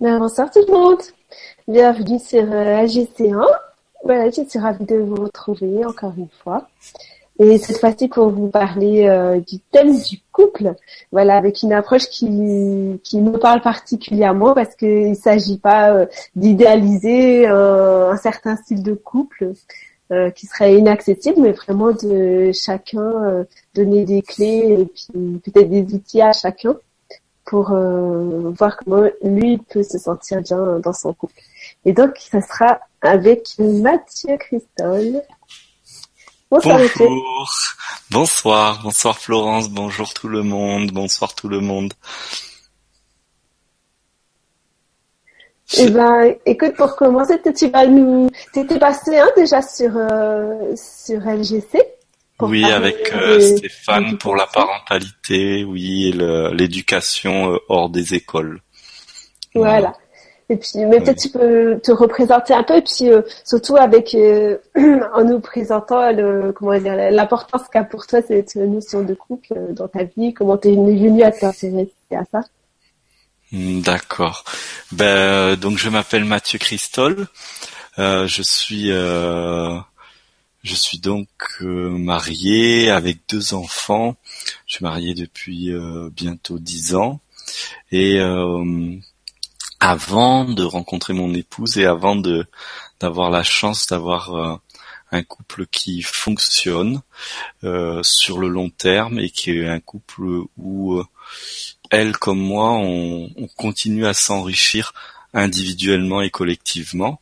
bonsoir tout le monde. Bienvenue sur euh, AGC1. Voilà, je suis ravie de vous retrouver encore une fois. Et cette fois-ci pour vous parler euh, du thème du couple, voilà, avec une approche qui, qui me parle particulièrement parce qu'il ne s'agit pas euh, d'idéaliser un certain style de couple qui serait inaccessible, mais vraiment de chacun donner des clés et puis peut-être des outils à chacun pour euh, voir comment lui peut se sentir bien dans son couple. Et donc, ça sera avec Mathieu Christol. Bonsoir, bonjour. Bonsoir, bonsoir Florence, bonjour tout le monde, bonsoir tout le monde. Eh ben, écoute, pour commencer, tu vas nous, t'étais passé hein, déjà sur euh, sur LGC. Oui, avec euh, Stéphane pour la parentalité, oui, l'éducation euh, hors des écoles. Voilà. Et puis, mais peut-être tu peux te représenter un peu, et puis euh, surtout avec en nous présentant le, comment dire l'importance qu'a pour toi cette notion de couple dans ta vie, comment tu es venu à t'intéresser à ça? Hmm, d'accord. Ben donc je m'appelle Mathieu Christol. je suis je suis donc euh, marié avec deux enfants. Je suis marié depuis euh, bientôt dix ans. Et euh, avant de rencontrer mon épouse et avant de d'avoir la chance d'avoir un couple qui fonctionne sur le long terme et qui est un couple où elle comme moi on continue à s'enrichir individuellement et collectivement,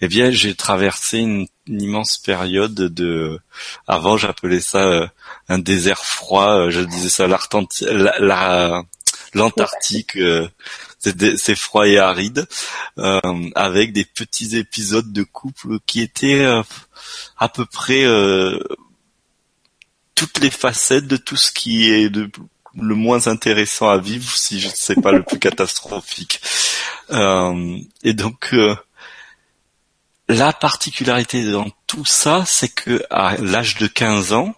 eh bien j'ai traversé une, immense période de avant j'appelais ça euh, un désert froid, euh, je disais ça l'Antarctique euh, c'est froid et aride avec des petits épisodes de couple qui étaient à peu près toutes les facettes de tout ce qui est de le moins intéressant à vivre, si je ne sais pas le plus catastrophique. Euh, et donc euh, la particularité dans tout ça, c'est que à l'âge de 15 ans,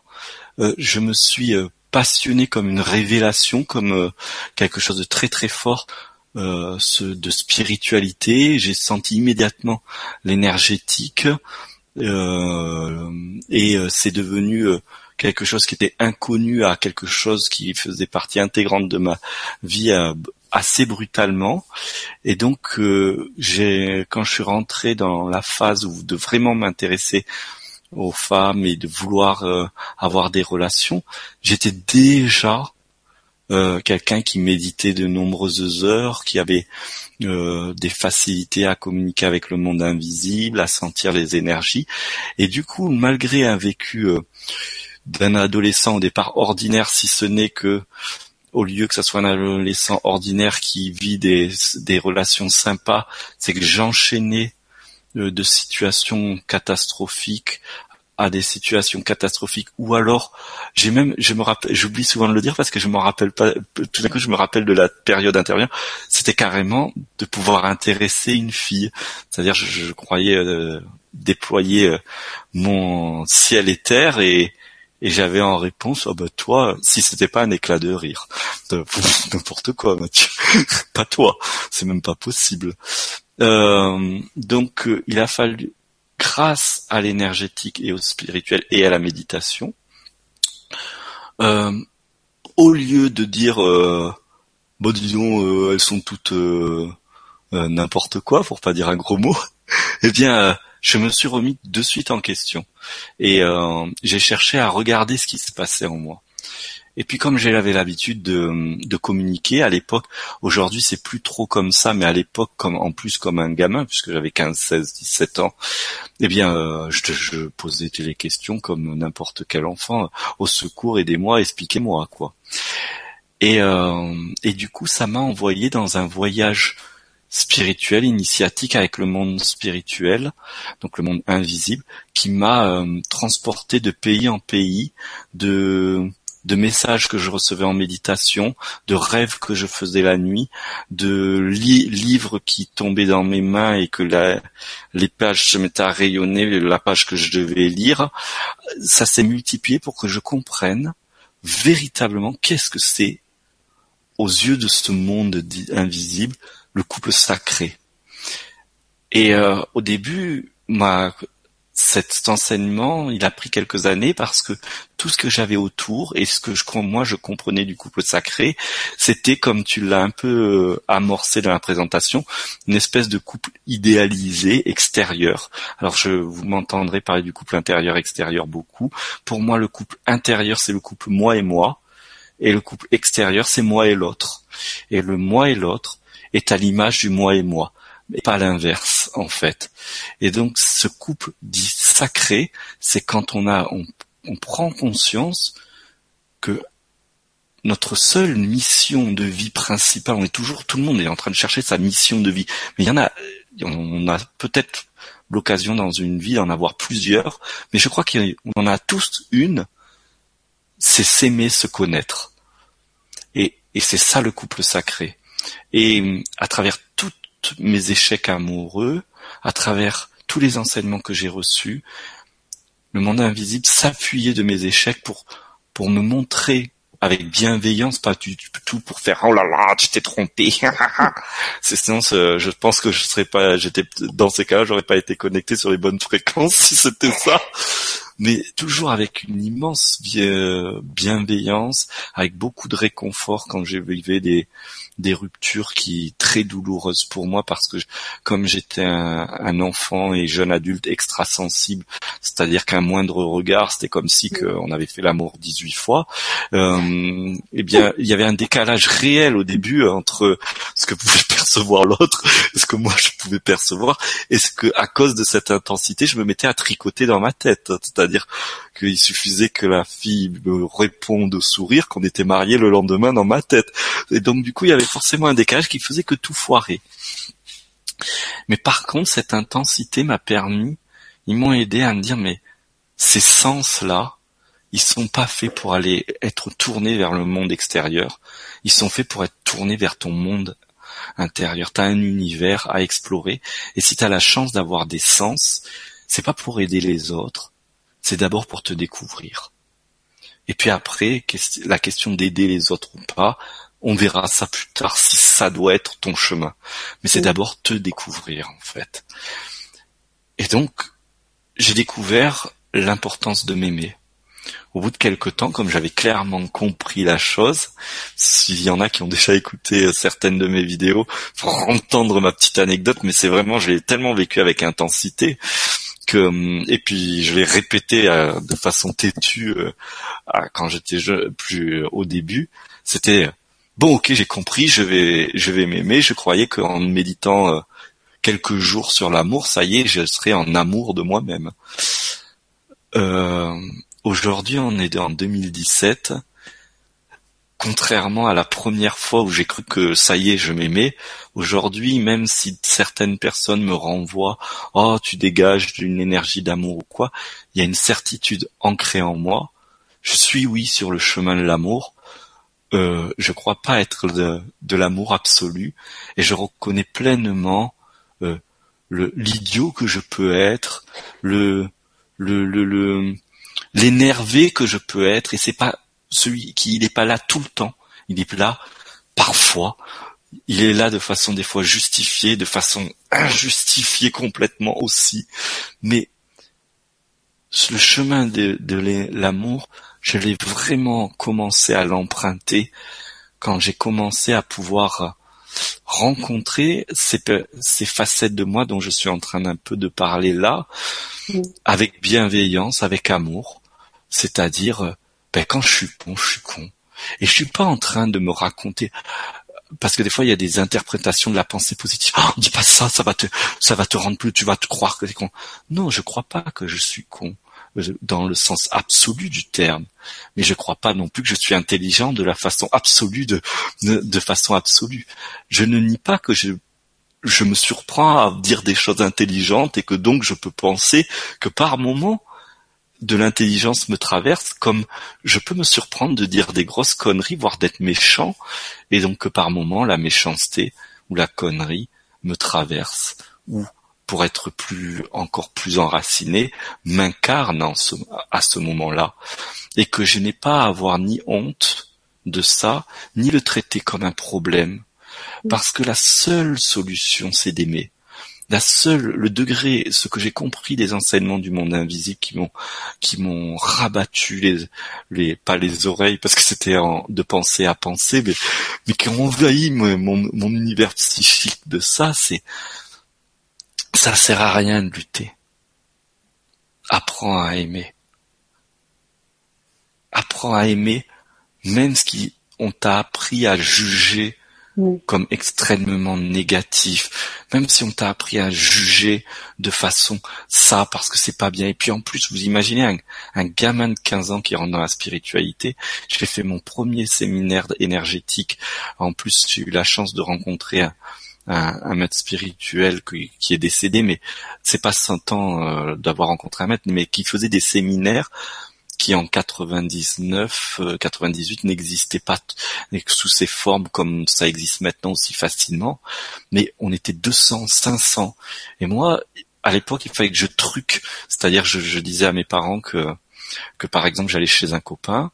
euh, je me suis passionné comme une révélation, comme quelque chose de très très fort de spiritualité. J'ai senti immédiatement l'énergétique et c'est devenu quelque chose qui était inconnu à quelque chose qui faisait partie intégrante de ma vie euh, assez brutalement. Et donc, euh, quand je suis rentré dans la phase où de vraiment m'intéresser aux femmes et de vouloir euh, avoir des relations, j'étais déjà quelqu'un qui méditait de nombreuses heures, qui avait des facilités à communiquer avec le monde invisible, à sentir les énergies. Et du coup, malgré un vécu d'un adolescent au départ ordinaire, si ce n'est que au lieu que ça soit un adolescent ordinaire qui vit des, relations sympas, c'est que j'enchaînais euh, de situations catastrophiques à des situations catastrophiques. Ou alors j'ai même je me rappelle j'oublie souvent de le dire parce que je me rappelle pas tout d'un coup je me rappelle de la période intérieure. C'était carrément de pouvoir intéresser une fille. C'est-à-dire je, croyais euh, déployer euh, mon ciel et terre et et j'avais en réponse, oh bah toi, si c'était pas un éclat de rire, n'importe quoi, Mathieu, pas toi, c'est même pas possible. Euh, donc euh, il a fallu, grâce à l'énergétique et au spirituel et à la méditation, euh, au lieu de dire, euh, bon disons, elles sont toutes n'importe quoi, pour pas dire un gros mot, eh bien je me suis remis de suite en question et euh, j'ai cherché à regarder ce qui se passait en moi. Et puis comme j'avais l'habitude de, communiquer à l'époque, aujourd'hui c'est plus trop comme ça, mais à l'époque comme en plus comme un gamin, puisque j'avais 15, 16, 17 ans, eh bien euh, je, je, posais les questions comme n'importe quel enfant, au secours, aidez-moi, expliquez-moi quoi. Et, euh, et du coup ça m'a envoyé dans un voyage spirituel, initiatique avec le monde spirituel, donc le monde invisible, qui m'a euh, transporté de pays en pays, de de messages que je recevais en méditation, de rêves que je faisais la nuit, de livres qui tombaient dans mes mains et que les pages se mettaient à rayonner, la page que je devais lire. Ça s'est multiplié pour que je comprenne véritablement qu'est-ce que c'est aux yeux de ce monde invisible le couple sacré. Et euh, au début, ma cet enseignement, il a pris quelques années parce que tout ce que j'avais autour et ce que je, moi je comprenais du couple sacré, c'était comme tu l'as un peu euh, amorcé dans la présentation, une espèce de couple idéalisé extérieur. Alors je vous m'entendrez parler du couple intérieur-extérieur beaucoup. Pour moi, le couple intérieur, c'est le couple moi et moi, et le couple extérieur, c'est moi et l'autre. Et le moi et l'autre est à l'image du moi et moi mais pas l'inverse en fait. Et donc ce couple dit sacré, c'est quand on a on, prend conscience que notre seule mission de vie principale, on est toujours tout le monde est en train de chercher sa mission de vie, mais il y en a on a peut-être l'occasion dans une vie d'en avoir plusieurs, mais je crois qu'on en a tous une, c'est s'aimer, se connaître. Et, et c'est ça le couple sacré. Et à travers toute mes échecs amoureux, à travers tous les enseignements que j'ai reçus, le monde invisible s'appuyait de mes échecs pour pour me montrer avec bienveillance, pas du tout pour faire oh là là, tu t'es trompé. c'est sinon, je pense que je serais pas, j'étais dans ces cas-là, j'aurais pas été connecté sur les bonnes fréquences si c'était ça mais toujours avec une immense bienveillance, avec beaucoup de réconfort quand j'ai vécu des des ruptures qui très douloureuses pour moi parce que comme j'étais un, enfant et jeune adulte extra sensible, c'est-à-dire qu'un moindre regard, c'était comme si on avait fait l'amour 18 fois. Euh, eh bien, il y avait un décalage réel au début entre ce que pouvait percevoir l'autre, ce que moi je pouvais percevoir, et ce que à cause de cette intensité, je me mettais à tricoter dans ma tête c'est-à-dire qu'il suffisait que la fille me réponde au sourire qu'on était mariés le lendemain dans ma tête. Et donc du coup, il y avait forcément un décalage qui faisait que tout foirait. Mais par contre, cette intensité m'a permis, ils m'ont aidé à me dire, mais ces sens-là, ils sont pas faits pour aller être tournés vers le monde extérieur. Ils sont faits pour être tournés vers ton monde intérieur. Tu as un univers à explorer. Et si tu as la chance d'avoir des sens, c'est pas pour aider les autres, c'est d'abord pour te découvrir. Et puis après, la question d'aider les autres ou pas, on verra ça plus tard si ça doit être ton chemin. Mais c'est d'abord te découvrir en fait. Et donc, j'ai découvert l'importance de m'aimer. Au bout de quelques temps, comme j'avais clairement compris la chose, s'il y en a qui ont déjà écouté certaines de mes vidéos pour entendre ma petite anecdote, mais c'est vraiment, je l'ai tellement vécu avec intensité hum, et puis je l'ai répété euh, de façon têtue euh, quand j'étais plus au début. C'était bon, ok, j'ai compris, je vais je vais m'aimer. Je croyais qu'en méditant euh, quelques jours sur l'amour, ça y est, je serais en amour de moi-même. Aujourd'hui, on est en 2017 contrairement à la première fois où j'ai cru que ça y est, je m'aimais, aujourd'hui, même si certaines personnes me renvoient, oh, tu dégages d'une énergie d'amour ou quoi, il y a une certitude ancrée en moi. Je suis, oui, sur le chemin de l'amour. Euh, je crois pas être de, l'amour absolu et je reconnais pleinement euh, l'idiot que je peux être, le l'énervé que je peux être et c'est pas celui qui n'est pas là tout le temps, il est là parfois, il est là de façon des fois justifiée, de façon injustifiée complètement aussi, mais le chemin de, l'amour, je l'ai vraiment commencé à l'emprunter quand j'ai commencé à pouvoir rencontrer ces, ces, facettes de moi dont je suis en train d'un peu de parler là, avec bienveillance, avec amour, c'est-à-dire ben quand je suis con, je suis con. Et je suis pas en train de me raconter parce que des fois il y a des interprétations de la pensée positive. Oh, dis pas ça, ça va te ça va te rendre plus, tu vas te croire que t'es con. Non, je crois pas que je suis con dans le sens absolu du terme. Mais je crois pas non plus que je suis intelligent de la façon absolue de de, façon absolue. Je ne nie pas que je je me surprends à dire des choses intelligentes et que donc je peux penser que par moment de l'intelligence me traverse, comme je peux me surprendre de dire des grosses conneries, voire d'être méchant, et donc que par moment la méchanceté ou la connerie me traverse, ou pour être plus encore plus enraciné, m'incarne à ce moment-là, et que je n'ai pas à avoir ni honte de ça, ni le traiter comme un problème, Parce que la seule solution, c'est d'aimer la seule, le degré, ce que j'ai compris des enseignements du monde invisible qui m'ont, qui m'ont rabattu les, les, pas les oreilles parce que c'était de penser à penser, mais, mais qui ont envahi mon, mon, univers psychique de ça, c'est, ça sert à rien de lutter. Apprends à aimer. Apprends à aimer, même ce qui on t'a appris à juger comme extrêmement négatif, même si on t'a appris à juger de façon ça parce que c'est pas bien. Et puis en plus, vous imaginez un, un gamin de 15 ans qui rentre dans la spiritualité. J'ai fait mon premier séminaire énergétique. En plus, j'ai eu la chance de rencontrer un, un, maître spirituel qui, est décédé, mais c'est pas 100 ans euh, d'avoir rencontré un maître, mais qui faisait des séminaires qui en 99, 98 euh, n'existait pas sous ces formes comme ça existe maintenant aussi facilement. Mais on était 200, 500. Et moi, à l'époque, il fallait que je truque. C'est-à-dire, je, je disais à mes parents que, que par exemple, j'allais chez un copain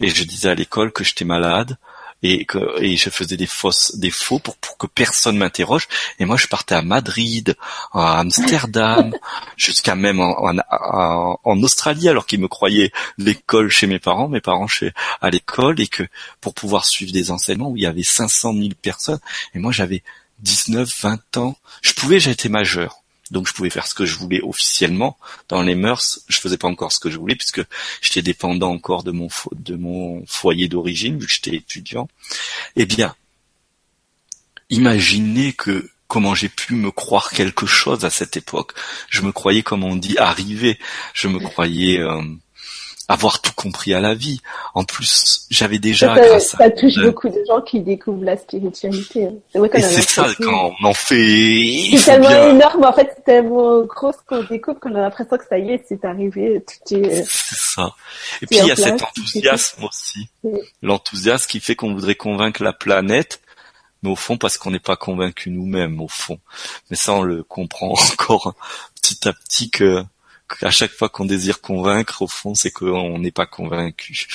et je disais à l'école que j'étais malade et que et je faisais des fausses des faux pour, pour que personne m'interroge. Et moi je partais à Madrid à Amsterdam jusqu'à même en, en, en, Australie alors qu'ils me croyaient l'école chez mes parents mes parents chez à l'école et que pour pouvoir suivre des enseignements où il y avait 500 000 personnes et moi j'avais 19 20 ans. Je pouvais j'étais majeur donc je pouvais faire ce que je voulais officiellement. Dans les mœurs, je faisais pas encore ce que je voulais puisque j'étais dépendant encore de mon foyer d'origine vu que j'étais étudiant. Eh bien, imaginez que comment j'ai pu me croire quelque chose à cette époque. Je me croyais, comme on dit, arrivé. Je me croyais euh, avoir tout compris à la vie. En plus, j'avais déjà. Ça, ça touche beaucoup de gens qui découvrent la spiritualité. Hein. C'est c'est ça quand on en fait. C'est tellement énorme, en fait, c'est tellement gros ce qu'on découvre qu'on a l'impression que ça y est, c'est arrivé, tout est. C'est ça. Et puis il y a cet enthousiasme aussi, l'enthousiasme qui fait qu'on voudrait convaincre la planète. Mais au fond, parce qu'on n'est pas convaincu nous-mêmes, au fond. Mais ça, on le comprend encore petit à petit que à chaque fois qu'on désire convaincre, au fond, c'est qu'on n'est pas convaincu.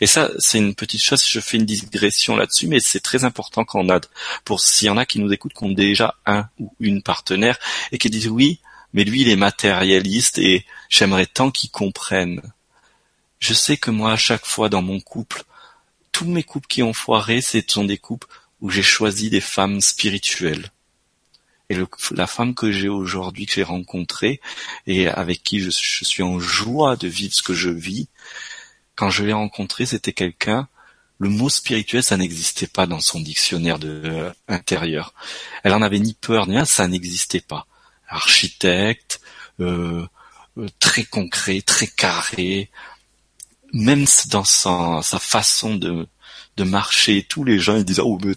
Et ça, c'est une petite chose. Je fais une digression là-dessus, mais c'est très important qu'on a, pour s'il y en a qui nous écoutent, qu'on a déjà un ou une partenaire et qui disent oui, mais lui, il est matérialiste et j'aimerais tant qu'il comprenne. Je sais que moi, à chaque fois dans mon couple, tous mes couples qui ont foiré, ce sont des couples où j'ai choisi des femmes spirituelles. Et la femme que j'ai aujourd'hui, que j'ai rencontrée, et avec qui je, suis en joie de vivre ce que je vis, quand je l'ai rencontrée, c'était quelqu'un, le mot spirituel, ça n'existait pas dans son dictionnaire de euh, intérieur. Elle en avait ni peur ni rien, ça n'existait pas. Architecte, euh, euh, très concret, très carré, même dans sa, sa façon de, marcher, tous les gens ils disaient oh mais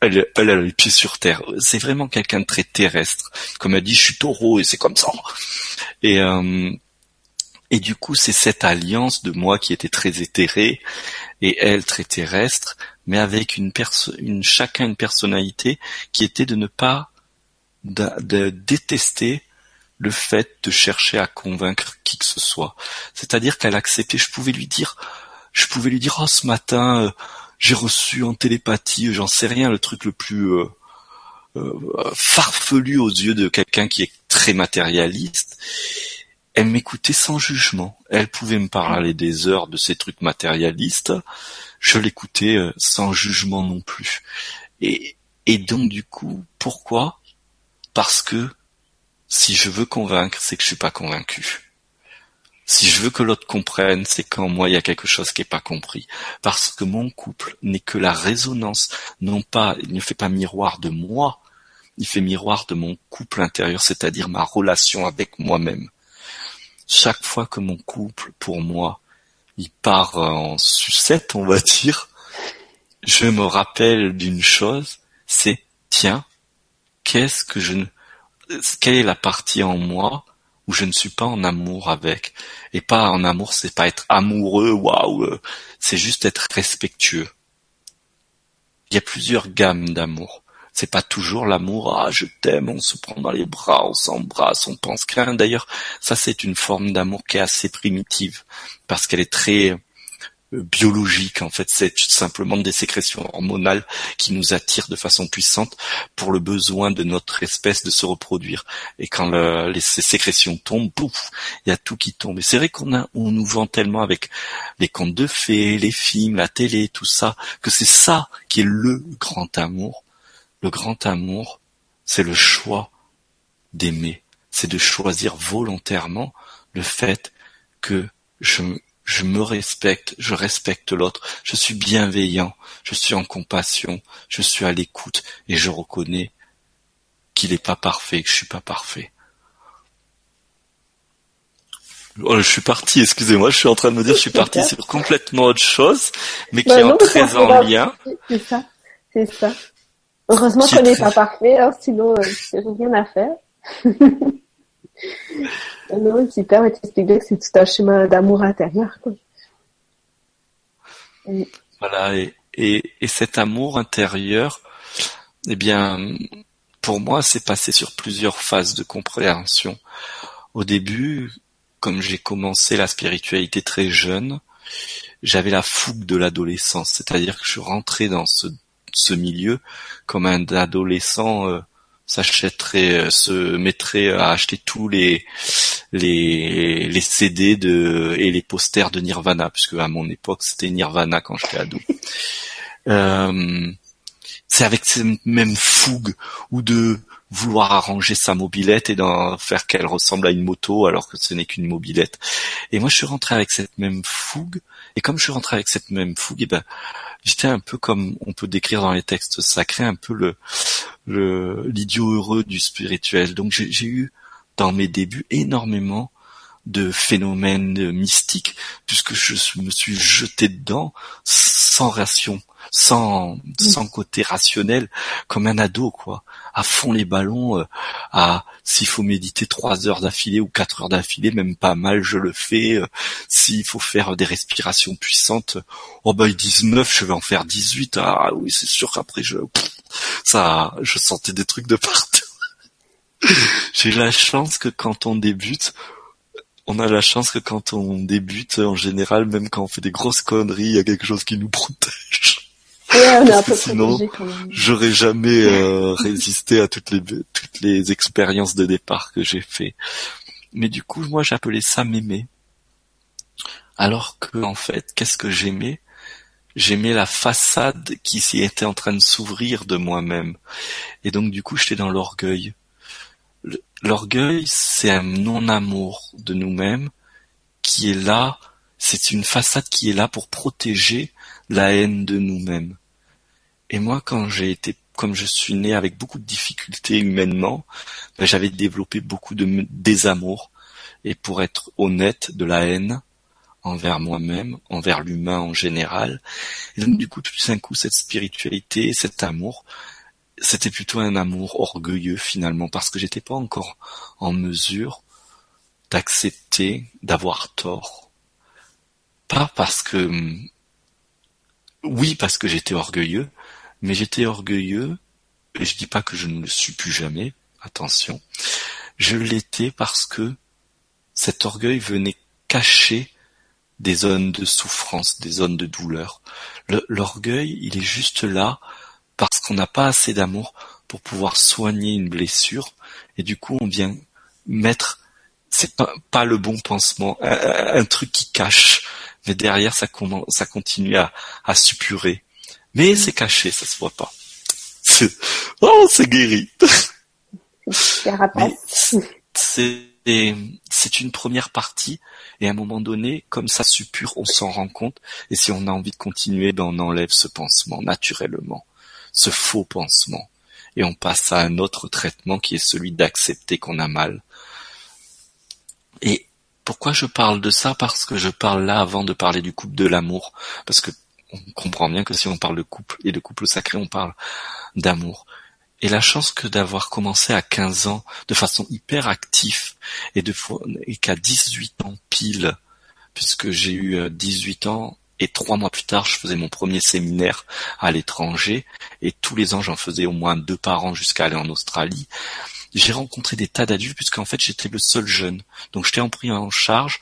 elle, elle a les pieds sur terre. C'est vraiment quelqu'un de très terrestre. Comme elle dit, je suis taureau et c'est comme ça. Et euh, du coup, c'est cette alliance de moi qui était très éthérée et elle très terrestre, mais avec une une chacun une personnalité qui était de ne pas de, détester le fait de chercher à convaincre qui que ce soit. C'est-à-dire qu'elle acceptait. Je pouvais lui dire, je pouvais lui dire, oh ce matin. Euh, j'ai reçu en télépathie, j'en sais rien, le truc le plus euh, euh, farfelu aux yeux de quelqu'un qui est très matérialiste. Elle m'écoutait sans jugement. Elle pouvait me parler des heures de ces trucs matérialistes. Je l'écoutais euh, sans jugement non plus. Et, et donc du coup, pourquoi? Parce que si je veux convaincre, c'est que je suis pas convaincu. Si je veux que l'autre comprenne, c'est quand moi il y a quelque chose qui n'est pas compris. Parce que mon couple n'est que la résonance, non pas, il ne fait pas miroir de moi, il fait miroir de mon couple intérieur, c'est-à-dire ma relation avec moi-même. Chaque fois que mon couple, pour moi, il part en sucette, on va dire, je me rappelle d'une chose, c'est, tiens, qu'est-ce que je ne, quelle est la partie en moi où je ne suis pas en amour avec. Et pas en amour, c'est pas être amoureux, waouh, euh, c'est juste être respectueux. Il y a plusieurs gammes d'amour. C'est pas toujours l'amour, ah, je t'aime, on se prend dans les bras, on s'embrasse, on pense qu'un. D'ailleurs, ça c'est une forme d'amour qui est assez primitive, parce qu'elle est très biologique en fait c'est simplement des sécrétions hormonales qui nous attirent de façon puissante pour le besoin de notre espèce de se reproduire. Et quand les, ces sécrétions tombent pouf il y a tout qui tombe. Et c'est vrai qu'on a on nous vend tellement avec les contes de fées les films la télé tout ça que c'est ça qui est le grand amour. Le grand amour c'est le choix d'aimer. C'est de choisir volontairement le fait que je je me respecte, je respecte l'autre, je suis bienveillant, je suis en compassion, je suis à l'écoute et je reconnais qu'il n'est pas parfait, que je suis pas parfait. Oh, je suis parti, excusez-moi, je suis en train de me dire je suis parti sur complètement autre chose, mais qui bah est très en lien. C'est ça, c'est ça. Heureusement qu'on n'est pas parfait, hein, sinon euh, j'ai rien à faire. Non, super, mais tu que c'est tout un chemin d'amour intérieur. Quoi. Voilà, et, et, et, cet amour intérieur, eh bien, pour moi, c'est passé sur plusieurs phases de compréhension. Au début, comme j'ai commencé la spiritualité très jeune, j'avais la fougue de l'adolescence, c'est-à-dire que je rentrais dans ce, ce milieu comme un adolescent euh, s'achèterait, euh, se mettrait à acheter tous les les les CD de et les posters de Nirvana, puisque à mon époque c'était Nirvana quand j'étais ado. Euh, c'est avec cette même fougue ou de vouloir arranger sa mobilette et d'en faire qu'elle ressemble à une moto alors que ce n'est qu'une mobilette. Et moi je suis rentré avec cette même fougue et comme je suis rentré avec cette même fougue, et eh ben j'étais un peu comme on peut décrire dans les textes sacrés un peu le le l'idiot heureux du spirituel. Donc j'ai eu dans mes débuts énormément de phénomènes mystiques puisque je me suis jeté dedans sans ration, sans sans côté rationnel, comme un ado quoi, à fond les ballons, euh, à s'il faut méditer trois heures d'affilée ou quatre heures d'affilée, même pas mal, je le fais. Euh, s'il faut faire des respirations puissantes, oh bah ils disent neuf, je vais en faire 18. Ah oui, c'est sûr qu'après je ça, je sentais des trucs de partout. J'ai la chance que quand on débute, on a la chance que quand on débute, en général, même quand on fait des grosses conneries, il y a quelque chose qui nous protège. Sinon, j'aurais jamais euh, résisté à toutes les toutes les expériences de départ que j'ai fait. Mais du coup, moi, j'appelais ça m'aimer. Alors que, en fait, qu'est-ce que j'aimais? J'aimais la façade qui s'y était en train de s'ouvrir de moi-même. Et donc, du coup, j'étais dans l'orgueil. L'orgueil, c'est un non-amour de nous-mêmes qui est là, c'est une façade qui est là pour protéger la haine de nous-mêmes. Et moi, quand j'ai été, comme je suis né avec beaucoup de difficultés humainement, ben, j'avais développé beaucoup de désamour et pour être honnête, de la haine envers moi-même, envers l'humain en général. Et donc du coup, tout d'un coup, cette spiritualité, cet amour, c'était plutôt un amour orgueilleux finalement parce que j'étais pas encore en mesure d'accepter d'avoir tort. Pas parce que oui parce que j'étais orgueilleux, mais j'étais orgueilleux et je dis pas que je ne le suis plus jamais, attention. Je l'étais parce que cet orgueil venait cacher des zones de souffrance, des zones de douleur. L'orgueil, il est juste là parce qu'on n'a pas assez d'amour pour pouvoir soigner une blessure et du coup on vient mettre c'est pas, pas le bon pansement un, truc qui cache mais derrière ça, ça continue à, à suppurer. Mais c'est caché ça se voit pas. Oh c'est guéri. C'est c'est une première partie et à un moment donné, comme ça suppure, on s'en rend compte et si on a envie de continuer, ben on enlève ce pansement naturellement ce faux pansement, et on passe à un autre traitement qui est celui d'accepter qu'on a mal. Et pourquoi je parle de ça Parce que je parle là avant de parler du couple de l'amour, parce que on comprend bien que si on parle de couple et de couple sacré, on parle d'amour. Et la chance que d'avoir commencé à 15 ans de façon hyper active et de et qu'à 18 ans pile, puisque j'ai eu 18 euh, ans et trois mois plus tard, je faisais mon premier séminaire à l'étranger, et tous les ans, j'en faisais au moins deux par an jusqu'à aller en Australie. J'ai rencontré des tas d'adultes, puisqu'en fait, j'étais le seul jeune. Donc, j'étais en pris en charge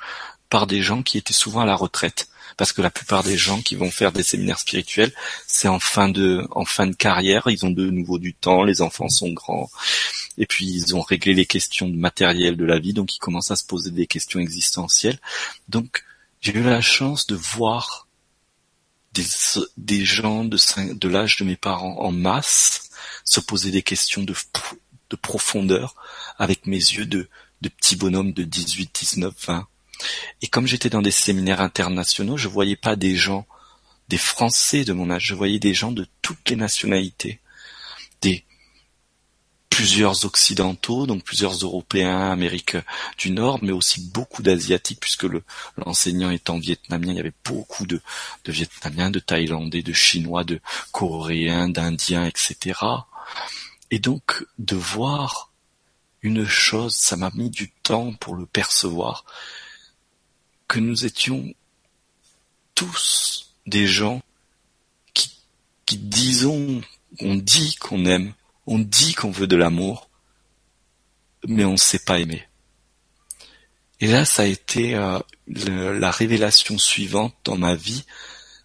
par des gens qui étaient souvent à la retraite. parce que la plupart des gens qui vont faire des séminaires spirituels, c'est en fin de en fin de carrière, ils ont de nouveau du temps, les enfants sont grands, et puis ils ont réglé les questions matérielles de la vie, donc ils commencent à se poser des questions existentielles. Donc j'ai eu la chance de voir des, des gens de, de l'âge de mes parents en masse se poser des questions de, de profondeur avec mes yeux de, de petits bonhommes de 18, 19, 20. Et comme j'étais dans des séminaires internationaux, je voyais pas des gens, des Français de mon âge, je voyais des gens de toutes les nationalités, des plusieurs occidentaux, donc plusieurs Européens, Amérique du Nord, mais aussi beaucoup d'Asiatiques, puisque l'enseignant étant vietnamien, il y avait beaucoup de, de Vietnamiens, de Thaïlandais, de Chinois, de Coréens, d'Indiens, etc. Et donc de voir une chose, ça m'a mis du temps pour le percevoir, que nous étions tous des gens qui, disons, on dit qu'on aime, on dit qu'on veut de l'amour, mais on ne sait pas aimer. Et là, ça a été euh, la révélation suivante dans ma vie,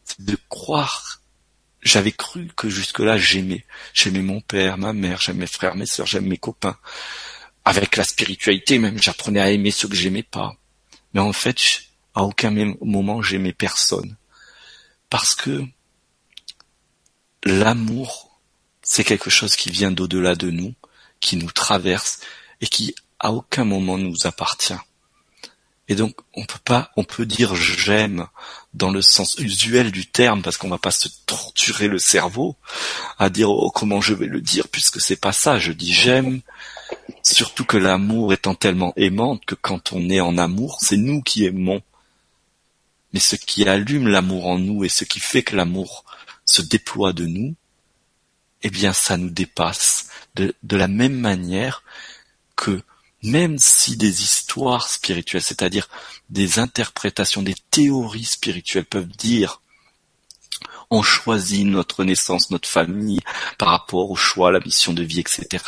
c'est de croire. J'avais cru que jusque-là j'aimais. J'aimais mon père, ma mère, j'aimais mes frères, mes sœurs, j'aimais mes copains. Avec la spiritualité même, j'apprenais à aimer ceux que j'aimais pas. Mais en fait, à aucun moment j'aimais personne. Parce que l'amour c'est quelque chose qui vient d'au-delà de nous, qui nous traverse et qui à aucun moment nous appartient. Et donc on peut pas, on peut dire j'aime dans le sens usuel du terme parce qu'on va pas se torturer le cerveau à dire oh comment je vais le dire puisque c'est pas ça. Je dis j'aime, surtout que l'amour étant tellement aimante que quand on est en amour, c'est nous qui aimons. Mais ce qui allume l'amour en nous et ce qui fait que l'amour se déploie de nous, eh bien ça nous dépasse de, de la même manière que même si des histoires spirituelles, c'est-à-dire des interprétations, des théories spirituelles peuvent dire on choisit notre naissance, notre famille par rapport au choix, la mission de vie, etc.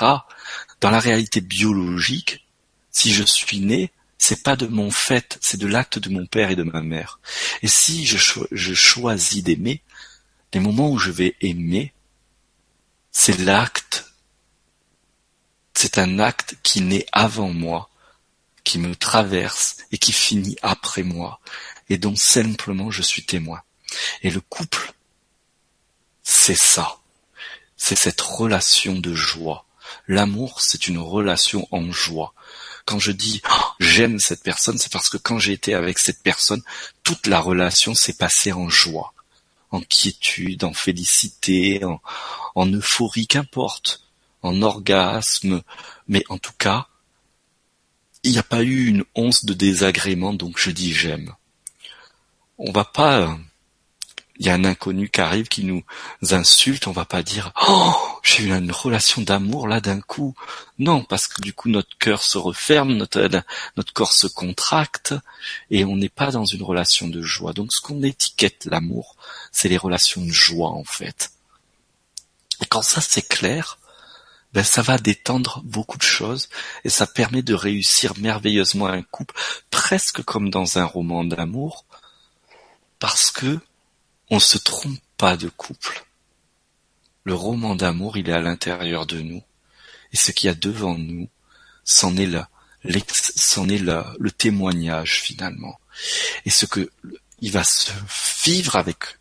Dans la réalité biologique, si je suis né, c'est pas de mon fait, c'est de l'acte de mon père et de ma mère. Et si je, choisis d'aimer, les moments où je vais aimer, c'est l'acte, c'est un acte qui naît avant moi, qui me traverse et qui finit après moi, et dont simplement je suis témoin. Et le couple, c'est ça, c'est cette relation de joie. L'amour, c'est une relation en joie. Quand je dis oh, j'aime cette personne, c'est parce que quand j'ai été avec cette personne, toute la relation s'est passée en joie en quiétude, en félicité, en, euphorie, qu'importe, en orgasme, mais en tout cas, il n'y a pas eu une once de désagrément, donc je dis j'aime. On va pas il y a un inconnu qui arrive, qui nous insulte, on va pas dire Oh, j'ai eu une relation d'amour là d'un coup. Non, parce que du coup notre cœur se referme, notre, notre corps se contracte, et on n'est pas dans une relation de joie. Donc ce qu'on étiquette l'amour, c'est les relations de joie en fait. Et quand ça c'est clair, ben ça va détendre beaucoup de choses et ça permet de réussir merveilleusement un couple, presque comme dans un roman d'amour, parce que on se trompe pas de couple. Le roman d'amour, il est à l'intérieur de nous. Et ce qu'il y a devant nous, c'en est là, c'en est là, le témoignage finalement. Et ce que il va se vivre avec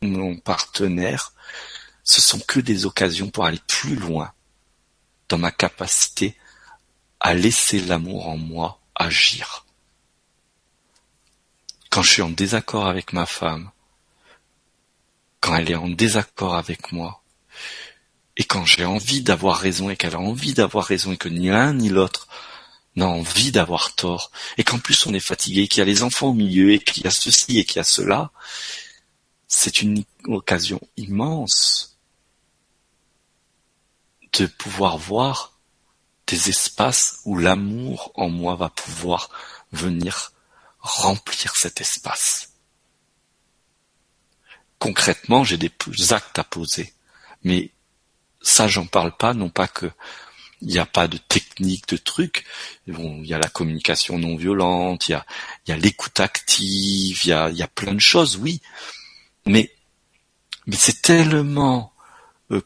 mon partenaire, ce sont que des occasions pour aller plus loin dans ma capacité à laisser l'amour en moi agir. Quand je suis en désaccord avec ma femme, quand elle est en désaccord avec moi, et quand j'ai envie d'avoir raison et qu'elle a envie d'avoir raison et que ni l'un ni l'autre n'a envie d'avoir tort, et qu'en plus on est fatigué, qu'il y a les enfants au milieu et qu'il y a ceci et qu'il y a cela, c'est une occasion immense de pouvoir voir des espaces où l'amour en moi va pouvoir venir remplir cet espace concrètement, j'ai des actes à poser. Mais ça, j'en parle pas, non pas que il n'y a pas de technique, de truc. Il y a la communication non violente, il y a, l'écoute active, il y a, y plein de choses, oui. Mais, c'est tellement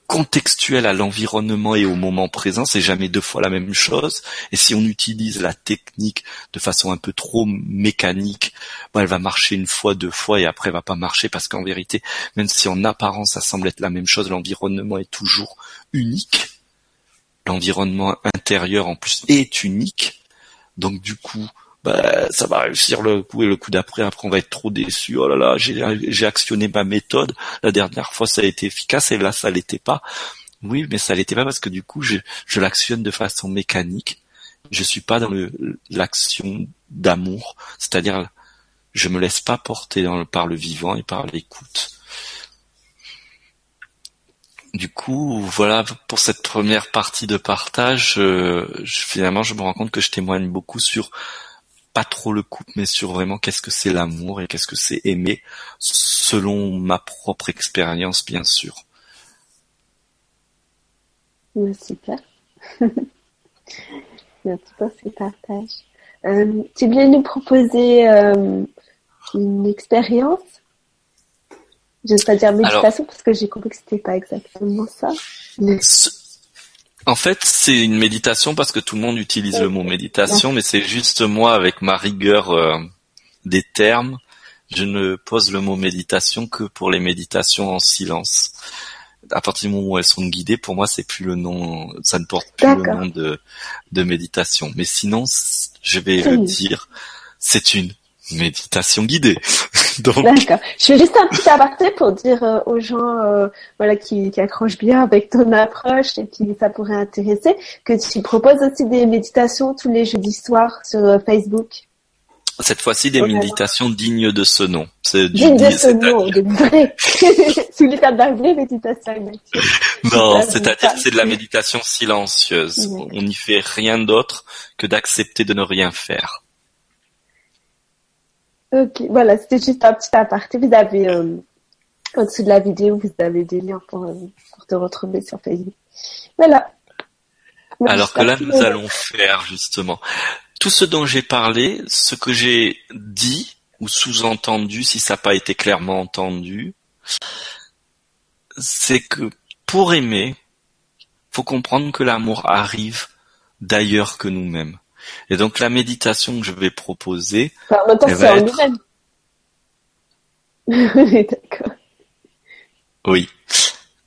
contextuel à l'environnement et au moment présent, c'est jamais deux fois la même chose. Et si on utilise la technique de façon un peu trop mécanique, bon, elle va marcher une fois, deux fois et après elle va pas marcher parce qu'en vérité, même si en apparence ça semble être la même chose, l'environnement est toujours unique. L'environnement intérieur en plus est unique. Donc du coup, bah, ça va réussir le coup et le coup d'après, après on va être trop déçu. Oh là là, j'ai actionné ma méthode. La dernière fois ça a été efficace et là ça l'était pas. Oui, mais ça l'était pas parce que du coup je, je l'actionne de façon mécanique. Je suis pas dans l'action d'amour, c'est-à-dire je me laisse pas porter dans le, par le vivant et par l'écoute. Du coup, voilà pour cette première partie de partage. Euh, finalement, je me rends compte que je témoigne beaucoup sur pas trop le couple, mais sur vraiment qu'est-ce que c'est l'amour et qu'est-ce que c'est aimer, selon ma propre expérience, bien sûr. Super. Merci pour ce partage. Euh, tu voulais nous proposer euh, une expérience Je ne vais pas dire méditation parce que j'ai compris que c'était pas exactement ça. En fait, c'est une méditation parce que tout le monde utilise le mot méditation, mais c'est juste moi avec ma rigueur euh, des termes. Je ne pose le mot méditation que pour les méditations en silence. À partir du moment où elles sont guidées, pour moi, c'est plus le nom, ça ne porte plus le nom de, de méditation. Mais sinon, je vais le dire, c'est une méditation guidée. Donc... D'accord. Je fais juste un petit aparté pour dire euh, aux gens euh, voilà, qui, qui, accrochent bien avec ton approche et qui ça pourrait intéresser, que tu proposes aussi des méditations tous les jeudis soirs sur euh, Facebook. Cette fois-ci, des méditations dignes de ce nom. C'est dignes de ce nom, de vrai. Sous l'état d'un vrai méditation. Non, c'est-à-dire que c'est de la méditation silencieuse. On n'y fait rien d'autre que d'accepter de ne rien faire. Ok, voilà, c'était juste un petit aparté. Vous avez, euh, au-dessus de la vidéo, vous avez des liens pour, euh, pour te retrouver sur Facebook. Voilà. Alors que là, nous allons faire justement tout ce dont j'ai parlé, ce que j'ai dit ou sous-entendu, si ça n'a pas été clairement entendu, c'est que pour aimer, faut comprendre que l'amour arrive d'ailleurs que nous-mêmes. Et donc la méditation que je vais proposer, elle va être... D'accord. Oui,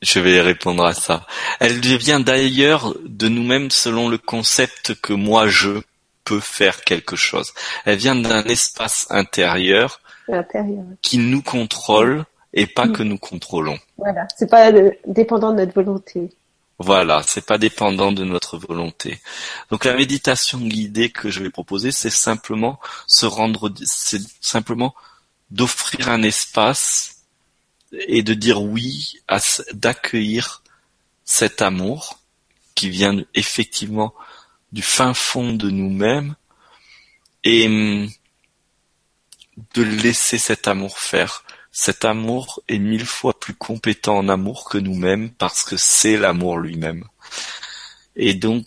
je vais répondre à ça. Elle vient d'ailleurs de nous-mêmes selon le concept que moi je peux faire quelque chose. Elle vient d'un espace intérieur, qui nous contrôle et pas mm. que nous contrôlons. Voilà, c'est pas dépendant de notre volonté. Voilà, c'est pas dépendant de notre volonté. Donc la méditation guidée que je vais proposer, c'est simplement se rendre, c'est simplement d'offrir un espace et de dire oui, à, d'accueillir cet amour qui vient effectivement du fin fond de nous-mêmes et hum, de laisser cet amour faire cet amour est mille fois plus compétent en amour que nous-mêmes parce que c'est l'amour lui-même. Et donc,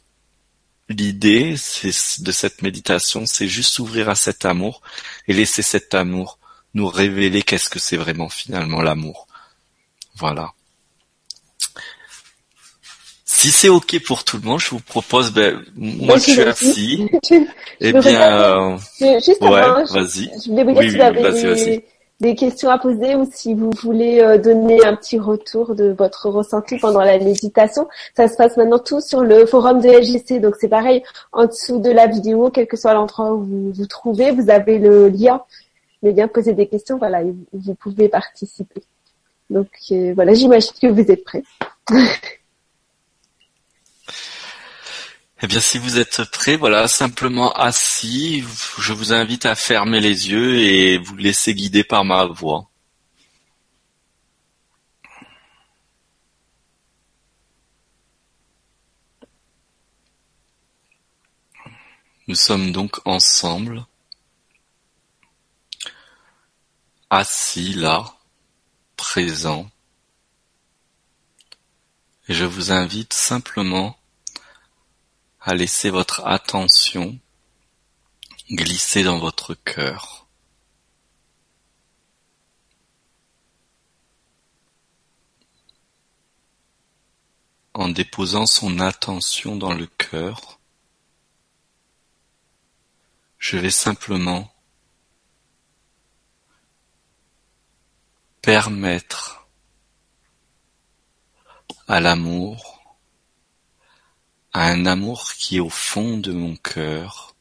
l'idée de cette méditation, c'est juste s'ouvrir à cet amour et laisser cet amour nous révéler qu'est-ce que c'est vraiment finalement l'amour. Voilà. Si c'est ok pour tout le monde, je vous propose, ben, moi je suis assis. eh bien, euh, ouais, vas-y. oui, oui, vas-y, vas-y des questions à poser ou si vous voulez euh, donner un petit retour de votre ressenti pendant la méditation, ça se passe maintenant tout sur le forum de LGC. Donc c'est pareil, en dessous de la vidéo, quel que soit l'endroit où vous vous trouvez, vous avez le lien, le lien poser des questions, voilà, vous pouvez participer. Donc euh, voilà, j'imagine que vous êtes prêts. Eh bien, si vous êtes prêts, voilà, simplement assis, je vous invite à fermer les yeux et vous laisser guider par ma voix. Nous sommes donc ensemble, assis là, présents, et je vous invite simplement à laisser votre attention glisser dans votre cœur. En déposant son attention dans le cœur, je vais simplement permettre à l'amour, à un amour qui est au fond de mon cœur,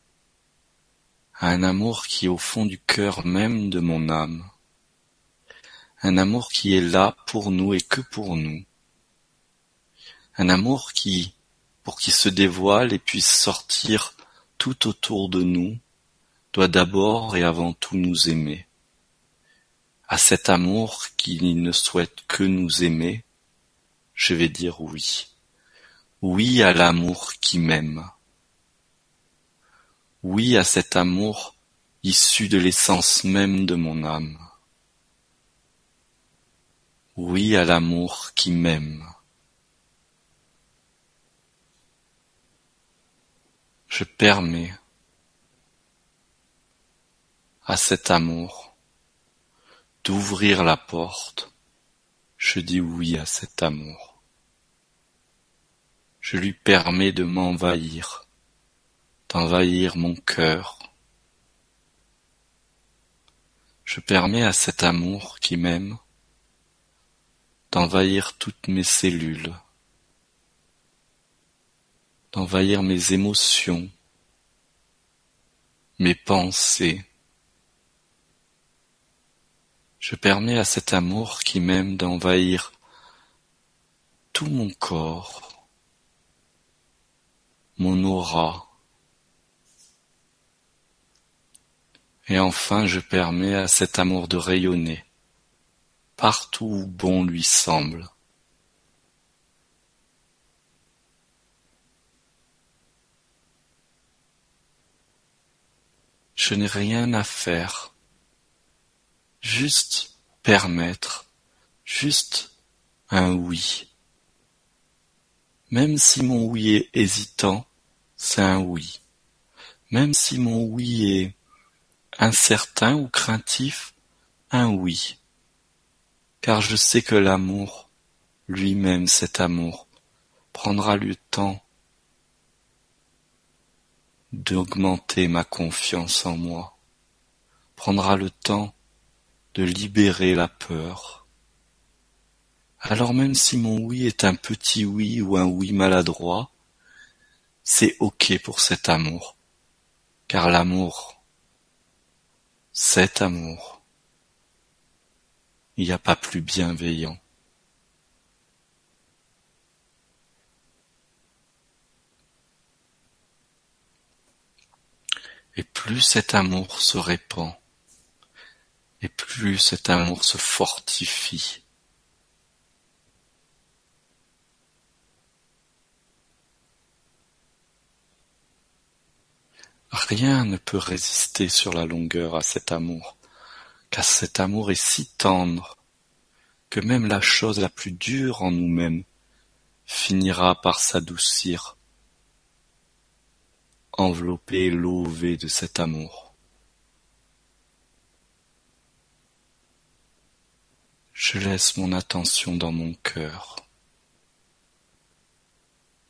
à un amour qui est au fond du cœur même de mon âme, un amour qui est là pour nous et que pour nous, un amour qui, pour qu'il se dévoile et puisse sortir tout autour de nous, doit d'abord et avant tout nous aimer à cet amour qui ne souhaite que nous aimer, je vais dire oui. Oui à l'amour qui m'aime. Oui à cet amour issu de l'essence même de mon âme. Oui à l'amour qui m'aime. Je permets à cet amour d'ouvrir la porte, je dis oui à cet amour. Je lui permets de m'envahir, d'envahir mon cœur. Je permets à cet amour qui m'aime d'envahir toutes mes cellules, d'envahir mes émotions, mes pensées, je permets à cet amour qui m'aime d'envahir tout mon corps, mon aura. Et enfin je permets à cet amour de rayonner partout où bon lui semble. Je n'ai rien à faire Juste permettre, juste un oui. Même si mon oui est hésitant, c'est un oui. Même si mon oui est incertain ou craintif, un oui. Car je sais que l'amour, lui-même cet amour, prendra le temps d'augmenter ma confiance en moi, prendra le temps de libérer la peur. Alors même si mon oui est un petit oui ou un oui maladroit, c'est ok pour cet amour, car l'amour, cet amour, il n'y a pas plus bienveillant. Et plus cet amour se répand, et plus cet amour se fortifie. Rien ne peut résister sur la longueur à cet amour, car cet amour est si tendre que même la chose la plus dure en nous-mêmes finira par s'adoucir, enveloppée et lovée de cet amour. Je laisse mon attention dans mon cœur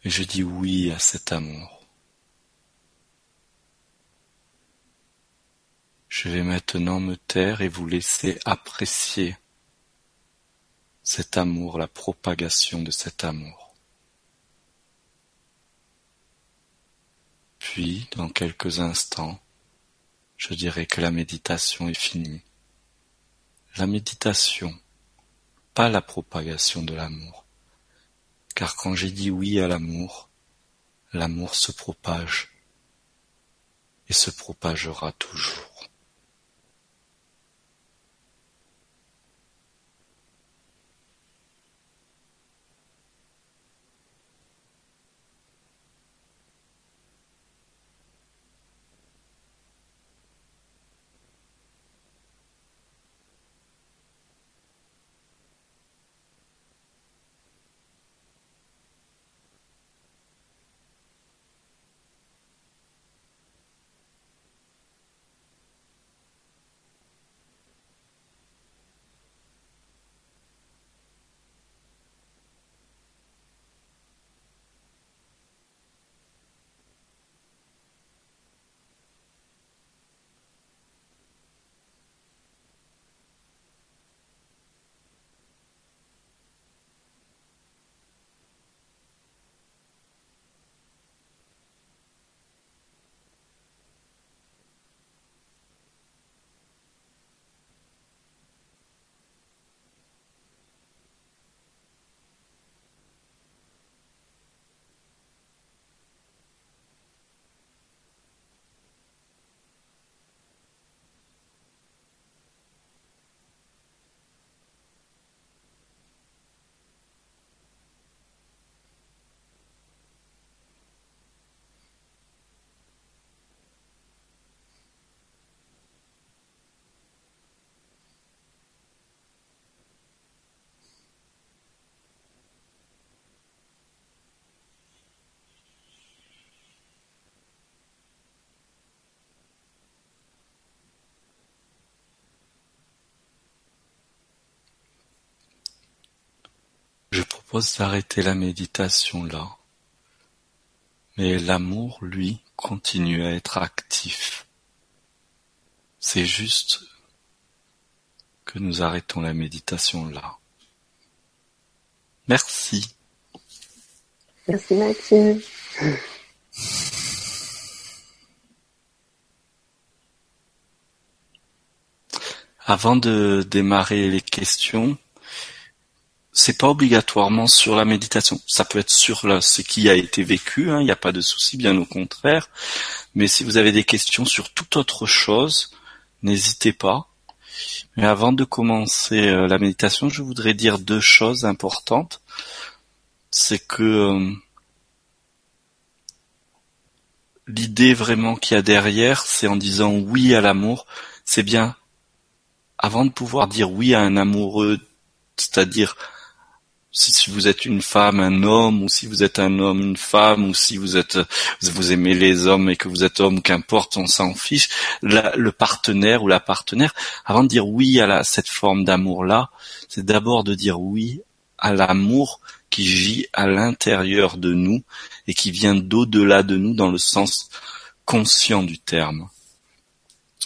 et je dis oui à cet amour. Je vais maintenant me taire et vous laisser apprécier cet amour, la propagation de cet amour. Puis, dans quelques instants, je dirai que la méditation est finie. La méditation pas la propagation de l'amour. Car quand j'ai dit oui à l'amour, l'amour se propage et se propagera toujours. Propose d'arrêter la méditation là. Mais l'amour, lui, continue à être actif. C'est juste que nous arrêtons la méditation là. Merci. Merci Maxime. Avant de démarrer les questions, c'est pas obligatoirement sur la méditation. Ça peut être sur ce qui a été vécu, hein, il n'y a pas de souci, bien au contraire. Mais si vous avez des questions sur toute autre chose, n'hésitez pas. Mais avant de commencer euh, la méditation, je voudrais dire deux choses importantes. C'est que euh, l'idée vraiment qu'il y a derrière, c'est en disant oui à l'amour, c'est bien avant de pouvoir dire oui à un amoureux, c'est-à-dire si vous êtes une femme, un homme, ou si vous êtes un homme, une femme, ou si vous êtes vous aimez les hommes et que vous êtes homme, qu'importe, on s'en fiche. le partenaire ou la partenaire, avant de dire oui à cette forme d'amour-là, c'est d'abord de dire oui à l'amour qui gît à l'intérieur de nous et qui vient d'au-delà de nous dans le sens conscient du terme.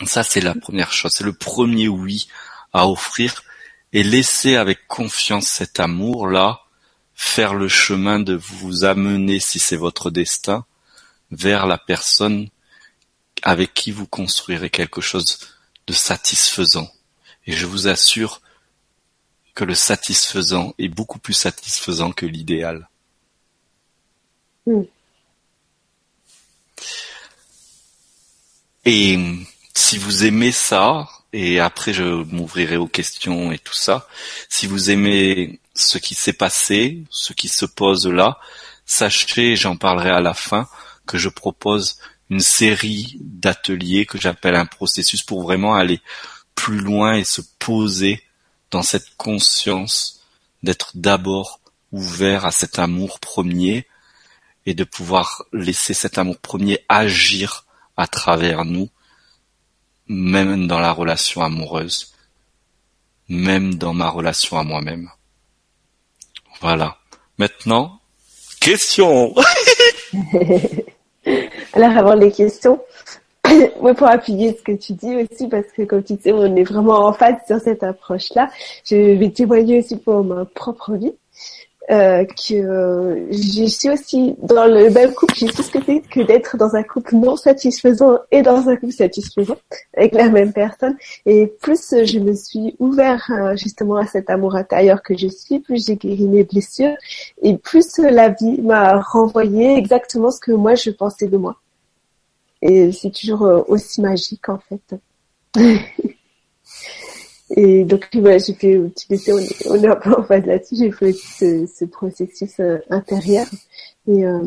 Ça, c'est la première chose. C'est le premier oui à offrir et laisser avec confiance cet amour-là faire le chemin de vous amener, si c'est votre destin, vers la personne avec qui vous construirez quelque chose de satisfaisant. Et je vous assure que le satisfaisant est beaucoup plus satisfaisant que l'idéal. Hmm. Et si vous aimez ça, et après je m'ouvrirai aux questions et tout ça, si vous aimez ce qui s'est passé, ce qui se pose là, sachez, j'en parlerai à la fin, que je propose une série d'ateliers que j'appelle un processus pour vraiment aller plus loin et se poser dans cette conscience d'être d'abord ouvert à cet amour premier et de pouvoir laisser cet amour premier agir à travers nous, même dans la relation amoureuse, même dans ma relation à moi-même. Voilà. Maintenant, question. Alors avant les questions, moi, pour appuyer ce que tu dis aussi, parce que comme tu sais, on est vraiment en phase sur cette approche-là. Je vais témoigner aussi pour ma propre vie. Euh, que euh, je suis aussi dans le même couple, j'ai tout ce que c'est que d'être dans un couple non satisfaisant et dans un couple satisfaisant avec la même personne. Et plus je me suis ouvert euh, justement à cet amour intérieur que je suis, plus j'ai guéri mes blessures et plus la vie m'a renvoyé exactement ce que moi je pensais de moi. Et c'est toujours euh, aussi magique en fait. et donc voilà, j'ai fait, sais, on est, on est un peu en phase là-dessus, j'ai fait ce, ce processus euh, intérieur. Et euh,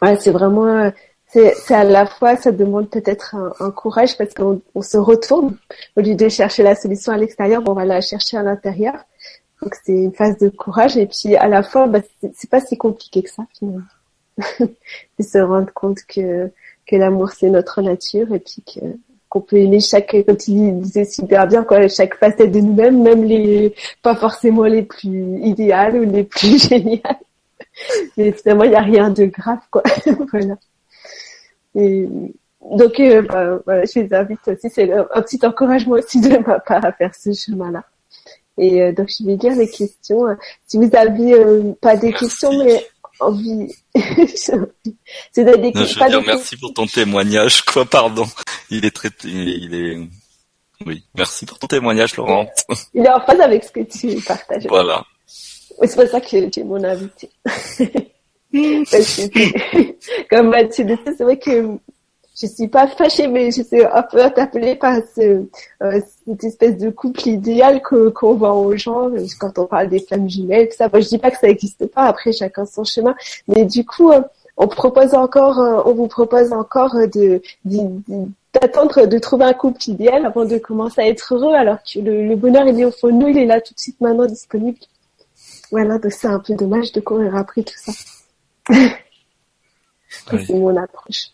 ouais, c'est vraiment, c'est, à la fois, ça demande peut-être un, un courage parce qu'on on se retourne au lieu de chercher la solution à l'extérieur, on va la chercher à l'intérieur. Donc c'est une phase de courage et puis à la fois, bah, c'est pas si compliqué que ça finalement. de se rendre compte que que l'amour c'est notre nature et puis que qu'on peut aimer chaque, comme tu disais super bien, quoi, chaque facette de nous-mêmes, même les, pas forcément les plus idéales ou les plus géniales. Mais finalement, il n'y a rien de grave, quoi. voilà. Et, donc, euh, bah, voilà, je les invite aussi, c'est un petit encouragement aussi de ma part à faire ce chemin-là. Et euh, donc, je vais lire les questions. Si vous avez euh, pas des questions, mais envie. c'est des non, je veux dire merci pour ton témoignage, quoi, pardon. Il est très, il est, oui, merci pour ton témoignage, Laurent. Il est en phase avec ce que tu partages. Voilà. C'est pour ça que tu es mon invité. Parce que, comme Mathieu le c'est vrai que je suis pas fâchée, mais je suis un peu interpellée par ce, euh, cette espèce de couple idéal que, qu'on voit aux gens quand on parle des flammes jumelles, tout ça. Moi, je dis pas que ça n'existe pas. Après, chacun son chemin. Mais du coup, euh, on propose encore, euh, on vous propose encore de, d'attendre de trouver un couple idéal avant de commencer à être heureux, alors que le, bonheur il est au fond de nous, il est là tout de suite maintenant disponible. Voilà, donc c'est un peu dommage de courir après tout ça. C'est mon approche.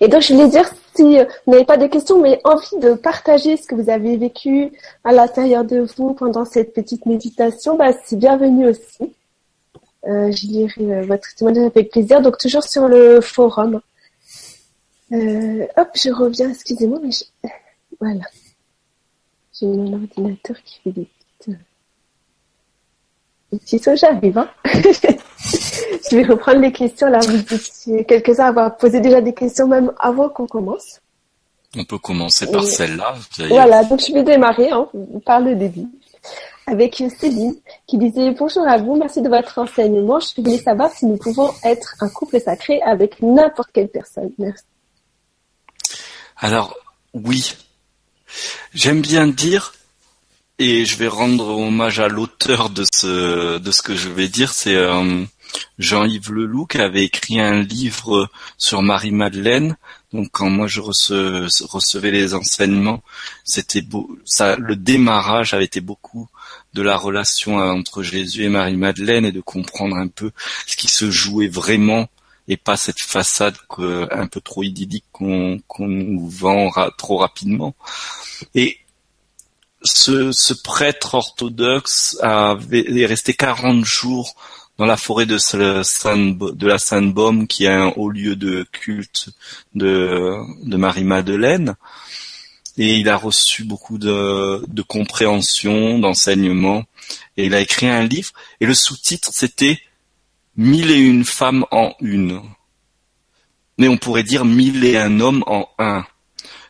Et donc, je voulais dire, si vous n'avez pas de questions, mais envie de partager ce que vous avez vécu à l'intérieur de vous pendant cette petite méditation, bah, c'est bienvenu aussi. Euh, je lirai votre témoignage avec plaisir. Donc, toujours sur le forum. Euh, hop, je reviens, excusez-moi, mais je... voilà. J'ai mon ordinateur qui fait des petites... Des petits sauts, j'arrive, hein Je vais reprendre les questions, là. Vous étiez quelques-uns à avoir posé déjà des questions même avant qu'on commence. On peut commencer par celle-là. Voilà, donc je vais démarrer hein, par le début avec Céline qui disait bonjour à vous, merci de votre enseignement. Je voulais savoir si nous pouvons être un couple sacré avec n'importe quelle personne. Merci. Alors oui, j'aime bien dire et je vais rendre hommage à l'auteur de ce de ce que je vais dire, c'est euh, Jean-Yves Leloup qui avait écrit un livre sur Marie-Madeleine. Donc quand moi je recevais les enseignements, c'était beau, ça, le démarrage avait été beaucoup de la relation entre Jésus et Marie-Madeleine et de comprendre un peu ce qui se jouait vraiment et pas cette façade un peu trop idyllique qu'on nous vend trop rapidement. Et ce, prêtre orthodoxe avait, est resté 40 jours dans la forêt de, la Sainte-Baume, qui est un haut lieu de culte de, de Marie-Madeleine. Et il a reçu beaucoup de, de compréhension, d'enseignement. Et il a écrit un livre. Et le sous-titre, c'était Mille et une femmes en une. Mais on pourrait dire mille et un hommes en un.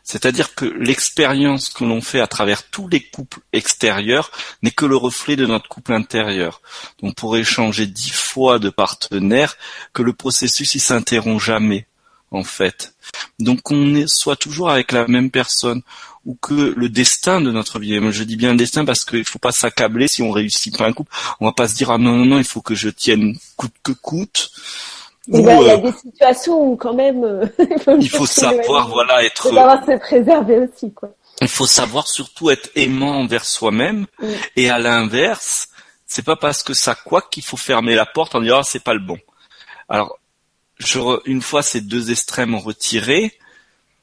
C'est-à-dire que l'expérience que l'on fait à travers tous les couples extérieurs n'est que le reflet de notre couple intérieur. On pourrait changer dix fois de partenaire, que le processus il s'interrompt jamais, en fait. Donc qu'on soit toujours avec la même personne ou que le destin de notre vie, je dis bien le destin parce qu'il faut pas s'accabler si on réussit pas un couple, on va pas se dire ah non non non il faut que je tienne coûte que coûte il y a euh, des situations où quand même euh, il faut savoir voilà être se préserver aussi quoi. Il faut savoir surtout être aimant envers soi-même mm. et à l'inverse, c'est pas parce que ça quoi qu'il faut fermer la porte en disant ah, c'est pas le bon. Alors je, une fois ces deux extrêmes retirés,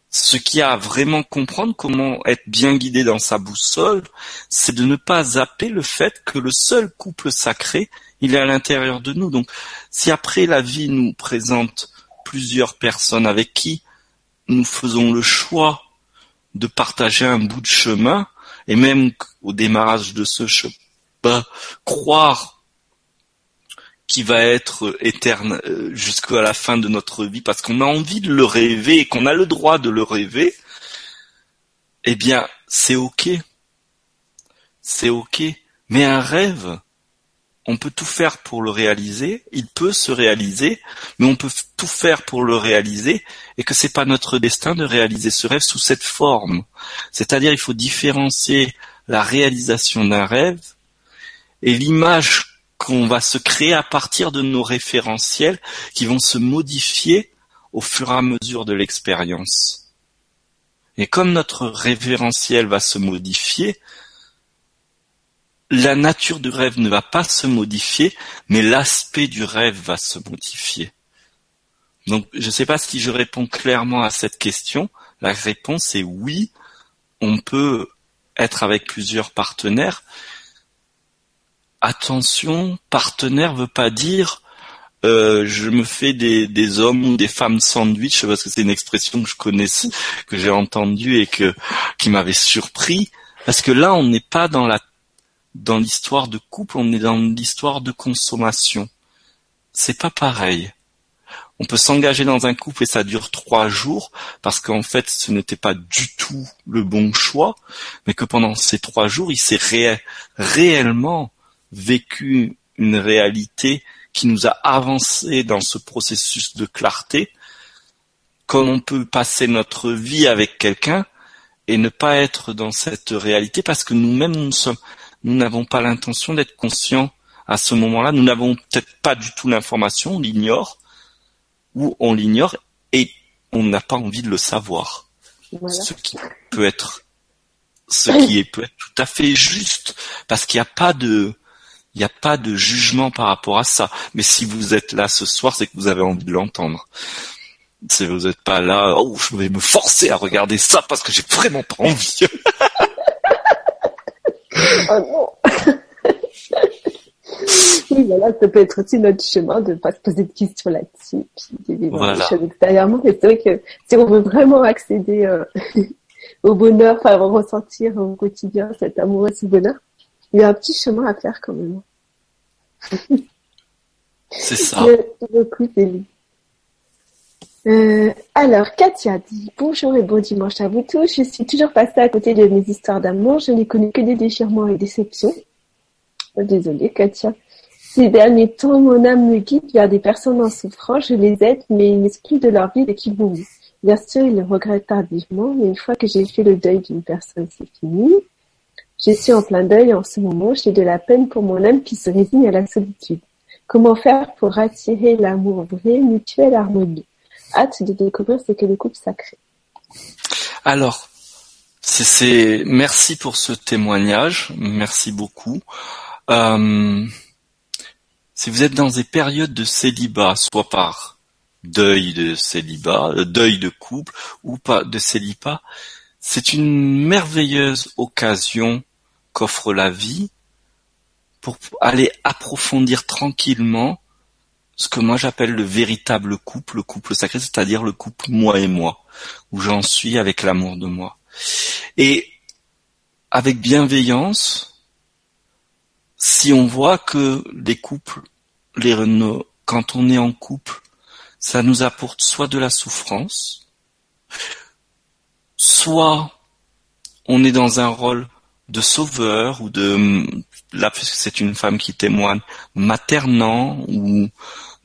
ce qui a à vraiment comprendre comment être bien guidé dans sa boussole, c'est de ne pas zapper le fait que le seul couple sacré, il est à l'intérieur de nous. Donc, si après la vie nous présente plusieurs personnes avec qui nous faisons le choix de partager un bout de chemin, et même au démarrage de ce chemin, croire qu'il va être éterne euh, jusqu'à la fin de notre vie parce qu'on a envie de le rêver et qu'on a le droit de le rêver, eh bien, c'est ok. C'est ok. Mais un rêve, on peut tout faire pour le réaliser, il peut se réaliser, mais on peut tout faire pour le réaliser, et que c'est pas notre destin de réaliser ce rêve sous cette forme. C'est-à-dire, il faut différencier la réalisation d'un rêve et l'image qu'on va se créer à partir de nos référentiels qui vont se modifier au fur et à mesure de l'expérience. Et comme notre référentiel va se modifier, la nature du rêve ne va pas se modifier, mais l'aspect du rêve va se modifier. Donc, je ne sais pas si je réponds clairement à cette question. La réponse est oui, on peut être avec plusieurs partenaires. Attention, partenaire veut pas dire euh, je me fais des, des hommes ou des femmes sandwich parce que c'est une expression que je connais, que j'ai entendue et que qui m'avait surpris. Parce que là, on n'est pas dans la dans l'histoire de couple, on est dans l'histoire de consommation. C'est pas pareil. On peut s'engager dans un couple et ça dure trois jours parce qu'en fait ce n'était pas du tout le bon choix, mais que pendant ces trois jours il s'est réellement vécu une réalité qui nous a avancé dans ce processus de clarté, comme on peut passer notre vie avec quelqu'un et ne pas être dans cette réalité parce que nous-mêmes nous sommes nous n'avons pas l'intention d'être conscients à ce moment-là. Nous n'avons peut-être pas du tout l'information, on l'ignore, ou on l'ignore et on n'a pas envie de le savoir. Ce qui peut être, ce qui est, peut être tout à fait juste, parce qu'il n'y a pas de, il n'y a pas de jugement par rapport à ça. Mais si vous êtes là ce soir, c'est que vous avez envie de l'entendre. vous n'êtes pas là, oh, je vais me forcer à regarder ça parce que j'ai vraiment pas envie. oh non. oui, voilà, ça peut être aussi notre chemin de ne pas se poser de questions là-dessus, puis de voilà. choses extérieurement. Mais c'est vrai que si on veut vraiment accéder euh, au bonheur, enfin ressentir au quotidien cet amour et ce bonheur, il y a un petit chemin à faire quand même. c'est ça. beaucoup, euh, alors, Katia dit bonjour et bon dimanche à vous tous. Je suis toujours passée à côté de mes histoires d'amour. Je n'ai connu que des déchirements et déceptions. Oh, désolée, Katia. Ces derniers temps, mon âme me guide vers des personnes en souffrance. Je les aide, mais ils m'excluent de leur vie et qui vont Bien sûr, ils le regrettent tardivement, mais une fois que j'ai fait le deuil d'une personne, c'est fini. Je suis en plein deuil en ce moment. J'ai de la peine pour mon âme qui se résigne à la solitude. Comment faire pour attirer l'amour vrai, mutuel, harmonieux? Hâte de découvrir ce qu'est le couple sacré. Alors, c'est merci pour ce témoignage, merci beaucoup. Euh, si vous êtes dans des périodes de célibat, soit par deuil de célibat, euh, deuil de couple ou pas de célibat, c'est une merveilleuse occasion qu'offre la vie pour aller approfondir tranquillement ce que moi j'appelle le véritable couple, le couple sacré, c'est-à-dire le couple moi et moi, où j'en suis avec l'amour de moi. Et avec bienveillance, si on voit que les couples, les quand on est en couple, ça nous apporte soit de la souffrance, soit on est dans un rôle de sauveur ou de là puisque c'est une femme qui témoigne maternant ou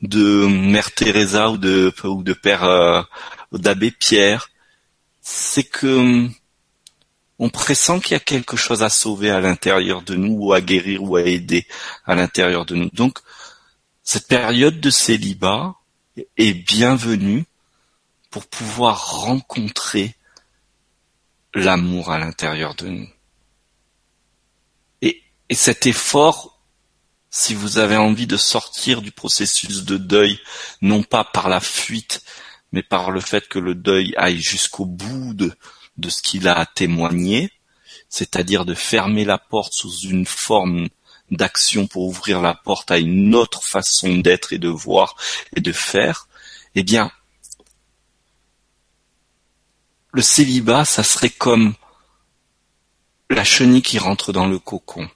de Mère Teresa ou de ou de Père euh, d'Abbé Pierre, c'est que on pressent qu'il y a quelque chose à sauver à l'intérieur de nous ou à guérir ou à aider à l'intérieur de nous. Donc cette période de célibat est bienvenue pour pouvoir rencontrer l'amour à l'intérieur de nous. Et, et cet effort si vous avez envie de sortir du processus de deuil, non pas par la fuite, mais par le fait que le deuil aille jusqu'au bout de, ce qu'il a témoigné, c'est-à-dire de fermer la porte sous une forme d'action pour ouvrir la porte à une autre façon d'être et de voir et de faire, eh bien, le célibat, ça serait comme la chenille qui rentre dans le cocon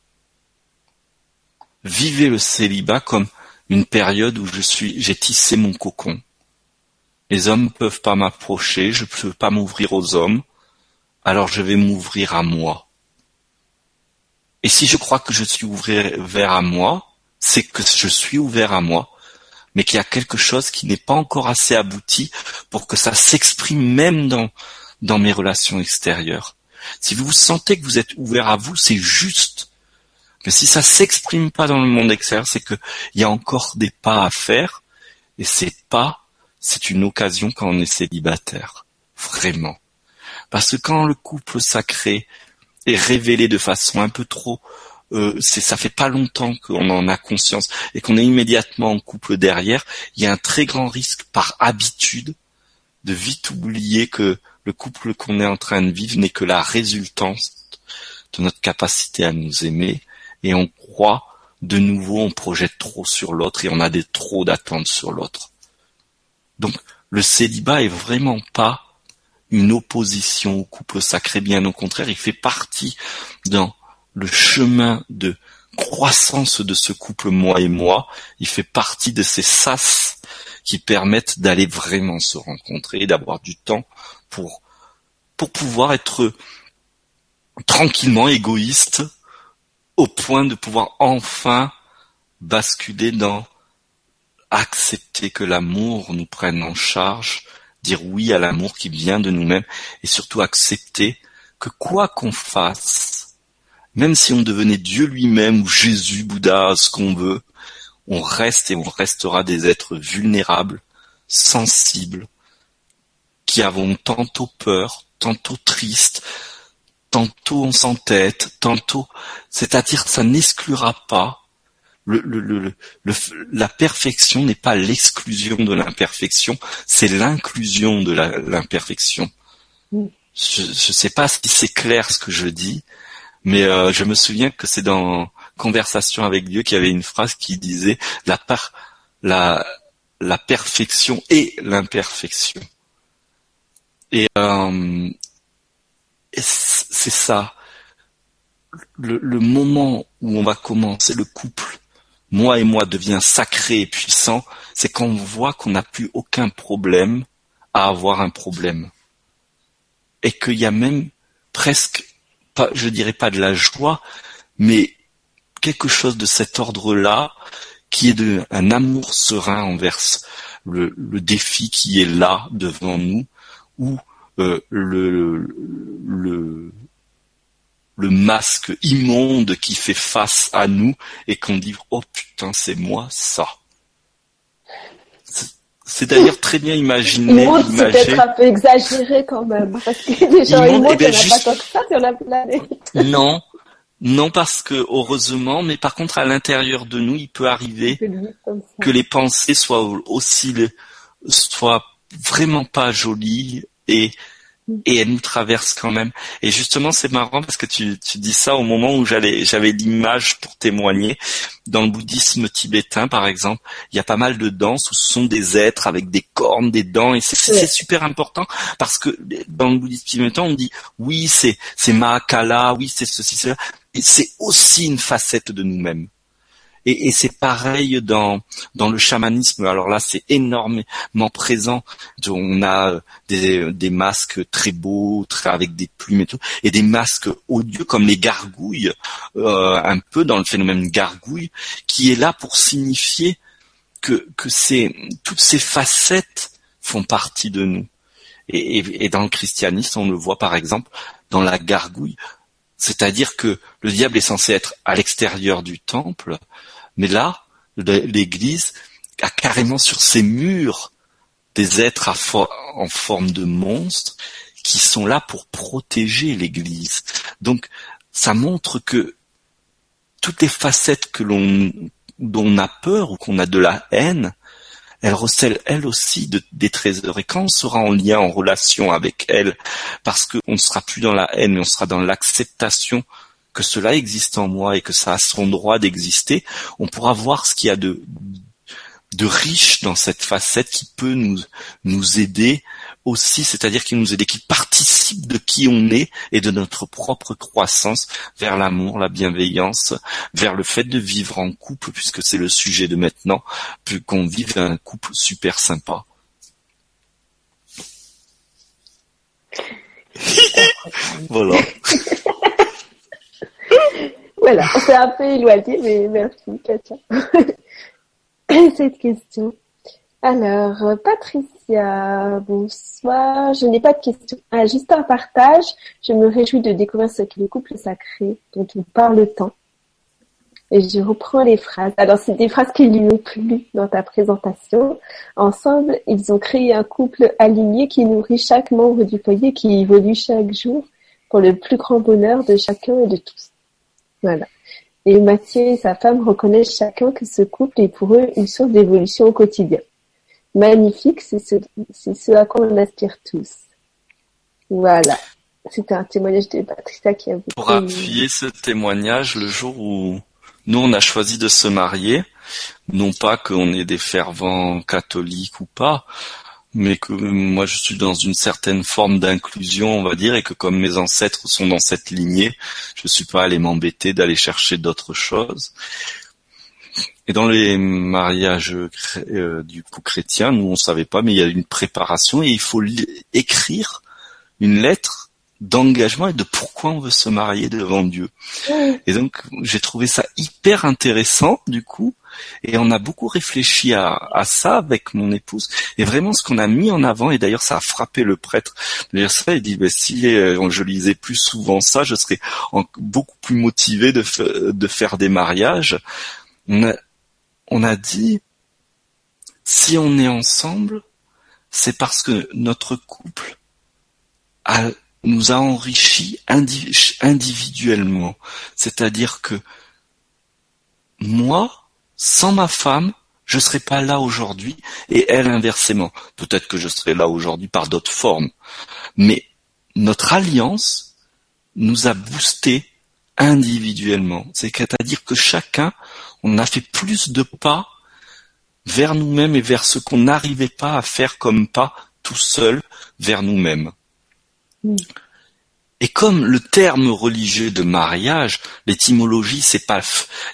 vivez le célibat comme une période où je suis, j'ai tissé mon cocon. Les hommes ne peuvent pas m'approcher, je ne peux pas m'ouvrir aux hommes, alors je vais m'ouvrir à moi. Et si je crois que je suis ouvert à moi, c'est que je suis ouvert à moi, mais qu'il y a quelque chose qui n'est pas encore assez abouti pour que ça s'exprime même dans, dans mes relations extérieures. Si vous sentez que vous êtes ouvert à vous, c'est juste mais si ça s'exprime pas dans le monde extérieur, c'est qu'il y a encore des pas à faire. Et ces pas, c'est une occasion quand on est célibataire. Vraiment. Parce que quand le couple sacré est révélé de façon un peu trop euh, c'est ça fait pas longtemps qu'on en a conscience et qu'on est immédiatement en couple derrière, il y a un très grand risque par habitude de vite oublier que le couple qu'on est en train de vivre n'est que la résultance de notre capacité à nous aimer et on croit de nouveau, on projette trop sur l'autre et on a des trop d'attentes sur l'autre. Donc, le célibat est vraiment pas une opposition au couple sacré, bien au contraire, il fait partie dans le chemin de croissance de ce couple moi et moi, il fait partie de ces sas qui permettent d'aller vraiment se rencontrer et d'avoir du temps pour, pour pouvoir être tranquillement égoïste au point de pouvoir enfin basculer dans accepter que l'amour nous prenne en charge, dire oui à l'amour qui vient de nous-mêmes et surtout accepter que quoi qu'on fasse, même si on devenait Dieu lui-même ou Jésus, Bouddha, ce qu'on veut, on reste et on restera des êtres vulnérables, sensibles, qui avons tantôt peur, tantôt tristes, tantôt on s'entête, tantôt, c'est-à-dire ça n'exclura pas le, le, le, la perfection n'est pas l'exclusion de l'imperfection, c'est l'inclusion de l'imperfection. Mm. Je ne sais pas si c'est clair ce que je dis, mais euh, je me souviens que c'est dans Conversation avec Dieu qu'il y avait une phrase qui disait la part, la, la perfection et l'imperfection. Et, euh, c'est ça. Le, moment où on va commencer le couple, moi et moi devient sacré et puissant, c'est quand on voit qu'on n'a plus aucun problème à avoir un problème. Et qu'il y a même presque, pas, je dirais pas de la joie, mais quelque chose de cet ordre-là qui est de, un amour serein envers le, le défi qui est là devant nous, ou euh, le, le, le masque immonde qui fait face à nous et qu'on dit oh putain c'est moi ça. C'est d'ailleurs très bien imaginé. Immonde, c'est peut-être un peu exagéré quand même, parce que les gens immondes, il n'y en a pas tant que ça sur la planète. Non, non, parce que heureusement, mais par contre à l'intérieur de nous, il peut arriver que les pensées soient aussi soient vraiment pas jolies et et elle nous traverse quand même. Et justement, c'est marrant parce que tu, tu dis ça au moment où j'allais, j'avais l'image pour témoigner. Dans le bouddhisme tibétain, par exemple, il y a pas mal de danses où ce sont des êtres avec des cornes, des dents, et c'est super important parce que dans le bouddhisme tibétain, on dit oui, c'est c'est Mahakala, oui, c'est ceci, cela c'est aussi une facette de nous-mêmes. Et, c'est pareil dans dans le chamanisme. Alors là, c'est énormément présent. On a des, des masques très beaux, très avec des plumes et tout, et des masques odieux comme les gargouilles, euh, un peu dans le phénomène gargouille, qui est là pour signifier que que toutes ces facettes font partie de nous. Et dans le christianisme, on le voit par exemple dans la gargouille. C'est-à-dire que le diable est censé être à l'extérieur du temple, mais là, l'Église a carrément sur ses murs des êtres en forme de monstres qui sont là pour protéger l'Église. Donc, ça montre que toutes les facettes que l'on dont on a peur ou qu'on a de la haine, elle recèle elle aussi de, des trésors. Et quand on sera en lien, en relation avec elle, parce qu'on ne sera plus dans la haine, mais on sera dans l'acceptation que cela existe en moi et que ça a son droit d'exister, on pourra voir ce qu'il y a de, de riche dans cette facette qui peut nous, nous aider aussi, c'est-à-dire qui nous aide, qui participe de qui on est et de notre propre croissance vers l'amour, la bienveillance, vers le fait de vivre en couple, puisque c'est le sujet de maintenant, qu'on vive un couple super sympa. voilà. voilà, on s'est un peu éloigné, mais merci Katia. Cette question. Alors, Patricia, bonsoir. Je n'ai pas de question. Ah, juste un partage. Je me réjouis de découvrir ce qu'est le couple sacré dont on parle tant. Et je reprends les phrases. Alors, c'est des phrases qui lui ont plu dans ta présentation. Ensemble, ils ont créé un couple aligné qui nourrit chaque membre du foyer, qui évolue chaque jour pour le plus grand bonheur de chacun et de tous. Voilà. Et Mathieu et sa femme reconnaissent chacun que ce couple est pour eux une source d'évolution au quotidien magnifique, c'est ce, ce à quoi on aspire tous. Voilà. C'était un témoignage de Patricia qui a beaucoup... Pour appuyer ce témoignage, le jour où nous on a choisi de se marier, non pas qu'on est des fervents catholiques ou pas, mais que moi je suis dans une certaine forme d'inclusion, on va dire, et que comme mes ancêtres sont dans cette lignée, je suis pas allé m'embêter d'aller chercher d'autres choses. Et dans les mariages euh, du coup chrétien, nous on savait pas, mais il y a une préparation et il faut écrire une lettre d'engagement et de pourquoi on veut se marier devant Dieu. Et donc j'ai trouvé ça hyper intéressant du coup, et on a beaucoup réfléchi à, ça avec mon épouse. Et vraiment ce qu'on a mis en avant, et d'ailleurs ça a frappé le prêtre de ça, il dit ben, si euh, je lisais plus souvent ça, je serais beaucoup plus motivé de, de faire des mariages. On a, on a dit, si on est ensemble, c'est parce que notre couple nous a enrichis individuellement. C'est-à-dire que moi, sans ma femme, je serais pas là aujourd'hui et elle inversement. Peut-être que je serais là aujourd'hui par d'autres formes. Mais notre alliance nous a boosté individuellement. C'est-à-dire que chacun, on a fait plus de pas vers nous-mêmes et vers ce qu'on n'arrivait pas à faire comme pas tout seul vers nous-mêmes. Et comme le terme religieux de mariage, l'étymologie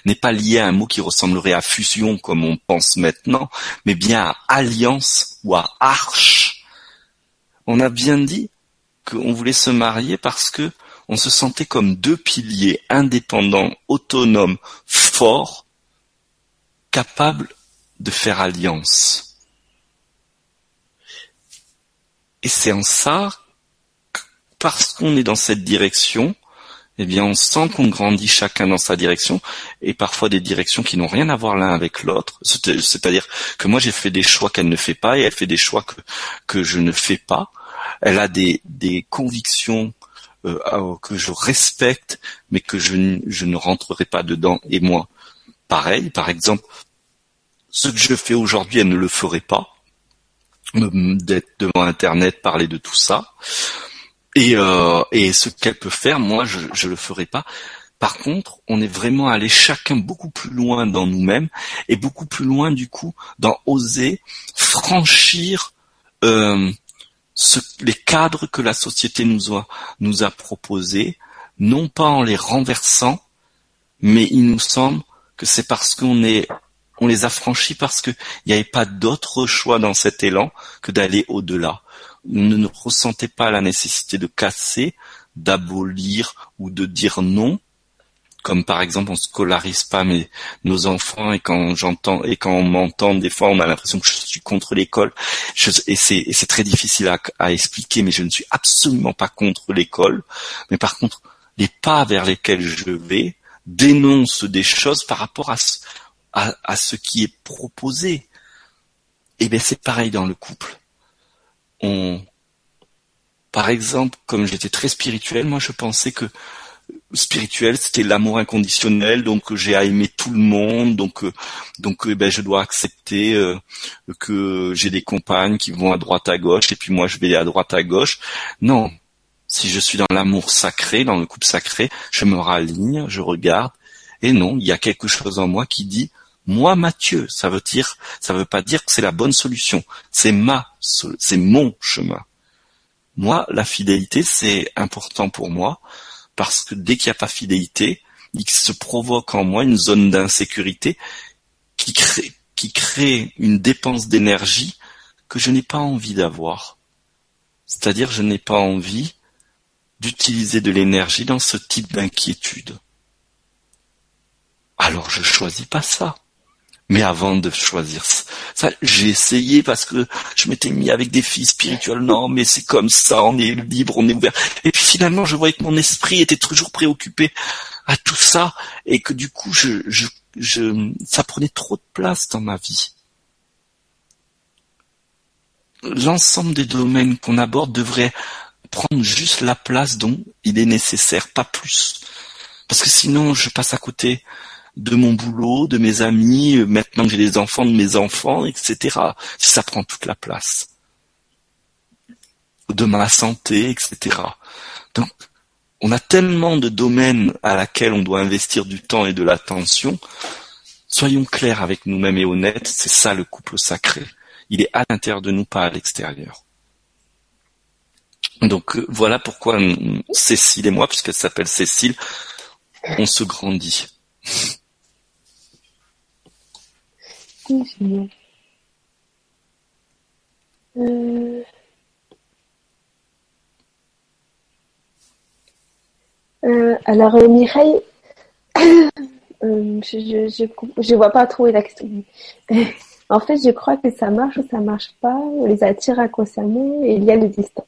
n'est pas lié à un mot qui ressemblerait à fusion comme on pense maintenant, mais bien à alliance ou à arche. On a bien dit qu'on voulait se marier parce que on se sentait comme deux piliers indépendants, autonomes, forts, capables de faire alliance. Et c'est en ça parce qu'on est dans cette direction, eh bien, on sent qu'on grandit chacun dans sa direction, et parfois des directions qui n'ont rien à voir l'un avec l'autre. C'est-à-dire que moi, j'ai fait des choix qu'elle ne fait pas, et elle fait des choix que que je ne fais pas. Elle a des des convictions euh, que je respecte, mais que je, je ne rentrerai pas dedans. Et moi, pareil. Par exemple, ce que je fais aujourd'hui, elle ne le ferait pas d'être devant Internet, parler de tout ça. Et, euh, et ce qu'elle peut faire, moi, je ne le ferai pas. Par contre, on est vraiment allé chacun beaucoup plus loin dans nous-mêmes et beaucoup plus loin du coup dans oser franchir euh, les cadres que la société nous a, nous a proposés, non pas en les renversant, mais il nous semble que c'est parce qu'on est on les a franchis parce qu'il n'y avait pas d'autre choix dans cet élan que d'aller au-delà ne ressentait pas la nécessité de casser, d'abolir ou de dire non, comme par exemple on scolarise pas mes, nos enfants et quand j'entends et quand on m'entend des fois on a l'impression que je suis contre l'école. Et c'est très difficile à, expliquer mais je ne suis absolument pas contre l'école. Mais par contre les pas vers lesquels je vais dénoncent des choses par rapport à, à, à ce qui est proposé. Et bien c'est pareil dans le couple par exemple, comme j'étais très spirituel, moi je pensais que spirituel c'était l'amour inconditionnel, donc j'ai à aimer tout le monde, donc euh, donc euh, ben je dois accepter euh, que j'ai des compagnes qui vont à droite à gauche et puis moi je vais à droite à gauche. Non, si je suis dans l'amour sacré, dans le couple sacré, je me raligne, je regarde et non, il y a quelque chose en moi qui dit moi Mathieu, ça veut dire, ça veut pas dire que c'est la bonne solution. C'est ma, c'est mon chemin. Moi, la fidélité, c'est important pour moi parce que dès qu'il n'y a pas fidélité, il se provoque en moi une zone d'insécurité qui crée, qui crée une dépense d'énergie que je n'ai pas envie d'avoir. C'est-à-dire, je n'ai pas envie d'utiliser de l'énergie dans ce type d'inquiétude. Alors je choisis pas ça. Mais avant de choisir ça, j'ai essayé parce que je m'étais mis avec des filles spirituelles. Non, mais c'est comme ça, on est libre, on est ouvert. Et puis finalement, je voyais que mon esprit était toujours préoccupé à tout ça et que du coup, je, je, ça prenait trop de place dans ma vie. L'ensemble des domaines qu'on aborde devrait prendre juste la place dont il est nécessaire, pas plus. Parce que sinon, je passe à côté de mon boulot, de mes amis, euh, maintenant que j'ai des enfants, de mes enfants, etc. Si ça prend toute la place. De ma santé, etc. Donc, on a tellement de domaines à laquelle on doit investir du temps et de l'attention. Soyons clairs avec nous-mêmes et honnêtes, c'est ça le couple sacré. Il est à l'intérieur de nous, pas à l'extérieur. Donc euh, voilà pourquoi Cécile et moi, puisqu'elle s'appelle Cécile, on se grandit. Euh, euh, alors, euh, Mireille, je, je, je, vois pas trop la question. en fait, je crois que ça marche ou ça marche pas. On les attire inconsciemment et il y a le distant.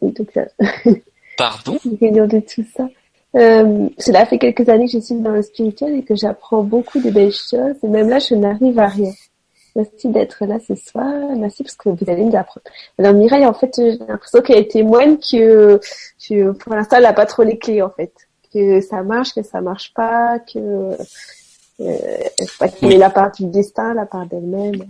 Pardon? de tout ça. Euh, cela fait quelques années que je suis dans le spirituel et que j'apprends beaucoup de belles choses. Et même là, je n'arrive à rien. Merci d'être là ce soir. Merci parce que vous allez nous apprendre. Alors Mireille, en fait, j'ai l'impression qu'elle témoigne que, que pour l'instant, elle n'a pas trop les clés en fait. Que ça marche, que ça marche pas, que mais la part du destin, la part d'elle-même.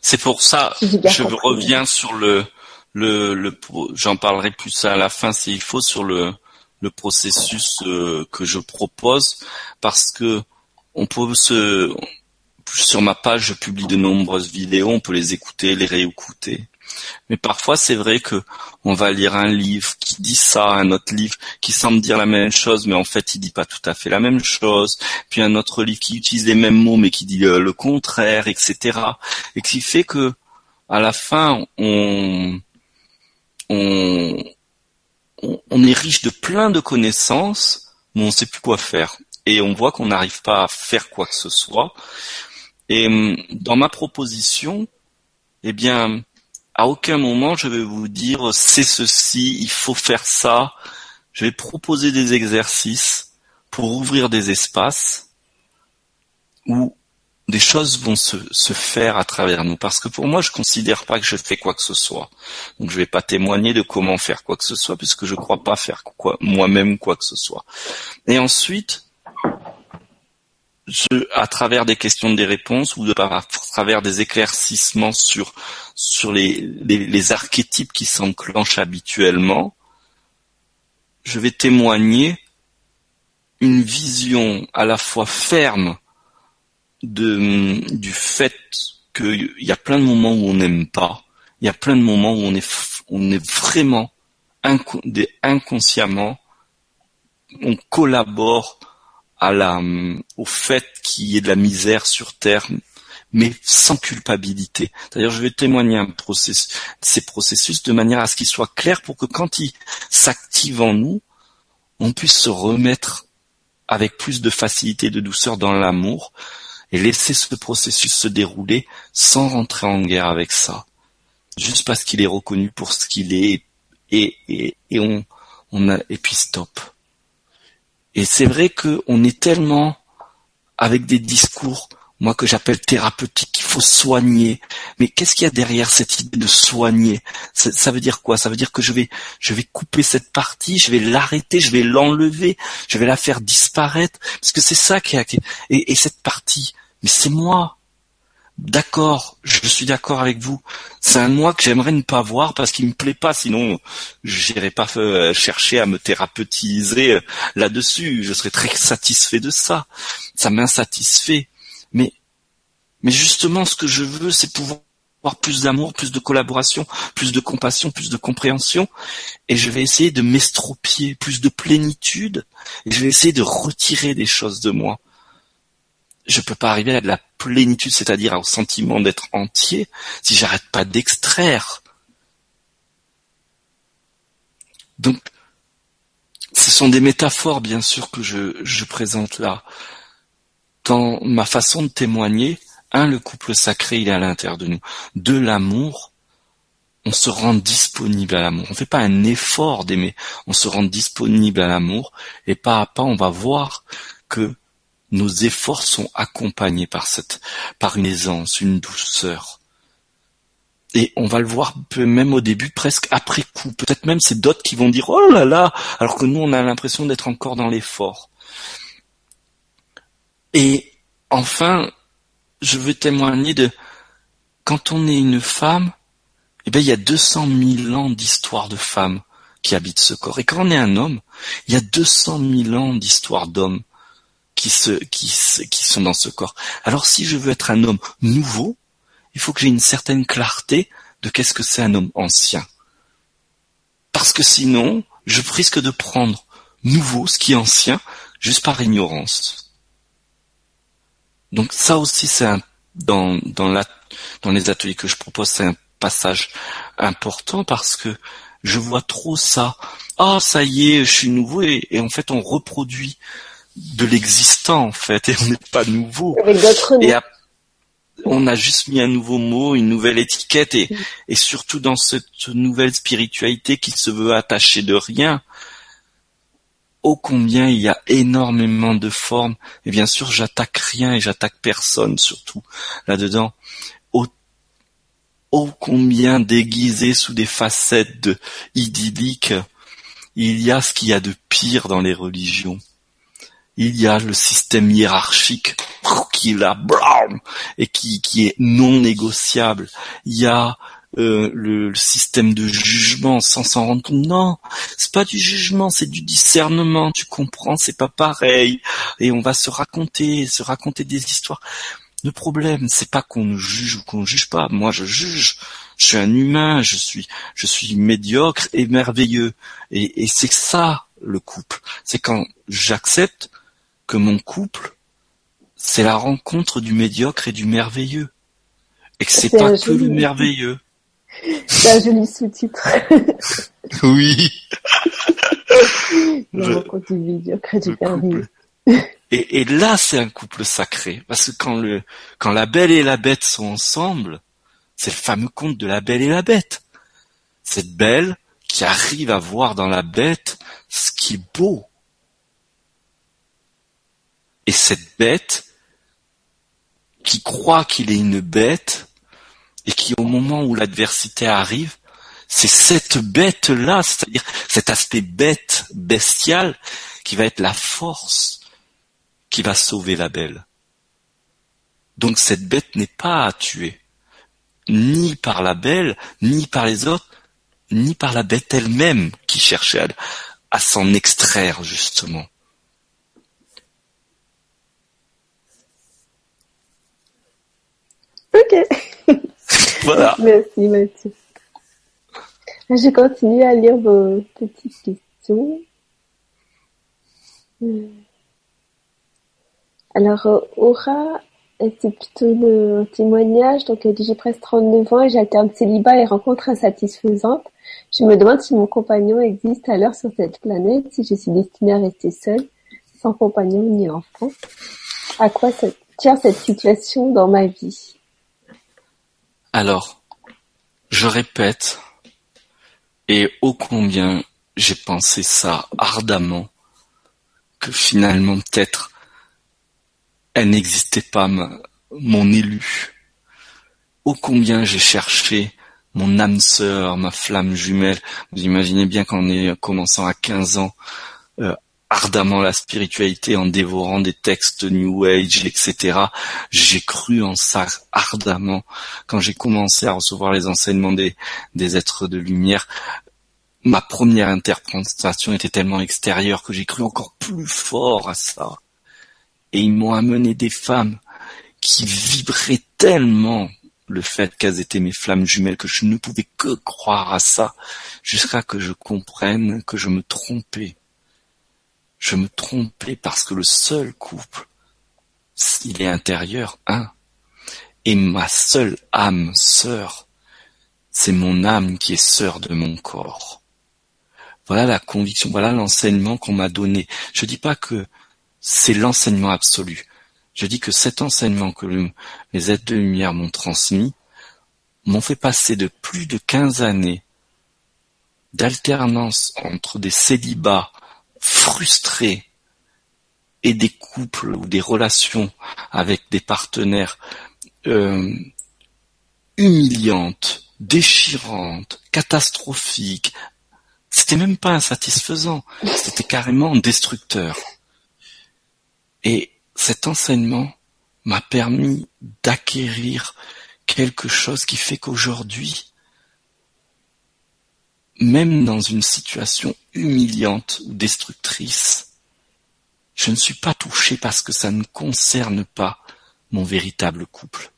C'est pour ça, je reviens sur le, le, le j'en parlerai plus à la fin s'il faut sur le, le processus euh, que je propose parce que on peut se sur ma page je publie de nombreuses vidéos, on peut les écouter, les réécouter. Mais parfois, c'est vrai que on va lire un livre qui dit ça, un autre livre qui semble dire la même chose, mais en fait, il dit pas tout à fait la même chose. Puis un autre livre qui utilise les mêmes mots, mais qui dit euh, le contraire, etc. Et qui fait que, à la fin, on, on, on est riche de plein de connaissances, mais on sait plus quoi faire. Et on voit qu'on n'arrive pas à faire quoi que ce soit. Et hum, dans ma proposition, eh bien, à aucun moment je vais vous dire c'est ceci, il faut faire ça. Je vais proposer des exercices pour ouvrir des espaces où des choses vont se, se, faire à travers nous. Parce que pour moi, je considère pas que je fais quoi que ce soit. Donc je vais pas témoigner de comment faire quoi que ce soit, puisque je crois pas faire quoi, moi-même quoi que ce soit. Et ensuite, à travers des questions des réponses ou de, à travers des éclaircissements sur sur les, les, archétypes qui s'enclenchent habituellement, je vais témoigner une vision à la fois ferme de du fait qu'il y a plein de moments où on n'aime pas, il y a plein de moments où on est on est vraiment inconsciemment on collabore à la, au fait qu'il y ait de la misère sur Terre, mais sans culpabilité. D'ailleurs, je vais témoigner un ces processus de manière à ce qu'ils soient clairs pour que quand ils s'activent en nous, on puisse se remettre avec plus de facilité et de douceur dans l'amour et laisser ce processus se dérouler sans rentrer en guerre avec ça. Juste parce qu'il est reconnu pour ce qu'il est et, et, et on, on a, et puis stop. Et c'est vrai qu'on est tellement avec des discours, moi que j'appelle thérapeutiques, qu'il faut soigner. Mais qu'est-ce qu'il y a derrière cette idée de soigner? Ça, veut dire quoi? Ça veut dire que je vais, je vais couper cette partie, je vais l'arrêter, je vais l'enlever, je vais la faire disparaître, parce que c'est ça qui. Et, et cette partie, mais c'est moi. D'accord, je suis d'accord avec vous. C'est un moi que j'aimerais ne pas voir parce qu'il me plaît pas, sinon je n'irais pas euh, chercher à me thérapeutiser euh, là-dessus. Je serais très satisfait de ça. Ça m'insatisfait. Mais, mais justement, ce que je veux, c'est pouvoir avoir plus d'amour, plus de collaboration, plus de compassion, plus de compréhension. Et je vais essayer de m'estropier, plus de plénitude. Et je vais essayer de retirer des choses de moi je peux pas arriver à la plénitude, c'est-à-dire au sentiment d'être entier, si j'arrête pas d'extraire. Donc, ce sont des métaphores, bien sûr, que je, je présente là. Dans ma façon de témoigner, un, le couple sacré, il est à l'intérieur de nous. De l'amour, on se rend disponible à l'amour. On ne fait pas un effort d'aimer, on se rend disponible à l'amour, et pas à pas, on va voir que nos efforts sont accompagnés par cette, par une aisance, une douceur. Et on va le voir même au début, presque après coup. Peut-être même c'est d'autres qui vont dire oh là là, alors que nous on a l'impression d'être encore dans l'effort. Et enfin, je veux témoigner de quand on est une femme, eh bien il y a 200 000 ans d'histoire de femmes qui habitent ce corps. Et quand on est un homme, il y a 200 000 ans d'histoire d'hommes qui, se, qui, qui sont dans ce corps. Alors si je veux être un homme nouveau, il faut que j'ai une certaine clarté de qu'est-ce que c'est un homme ancien. Parce que sinon, je risque de prendre nouveau, ce qui est ancien, juste par ignorance. Donc ça aussi, c'est un, dans, dans, la, dans les ateliers que je propose, c'est un passage important parce que je vois trop ça. Ah, ça y est, je suis nouveau et en fait on reproduit de l'existant en fait et on n'est pas nouveau. et on a juste mis un nouveau mot, une nouvelle étiquette et, et surtout dans cette nouvelle spiritualité qui se veut attacher de rien. Ô combien il y a énormément de formes et bien sûr j'attaque rien et j'attaque personne surtout là-dedans. Ô, combien déguisé sous des facettes de idylliques il y a ce qu'il y a de pire dans les religions il y a le système hiérarchique qui est là, et qui, qui est non négociable. Il y a euh, le, système de jugement sans s'en rendre compte. Non, c'est pas du jugement, c'est du discernement. Tu comprends, c'est pas pareil. Et on va se raconter, se raconter des histoires. Le problème, c'est pas qu'on nous juge ou qu'on ne juge pas. Moi, je juge. Je suis un humain. Je suis, je suis médiocre et merveilleux. Et, et c'est ça le couple. C'est quand j'accepte que mon couple, c'est la rencontre du médiocre et du merveilleux. Et que c'est pas que le merveilleux. C'est un joli sous-titre. oui. la rencontre du médiocre et du merveilleux. Et, et là, c'est un couple sacré. Parce que quand le, quand la belle et la bête sont ensemble, c'est le fameux conte de la belle et la bête. Cette belle qui arrive à voir dans la bête ce qui est beau. Et cette bête qui croit qu'il est une bête et qui au moment où l'adversité arrive, c'est cette bête-là, c'est-à-dire cet aspect bête, bestial, qui va être la force qui va sauver la belle. Donc cette bête n'est pas à tuer, ni par la belle, ni par les autres, ni par la bête elle-même qui cherchait à, s'en extraire justement. Ok. Voilà. Merci Mathieu. Je continue à lire vos petites questions. Alors, Aura c'est plutôt le témoignage? Donc, elle dit, j'ai presque 39 ans et j'alterne célibat et rencontre insatisfaisante. Je me demande si mon compagnon existe alors sur cette planète, si je suis destinée à rester seule, sans compagnon ni enfant. À quoi tient cette situation dans ma vie? Alors, je répète, et ô combien j'ai pensé ça ardemment, que finalement peut-être elle n'existait pas, mon élu. Ô combien j'ai cherché mon âme sœur, ma flamme jumelle. Vous imaginez bien qu'en commençant à 15 ans, euh, ardemment la spiritualité, en dévorant des textes New Age, etc. J'ai cru en ça ardemment. Quand j'ai commencé à recevoir les enseignements des, êtres de lumière, ma première interprétation était tellement extérieure que j'ai cru encore plus fort à ça et ils m'ont amené des femmes qui vibraient tellement le fait qu'elles étaient mes flammes jumelles que je ne pouvais que croire à ça jusqu'à que je comprenne que je me trompais. Je me trompais parce que le seul couple, il est intérieur, un. Et ma seule âme sœur, c'est mon âme qui est sœur de mon corps. Voilà la conviction, voilà l'enseignement qu'on m'a donné. Je dis pas que c'est l'enseignement absolu. Je dis que cet enseignement que les êtres de lumière m'ont transmis m'ont fait passer de plus de quinze années d'alternance entre des célibats frustrés et des couples ou des relations avec des partenaires euh, humiliantes, déchirantes, catastrophiques. C'était même pas insatisfaisant, c'était carrément destructeur. Et cet enseignement m'a permis d'acquérir quelque chose qui fait qu'aujourd'hui, même dans une situation humiliante ou destructrice, je ne suis pas touché parce que ça ne concerne pas mon véritable couple.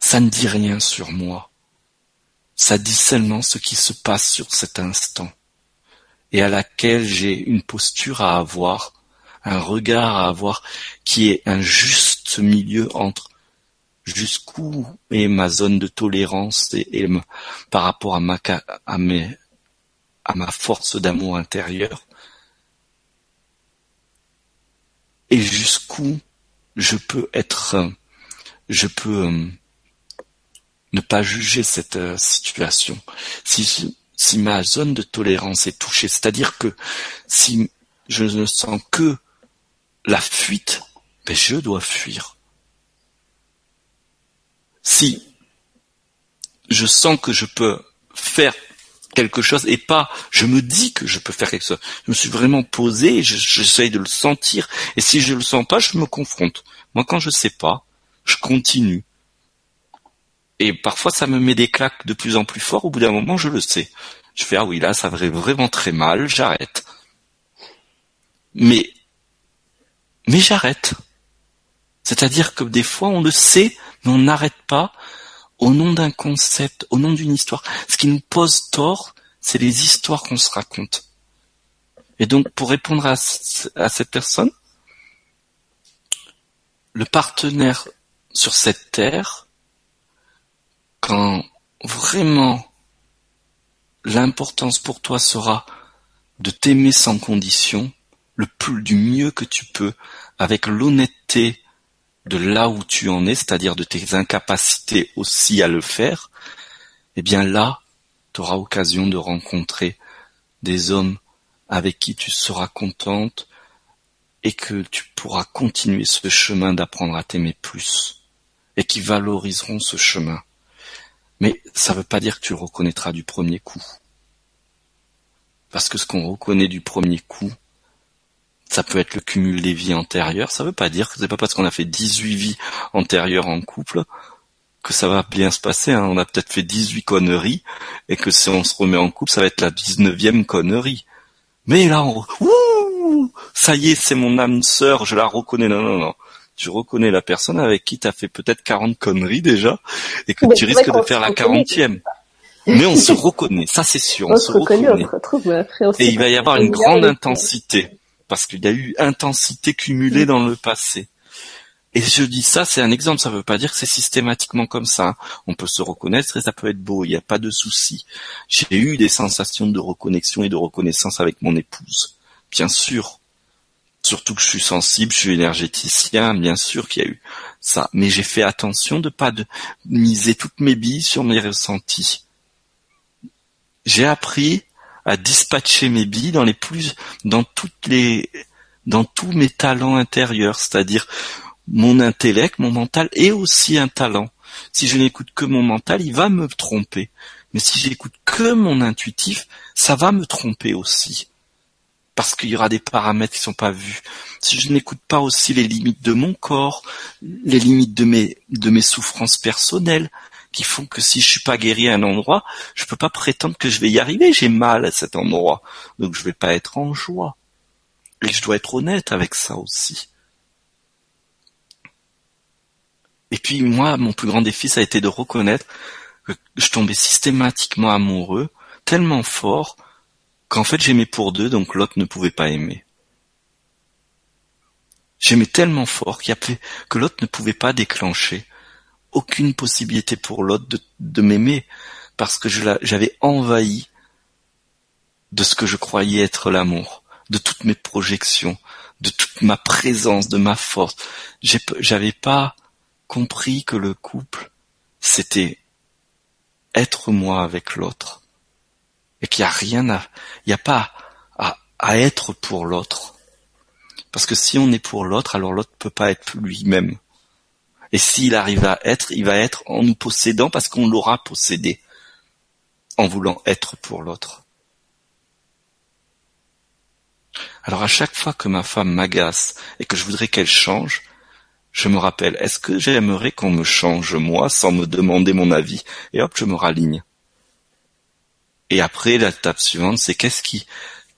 Ça ne dit rien sur moi. Ça dit seulement ce qui se passe sur cet instant et à laquelle j'ai une posture à avoir, un regard à avoir qui est un juste milieu entre jusqu'où est ma zone de tolérance par rapport à ma force d'amour intérieur? Et jusqu'où je peux être je peux euh, ne pas juger cette euh, situation? Si si ma zone de tolérance est touchée, c'est-à-dire que si je ne sens que la fuite, ben je dois fuir. Si je sens que je peux faire quelque chose et pas je me dis que je peux faire quelque chose. Je me suis vraiment posé j'essaye de le sentir et si je le sens pas, je me confronte. Moi quand je sais pas, je continue. Et parfois ça me met des claques de plus en plus fort, au bout d'un moment je le sais. Je fais ah oui là ça va vraiment très mal, j'arrête. Mais mais j'arrête. C'est-à-dire que des fois on le sait, mais on n'arrête pas au nom d'un concept, au nom d'une histoire. Ce qui nous pose tort, c'est les histoires qu'on se raconte. Et donc, pour répondre à, à cette personne, le partenaire sur cette terre, quand vraiment l'importance pour toi sera de t'aimer sans condition, le plus du mieux que tu peux, avec l'honnêteté de là où tu en es, c'est-à-dire de tes incapacités aussi à le faire, eh bien là, tu auras occasion de rencontrer des hommes avec qui tu seras contente et que tu pourras continuer ce chemin d'apprendre à t'aimer plus et qui valoriseront ce chemin. Mais ça ne veut pas dire que tu reconnaîtras du premier coup. Parce que ce qu'on reconnaît du premier coup, ça peut être le cumul des vies antérieures. Ça veut pas dire que c'est pas parce qu'on a fait 18 vies antérieures en couple que ça va bien se passer. Hein. On a peut-être fait 18 conneries et que si on se remet en couple, ça va être la 19e connerie. Mais là, on... Ouh ça y est, c'est mon âme sœur, je la reconnais. Non, non, non. Tu reconnais la personne avec qui tu as fait peut-être 40 conneries déjà et que tu risques de faire la 40e. Mais on se reconnaît, ça c'est sûr, on, se, reconnaît. et il va y avoir une grande intensité parce qu'il y a eu intensité cumulée dans le passé. Et je dis ça, c'est un exemple, ça ne veut pas dire que c'est systématiquement comme ça. On peut se reconnaître et ça peut être beau, il n'y a pas de souci. J'ai eu des sensations de reconnexion et de reconnaissance avec mon épouse, bien sûr. Surtout que je suis sensible, je suis énergéticien, bien sûr qu'il y a eu ça. Mais j'ai fait attention de pas de miser toutes mes billes sur mes ressentis. J'ai appris à dispatcher mes billes dans les plus, dans toutes les, dans tous mes talents intérieurs, c'est-à-dire mon intellect, mon mental est aussi un talent. Si je n'écoute que mon mental, il va me tromper. Mais si j'écoute que mon intuitif, ça va me tromper aussi. Parce qu'il y aura des paramètres qui sont pas vus. Si je n'écoute pas aussi les limites de mon corps, les limites de mes, de mes souffrances personnelles, qui font que si je suis pas guéri à un endroit, je peux pas prétendre que je vais y arriver. J'ai mal à cet endroit. Donc je vais pas être en joie. Et je dois être honnête avec ça aussi. Et puis moi, mon plus grand défi, ça a été de reconnaître que je tombais systématiquement amoureux, tellement fort, qu'en fait j'aimais pour deux, donc l'autre ne pouvait pas aimer. J'aimais tellement fort qu'il y que l'autre ne pouvait pas déclencher aucune possibilité pour l'autre de, m'aimer parce que j'avais envahi de ce que je croyais être l'amour, de toutes mes projections, de toute ma présence, de ma force. J'avais pas compris que le couple, c'était être moi avec l'autre. Et qu'il n'y a rien à, il n'y a pas à, à être pour l'autre. Parce que si on est pour l'autre, alors l'autre peut pas être lui-même. Et s'il arrive à être, il va être en nous possédant parce qu'on l'aura possédé, en voulant être pour l'autre. Alors à chaque fois que ma femme m'agace et que je voudrais qu'elle change, je me rappelle, est-ce que j'aimerais qu'on me change moi sans me demander mon avis? Et hop, je me raligne. Et après, la suivante, c'est qu'est-ce qui,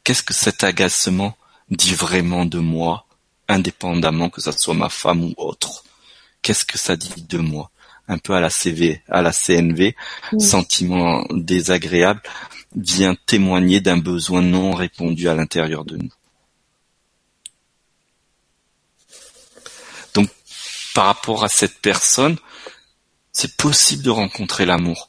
qu'est-ce que cet agacement dit vraiment de moi, indépendamment que ce soit ma femme ou autre? Qu'est-ce que ça dit de moi? Un peu à la CV, à la CNV, sentiment désagréable, vient témoigner d'un besoin non répondu à l'intérieur de nous. Donc, par rapport à cette personne, c'est possible de rencontrer l'amour.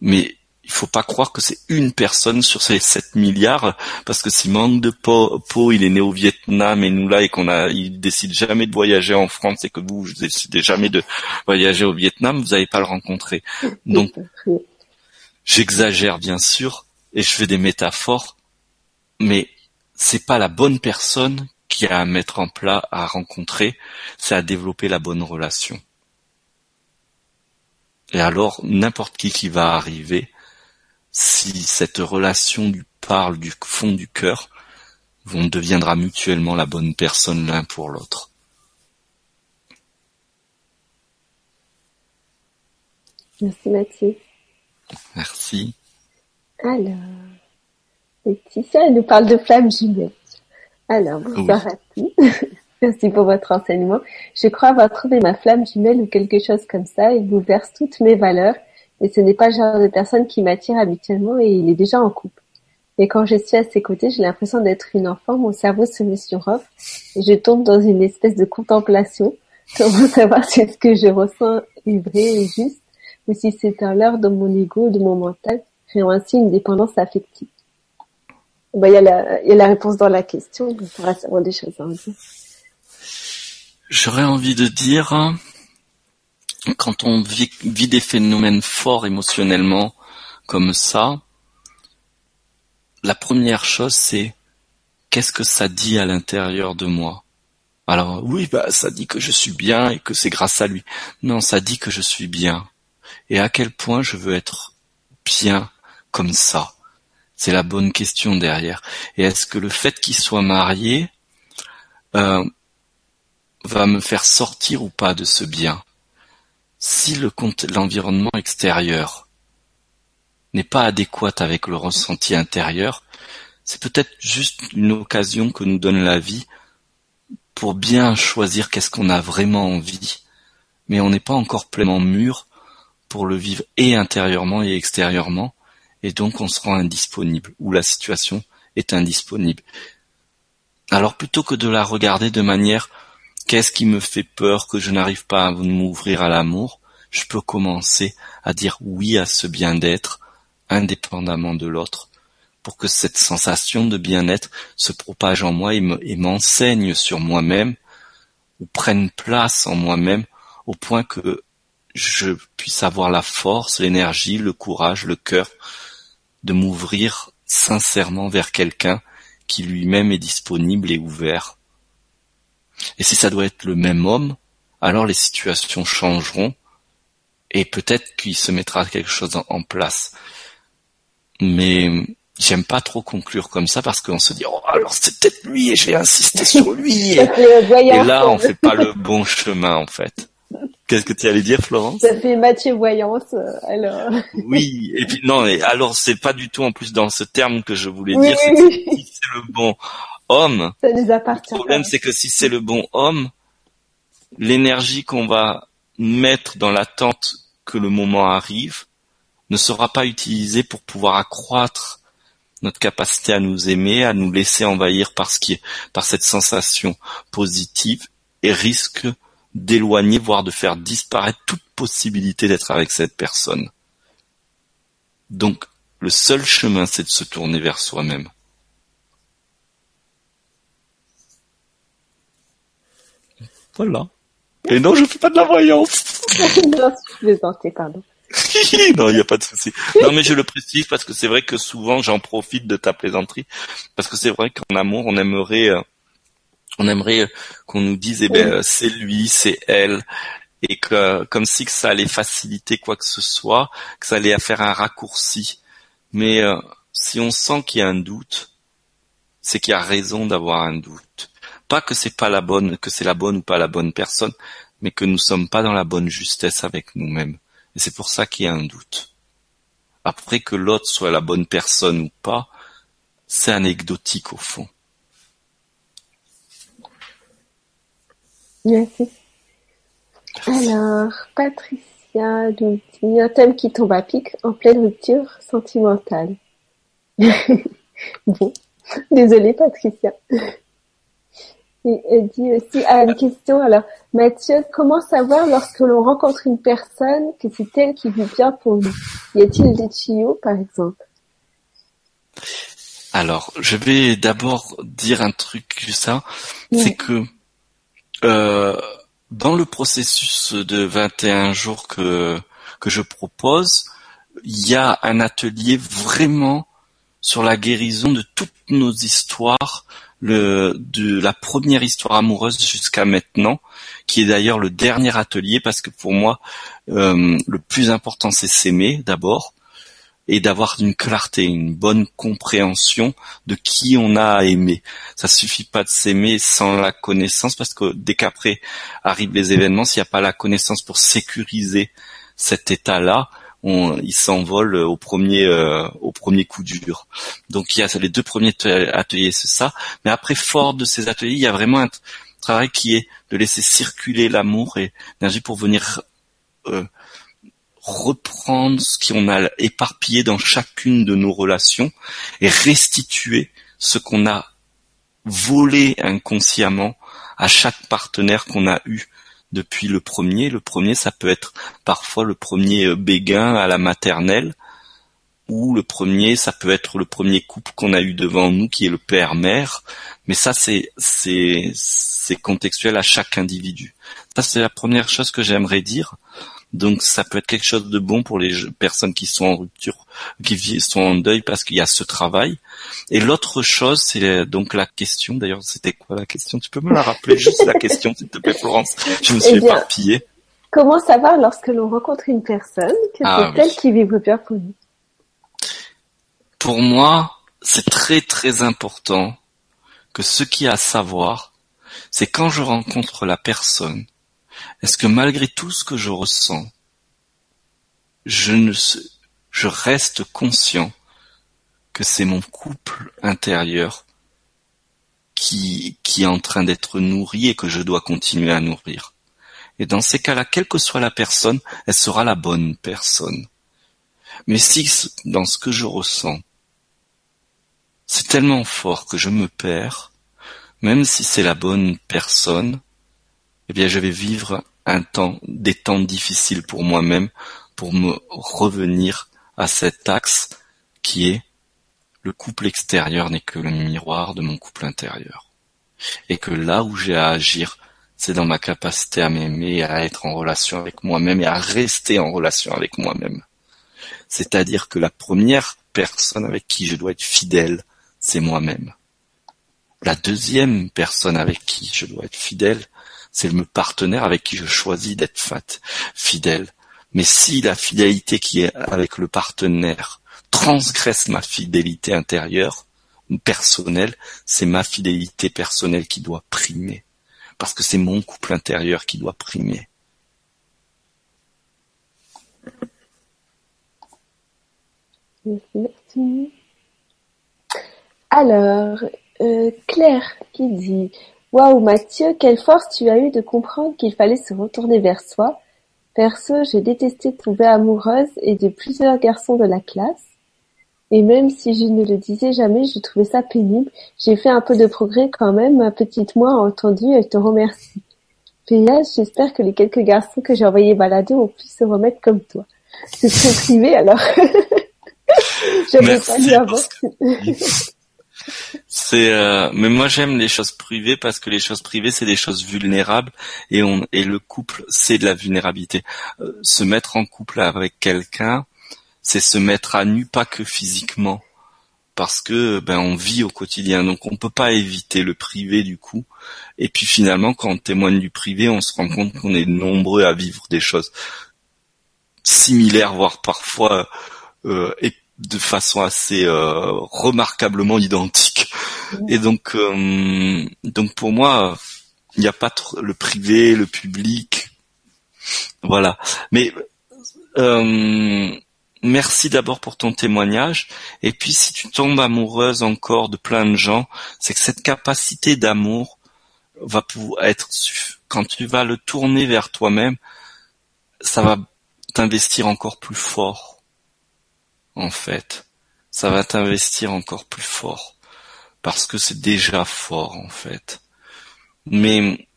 Mais il faut pas croire que c'est une personne sur ces 7 milliards, parce que si manque de peau, il est né au Vietnam et nous là, et qu'on a, il décide jamais de voyager en France et que vous, vous décidez jamais de voyager au Vietnam, vous n'allez pas le rencontrer. Donc, j'exagère bien sûr, et je fais des métaphores, mais c'est pas la bonne personne qui a à mettre en plat, à rencontrer, c'est à développer la bonne relation. Et alors, n'importe qui qui va arriver, si cette relation du parle du fond du cœur, on deviendra mutuellement la bonne personne l'un pour l'autre. Merci Mathieu. Merci. Alors, Laetitia, elle nous parle de flammes jumelles. Alors, bonsoir à tous. Merci pour votre enseignement. Je crois avoir trouvé ma flamme jumelle ou quelque chose comme ça. Il bouleverse toutes mes valeurs et ce n'est pas le genre de personne qui m'attire habituellement et il est déjà en couple. Et quand je suis à ses côtés, j'ai l'impression d'être une enfant, mon cerveau se met sur off et je tombe dans une espèce de contemplation. Comment savoir si ce que je ressens est vrai et juste ou si c'est un leurre de mon ego, de mon mental, créant ainsi une dépendance affective? Ben, il, y la, il y a la réponse dans la question, il faudra savoir des choses à dire. J'aurais envie de dire, quand on vit, des phénomènes forts émotionnellement comme ça, la première chose c'est qu'est-ce que ça dit à l'intérieur de moi? Alors oui, bah ça dit que je suis bien et que c'est grâce à lui. Non, ça dit que je suis bien. Et à quel point je veux être bien comme ça? C'est la bonne question derrière. Et est-ce que le fait qu'il soit marié euh, va me faire sortir ou pas de ce bien? Si le l'environnement extérieur n'est pas adéquat avec le ressenti intérieur, c'est peut-être juste une occasion que nous donne la vie pour bien choisir qu'est-ce qu'on a vraiment envie, mais on n'est pas encore pleinement mûr pour le vivre et intérieurement et extérieurement, et donc on se rend indisponible, ou la situation est indisponible. Alors plutôt que de la regarder de manière qu'est-ce qui me fait peur que je n'arrive pas à m'ouvrir à l'amour, je peux commencer à dire oui à ce bien-d'être, indépendamment de l'autre, pour que cette sensation de bien-être se propage en moi et m'enseigne sur moi-même, ou prenne place en moi-même, au point que je puisse avoir la force, l'énergie, le courage, le cœur de m'ouvrir sincèrement vers quelqu'un qui lui-même est disponible et ouvert. Et si ça doit être le même homme, alors les situations changeront et peut-être qu'il se mettra quelque chose en place. Mais j'aime pas trop conclure comme ça parce qu'on se dit oh alors c'est peut-être lui et j'ai insisté sur lui. Et, là on fait pas le bon chemin en fait. Qu'est-ce que tu allais dire Florence? Ça fait Mathieu voyance alors. oui et puis non et alors c'est pas du tout en plus dans ce terme que je voulais dire c'est le bon homme. Ça nous appartient. Le problème c'est que si c'est le bon homme l'énergie qu'on va mettre dans l'attente que le moment arrive ne sera pas utilisé pour pouvoir accroître notre capacité à nous aimer, à nous laisser envahir par ce qui est, par cette sensation positive et risque d'éloigner, voire de faire disparaître toute possibilité d'être avec cette personne. Donc, le seul chemin, c'est de se tourner vers soi-même. Voilà. Et non, je fais pas de la voyance. non, je pardon. non, il n'y a pas de souci. Non, mais je le précise parce que c'est vrai que souvent j'en profite de ta plaisanterie parce que c'est vrai qu'en amour on aimerait, euh, on aimerait euh, qu'on nous dise eh ben c'est lui, c'est elle et que comme si que ça allait faciliter quoi que ce soit, que ça allait faire un raccourci. Mais euh, si on sent qu'il y a un doute, c'est qu'il y a raison d'avoir un doute. Pas que c'est pas la bonne, que c'est la bonne ou pas la bonne personne, mais que nous sommes pas dans la bonne justesse avec nous-mêmes. Et c'est pour ça qu'il y a un doute. Après que l'autre soit la bonne personne ou pas, c'est anecdotique au fond. Merci. Alors, Patricia nous dit un thème qui tombe à pic en pleine rupture sentimentale. bon, désolée Patricia. Et elle dit aussi, ah, une question, alors, Mathieu, comment savoir lorsque l'on rencontre une personne que c'est elle qui vit bien pour nous Y a-t-il des tuyaux, par exemple? Alors, je vais d'abord dire un truc ça, c'est que euh, dans le processus de 21 jours que que je propose, il y a un atelier vraiment sur la guérison de toutes nos histoires le, de la première histoire amoureuse jusqu'à maintenant, qui est d'ailleurs le dernier atelier parce que pour moi, euh, le plus important c'est s'aimer d'abord. et d'avoir une clarté, une bonne compréhension de qui on a à aimer. Ça suffit pas de s'aimer sans la connaissance parce que dès qu'après arrivent les événements, s'il n'y a pas la connaissance pour sécuriser cet état-là, on, il s'envole au premier euh, au premier coup dur. Donc il y a les deux premiers ateliers, c'est ça. Mais après, fort de ces ateliers, il y a vraiment un travail qui est de laisser circuler l'amour et l'énergie pour venir euh, reprendre ce qu'on a éparpillé dans chacune de nos relations et restituer ce qu'on a volé inconsciemment à chaque partenaire qu'on a eu depuis le premier. Le premier, ça peut être parfois le premier euh, béguin à la maternelle, ou le premier, ça peut être le premier couple qu'on a eu devant nous, qui est le père-mère. Mais ça, c'est c'est c'est contextuel à chaque individu. Ça, c'est la première chose que j'aimerais dire. Donc ça peut être quelque chose de bon pour les personnes qui sont en rupture, qui sont en deuil parce qu'il y a ce travail. Et l'autre chose, c'est donc la question. D'ailleurs, c'était quoi la question? Tu peux me la rappeler juste la question, s'il te plaît, Florence? Je me suis eh éparpillée. Comment savoir lorsque l'on rencontre une personne que ah c'est elle qui vit peur pour nous Pour moi, c'est très très important que ce qui a à savoir, c'est quand je rencontre la personne est-ce que malgré tout ce que je ressens, je reste conscient que c'est mon couple intérieur qui, qui est en train d'être nourri et que je dois continuer à nourrir? Et dans ces cas-là, quelle que soit la personne, elle sera la bonne personne. Mais si dans ce que je ressens, c'est tellement fort que je me perds, même si c'est la bonne personne, eh bien je vais vivre un temps, des temps difficiles pour moi-même, pour me revenir à cet axe qui est le couple extérieur n'est que le miroir de mon couple intérieur. Et que là où j'ai à agir, c'est dans ma capacité à m'aimer, à être en relation avec moi-même et à rester en relation avec moi-même. C'est-à-dire que la première personne avec qui je dois être fidèle, c'est moi-même. La deuxième personne avec qui je dois être fidèle, c'est le partenaire avec qui je choisis d'être fidèle. Mais si la fidélité qui est avec le partenaire transgresse ma fidélité intérieure, personnelle, c'est ma fidélité personnelle qui doit primer. Parce que c'est mon couple intérieur qui doit primer. Merci. Alors, euh, Claire qui dit Waouh Mathieu, quelle force tu as eu de comprendre qu'il fallait se retourner vers soi. Perso, j'ai détesté tomber amoureuse et de plusieurs garçons de la classe. Et même si je ne le disais jamais, je trouvais ça pénible. J'ai fait un peu de progrès quand même, ma petite moi a entendu et je te remercie. PS, j'espère que les quelques garçons que j'ai envoyés balader ont pu se remettre comme toi. C'est très privé alors. J'avais pas dû avoir. C'est euh, mais moi j'aime les choses privées parce que les choses privées c'est des choses vulnérables et on et le couple c'est de la vulnérabilité. Euh, se mettre en couple avec quelqu'un, c'est se mettre à nu pas que physiquement parce que ben on vit au quotidien donc on peut pas éviter le privé du coup et puis finalement quand on témoigne du privé on se rend compte qu'on est nombreux à vivre des choses similaires voire parfois euh, de façon assez euh, remarquablement identique. Et donc, euh, donc pour moi, il n'y a pas trop le privé, le public, voilà. Mais euh, merci d'abord pour ton témoignage. Et puis, si tu tombes amoureuse encore de plein de gens, c'est que cette capacité d'amour va pouvoir être quand tu vas le tourner vers toi-même, ça va t'investir encore plus fort en fait, ça va t'investir encore plus fort parce que c'est déjà fort en fait. Mais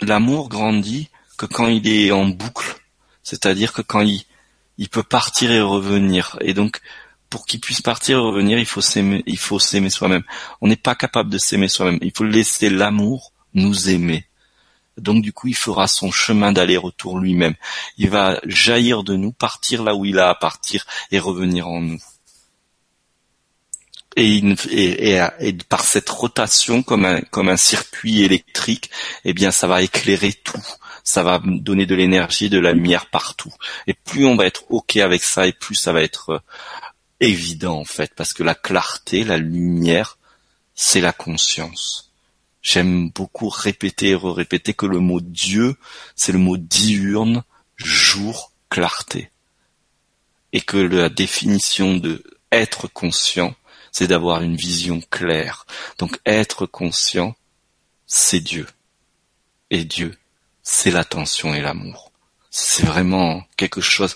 l'amour grandit que quand il est en boucle, c'est-à-dire que quand il, peut partir et revenir. Et donc, pour qu'il puisse partir et revenir, il faut s'aimer, il faut s'aimer soi-même. On n'est pas capable de s'aimer soi-même. Il faut laisser l'amour nous aimer. Donc du coup, il fera son chemin d'aller-retour lui-même. Il va jaillir de nous, partir là où il a à partir et revenir en nous. Et, par cette rotation comme un, comme un circuit électrique, eh bien, ça va éclairer tout. ça va donner de l'énergie, de la lumière partout. Et plus on va être ok avec ça, et plus ça va être euh, évident en fait, parce que la clarté, la lumière, c'est la conscience. J'aime beaucoup répéter et répéter que le mot Dieu, c'est le mot diurne, jour, clarté. Et que la définition de être conscient, c'est d'avoir une vision claire. Donc être conscient, c'est Dieu. Et Dieu, c'est l'attention et l'amour. C'est vraiment quelque chose.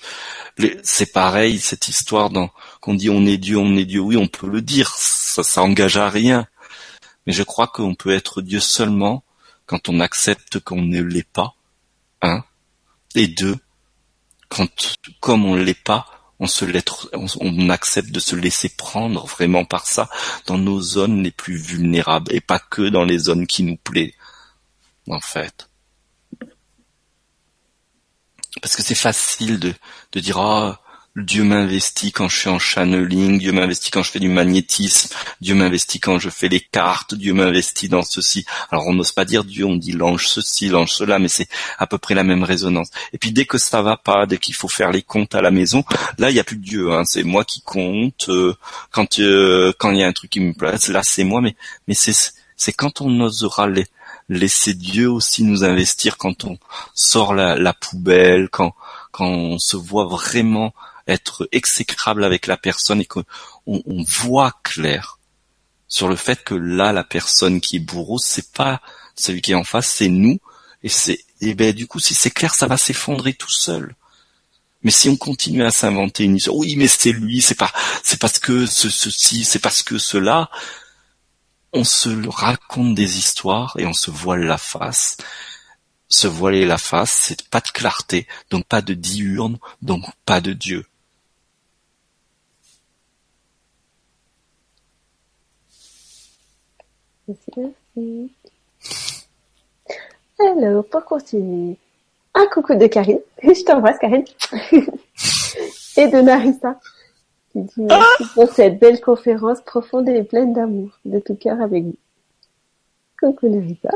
C'est pareil cette histoire dans qu'on dit on est Dieu, on est Dieu. Oui, on peut le dire. Ça, ça engage à rien. Mais je crois qu'on peut être Dieu seulement quand on accepte qu'on ne l'est pas. Un. Et deux, quand, comme on l'est pas, on se on, accepte de se laisser prendre vraiment par ça dans nos zones les plus vulnérables et pas que dans les zones qui nous plaisent, en fait. Parce que c'est facile de, de dire, ah, Dieu m'investit quand je suis en channeling, Dieu m'investit quand je fais du magnétisme, Dieu m'investit quand je fais les cartes, Dieu m'investit dans ceci. Alors on n'ose pas dire Dieu, on dit l'ange ceci, l'ange cela, mais c'est à peu près la même résonance. Et puis dès que ça va pas, dès qu'il faut faire les comptes à la maison, là il y a plus Dieu, hein. c'est moi qui compte. Euh, quand euh, quand il y a un truc qui me place, là c'est moi, mais mais c'est c'est quand on osera laisser Dieu aussi nous investir quand on sort la, la poubelle, quand quand on se voit vraiment être exécrable avec la personne et qu'on on voit clair sur le fait que là, la personne qui est bourreau, c'est pas celui qui est en face, c'est nous. Et c'est, et ben, du coup, si c'est clair, ça va s'effondrer tout seul. Mais si on continue à s'inventer une histoire, oui, mais c'est lui, c'est pas, c'est parce que ce, ceci, c'est parce que cela, on se raconte des histoires et on se voile la face. Se voiler la face, c'est pas de clarté, donc pas de diurne, donc pas de Dieu. Merci, Alors, pour continuer, un coucou de Karine. Je t'embrasse, Karine. et de Narissa, qui dit merci pour cette belle conférence profonde et pleine d'amour. De tout cœur avec vous. Coucou, Narissa.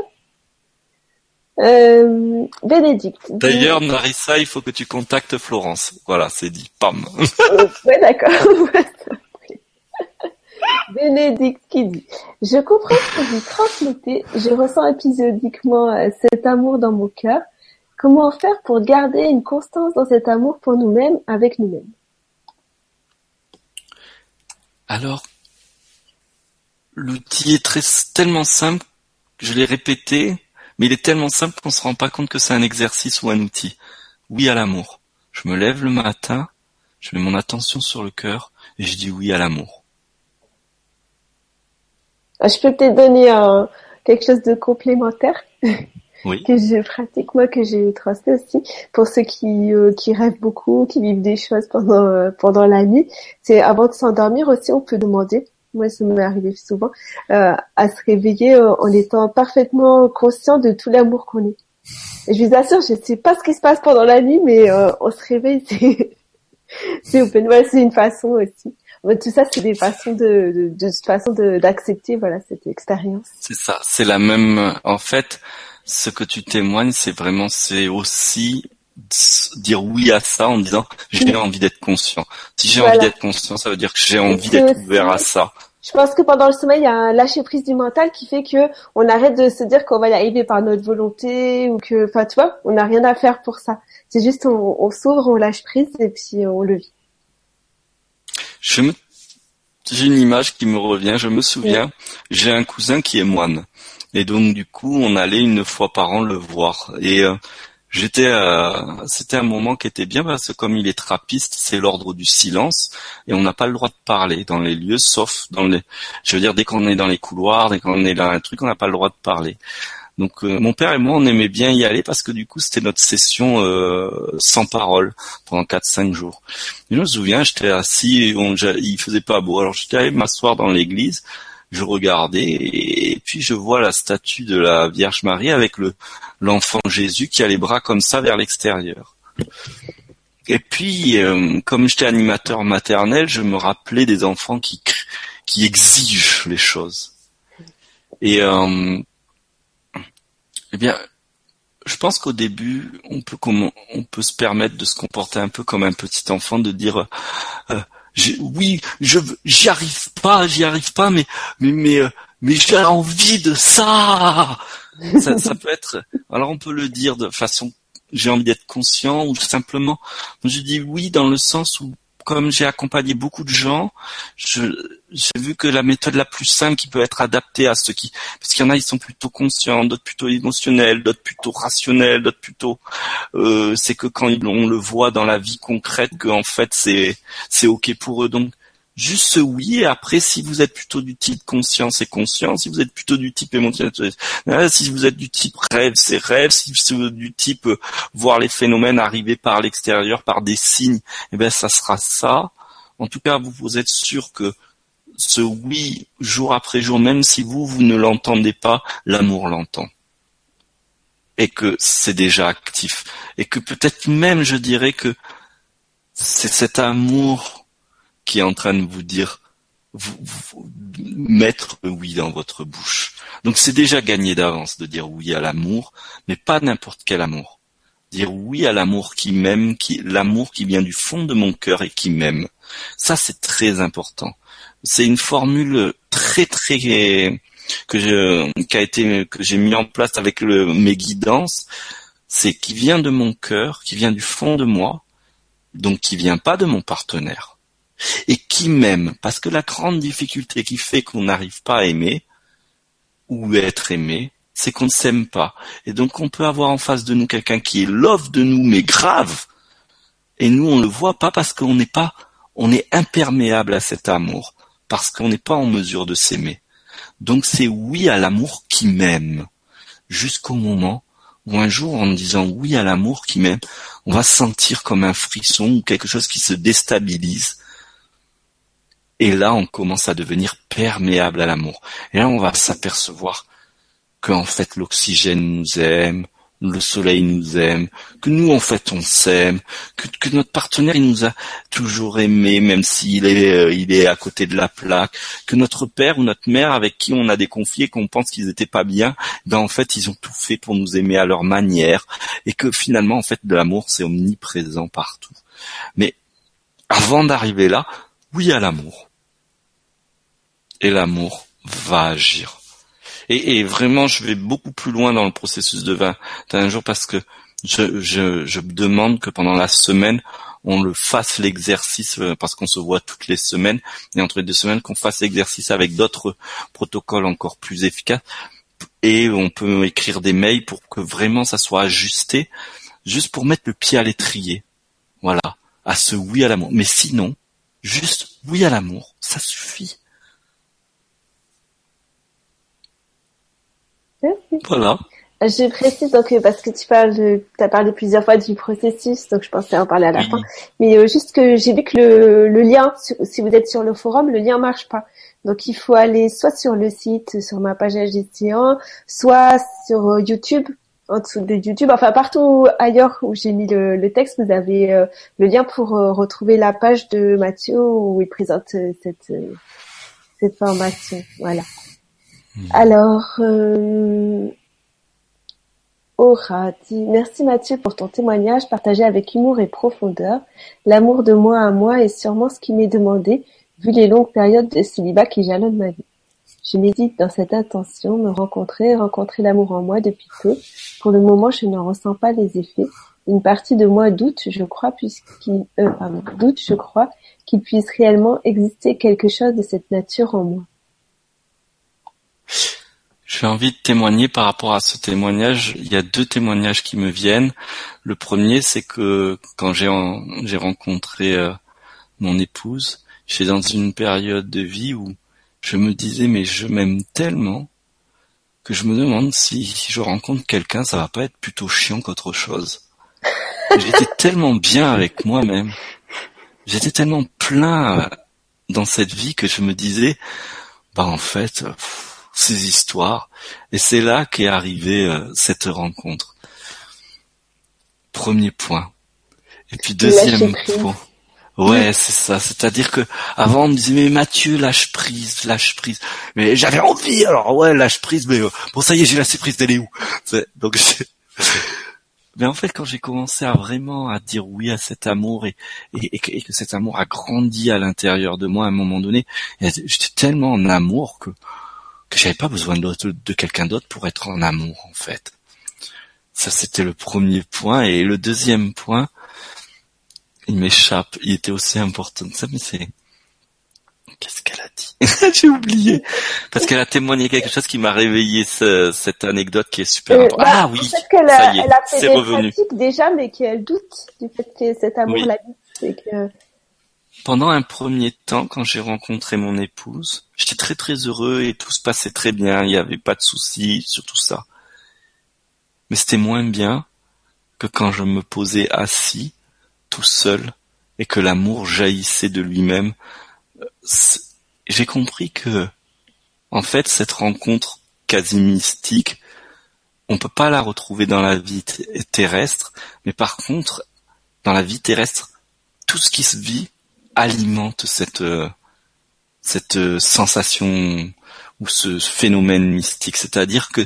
Euh, Bénédicte. D'ailleurs, Narissa, il faut que tu contactes Florence. Voilà, c'est dit. Pam. Euh, ouais, d'accord. Bénédicte qui dit Je comprends ce que vous transmettez, je ressens épisodiquement euh, cet amour dans mon cœur. Comment faire pour garder une constance dans cet amour pour nous-mêmes, avec nous-mêmes? Alors, l'outil est tellement simple, je l'ai répété, mais il est tellement simple qu'on se rend pas compte que c'est un exercice ou un outil. Oui à l'amour. Je me lève le matin, je mets mon attention sur le cœur et je dis oui à l'amour. Ah, je peux peut-être donner un, quelque chose de complémentaire que je pratique moi, que j'ai transmis aussi pour ceux qui euh, qui rêvent beaucoup, qui vivent des choses pendant euh, pendant la nuit. C'est avant de s'endormir aussi, on peut demander. Moi, ça m'est arrivé souvent euh, à se réveiller en étant parfaitement conscient de tout l'amour qu'on est. Et je vous assure, je sais pas ce qui se passe pendant la nuit, mais on se réveille, c'est c'est open. c'est une façon aussi tout ça, c'est des façons de, de, de façon d'accepter, voilà, cette expérience. C'est ça, c'est la même. En fait, ce que tu témoignes, c'est vraiment, c'est aussi dire oui à ça en disant j'ai envie d'être conscient. Si j'ai envie d'être conscient, ça veut dire que j'ai envie d'être ouvert à ça. Je pense que pendant le sommeil, il y a un lâcher prise du mental qui fait que on arrête de se dire qu'on va y arriver par notre volonté ou que, enfin, tu vois, on n'a rien à faire pour ça. C'est juste on, on s'ouvre, on lâche prise et puis on le vit. Je me, j'ai une image qui me revient. Je me souviens, j'ai un cousin qui est moine, et donc du coup, on allait une fois par an le voir. Et euh, j'étais, euh, c'était un moment qui était bien parce que comme il est trappiste, c'est l'ordre du silence, et on n'a pas le droit de parler dans les lieux, sauf dans les, je veux dire, dès qu'on est dans les couloirs, dès qu'on est dans un truc, on n'a pas le droit de parler. Donc euh, mon père et moi, on aimait bien y aller parce que du coup, c'était notre session euh, sans parole pendant 4-5 jours. Et je me souviens, j'étais assis, on, il faisait pas beau, alors j'étais allé m'asseoir dans l'église, je regardais et puis je vois la statue de la Vierge Marie avec le l'enfant Jésus qui a les bras comme ça vers l'extérieur. Et puis, euh, comme j'étais animateur maternel, je me rappelais des enfants qui qui exigent les choses. Et euh, eh bien, je pense qu'au début, on peut comment, on peut se permettre de se comporter un peu comme un petit enfant, de dire euh, oui, je j'y arrive pas, j'y arrive pas, mais mais mais euh, mais j'ai envie de ça. ça. Ça peut être. Alors on peut le dire de façon j'ai envie d'être conscient ou simplement je dis oui dans le sens où comme j'ai accompagné beaucoup de gens, j'ai vu que la méthode la plus simple qui peut être adaptée à ceux qui, parce qu'il y en a, ils sont plutôt conscients, d'autres plutôt émotionnels, d'autres plutôt rationnels, d'autres plutôt, euh, c'est que quand on le voit dans la vie concrète, que en fait c'est c'est ok pour eux. Donc juste ce oui et après si vous êtes plutôt du type conscience c'est conscience si vous êtes plutôt du type émotionnel si vous êtes du type rêve c'est rêve si vous êtes du type euh, voir les phénomènes arriver par l'extérieur par des signes eh ben ça sera ça. En tout cas vous vous êtes sûr que ce oui jour après jour même si vous vous ne l'entendez pas l'amour l'entend. Et que c'est déjà actif. Et que peut-être même je dirais que c'est cet amour qui est en train de vous dire vous, mettre oui dans votre bouche. Donc c'est déjà gagné d'avance de dire oui à l'amour, mais pas n'importe quel amour. Dire oui à l'amour qui m'aime, qui l'amour qui vient du fond de mon cœur et qui m'aime. Ça c'est très important. C'est une formule très très que je, qui que j'ai mis en place avec mes guidances. C'est qui vient de mon cœur, qui vient du fond de moi, donc qui vient pas de mon partenaire et qui m'aime. Parce que la grande difficulté qui fait qu'on n'arrive pas à aimer ou être aimé, c'est qu'on ne s'aime pas. Et donc on peut avoir en face de nous quelqu'un qui est love de nous, mais grave. Et nous, on le voit pas parce qu'on n'est pas, on est imperméable à cet amour, parce qu'on n'est pas en mesure de s'aimer. Donc c'est oui à l'amour qui m'aime, jusqu'au moment où un jour, en disant oui à l'amour qui m'aime, on va sentir comme un frisson ou quelque chose qui se déstabilise et là, on commence à devenir perméable à l'amour. Et là, on va s'apercevoir qu'en fait, l'oxygène nous aime, le soleil nous aime, que nous, en fait, on s'aime, que, notre partenaire, il nous a toujours aimé, même s'il est, euh, il est à côté de la plaque, que notre père ou notre mère, avec qui on a des conflits et qu'on pense qu'ils étaient pas bien, ben, en fait, ils ont tout fait pour nous aimer à leur manière, et que finalement, en fait, l'amour, c'est omniprésent partout. Mais, avant d'arriver là, oui à l'amour et l'amour va agir. Et, vraiment, je vais beaucoup plus loin dans le processus de 21 jours parce que je, je, je demande que pendant la semaine, on le fasse l'exercice euh, parce qu'on se voit toutes les semaines et entre les deux semaines qu'on fasse l'exercice avec d'autres protocoles encore plus efficaces. Et on peut écrire des mails pour que vraiment ça soit ajusté juste pour mettre le pied à l'étrier. Voilà. À ce oui à l'amour. Mais sinon juste oui à l'amour ça suffit Voilà. Je précise donc parce que tu parles de, as parlé plusieurs fois du processus, donc je pensais en parler à la fin. Mais euh, juste que j'ai vu que le, le lien, si vous êtes sur le forum, le lien marche pas. Donc il faut aller soit sur le site, sur ma page HDC1, soit sur euh, YouTube, en dessous de YouTube, enfin partout ailleurs où j'ai mis le, le, texte, vous avez euh, le lien pour retrouver la page de Mathieu où il présente cette cette formation. Voilà. Alors, euh, Aura dit Merci Mathieu pour ton témoignage partagé avec humour et profondeur. L'amour de moi à moi est sûrement ce qui m'est demandé, vu les longues périodes de célibat qui jalonnent ma vie. Je médite dans cette intention, me rencontrer, rencontrer l'amour en moi depuis peu. Pour le moment, je n'en ressens pas les effets. Une partie de moi doute, je crois, puisqu'il, euh, doute, je crois, qu'il puisse réellement exister quelque chose de cette nature en moi. J'ai envie de témoigner par rapport à ce témoignage. Il y a deux témoignages qui me viennent. Le premier, c'est que quand j'ai j'ai rencontré euh, mon épouse, j'étais dans une période de vie où je me disais mais je m'aime tellement que je me demande si je rencontre quelqu'un, ça va pas être plutôt chiant qu'autre chose. J'étais tellement bien avec moi-même. J'étais tellement plein dans cette vie que je me disais, bah en fait, ces histoires. Et c'est là qu'est arrivée euh, cette rencontre. Premier point. Et puis deuxième point. Ouais, c'est ça. C'est-à-dire que avant on me disait mais Mathieu lâche prise, lâche prise. Mais j'avais envie alors ouais lâche prise. Mais euh, bon ça y est j'ai lâché prise. Elle est où Donc Mais en fait, quand j'ai commencé à vraiment à dire oui à cet amour et, et, que cet amour a grandi à l'intérieur de moi à un moment donné, j'étais tellement en amour que que j'avais pas besoin de, de quelqu'un d'autre pour être en amour en fait. Ça c'était le premier point et le deuxième point, il m'échappe, il était aussi important que ça, mais c'est Qu'est-ce qu'elle a dit? J'ai oublié. Parce qu'elle a témoigné quelque chose qui m'a réveillé cette anecdote qui est super euh, importante. Bah, ah oui, ça y est, elle a fait c'est des revenu. déjà, mais qu'elle doute du fait que cet amour la l'habite. Que... Pendant un premier temps, quand j'ai rencontré mon épouse, j'étais très très heureux et tout se passait très bien. Il n'y avait pas de soucis sur tout ça. Mais c'était moins bien que quand je me posais assis, tout seul, et que l'amour jaillissait de lui-même j'ai compris que, en fait, cette rencontre quasi mystique, on peut pas la retrouver dans la vie terrestre, mais par contre, dans la vie terrestre, tout ce qui se vit alimente cette cette sensation ou ce phénomène mystique. C'est-à-dire que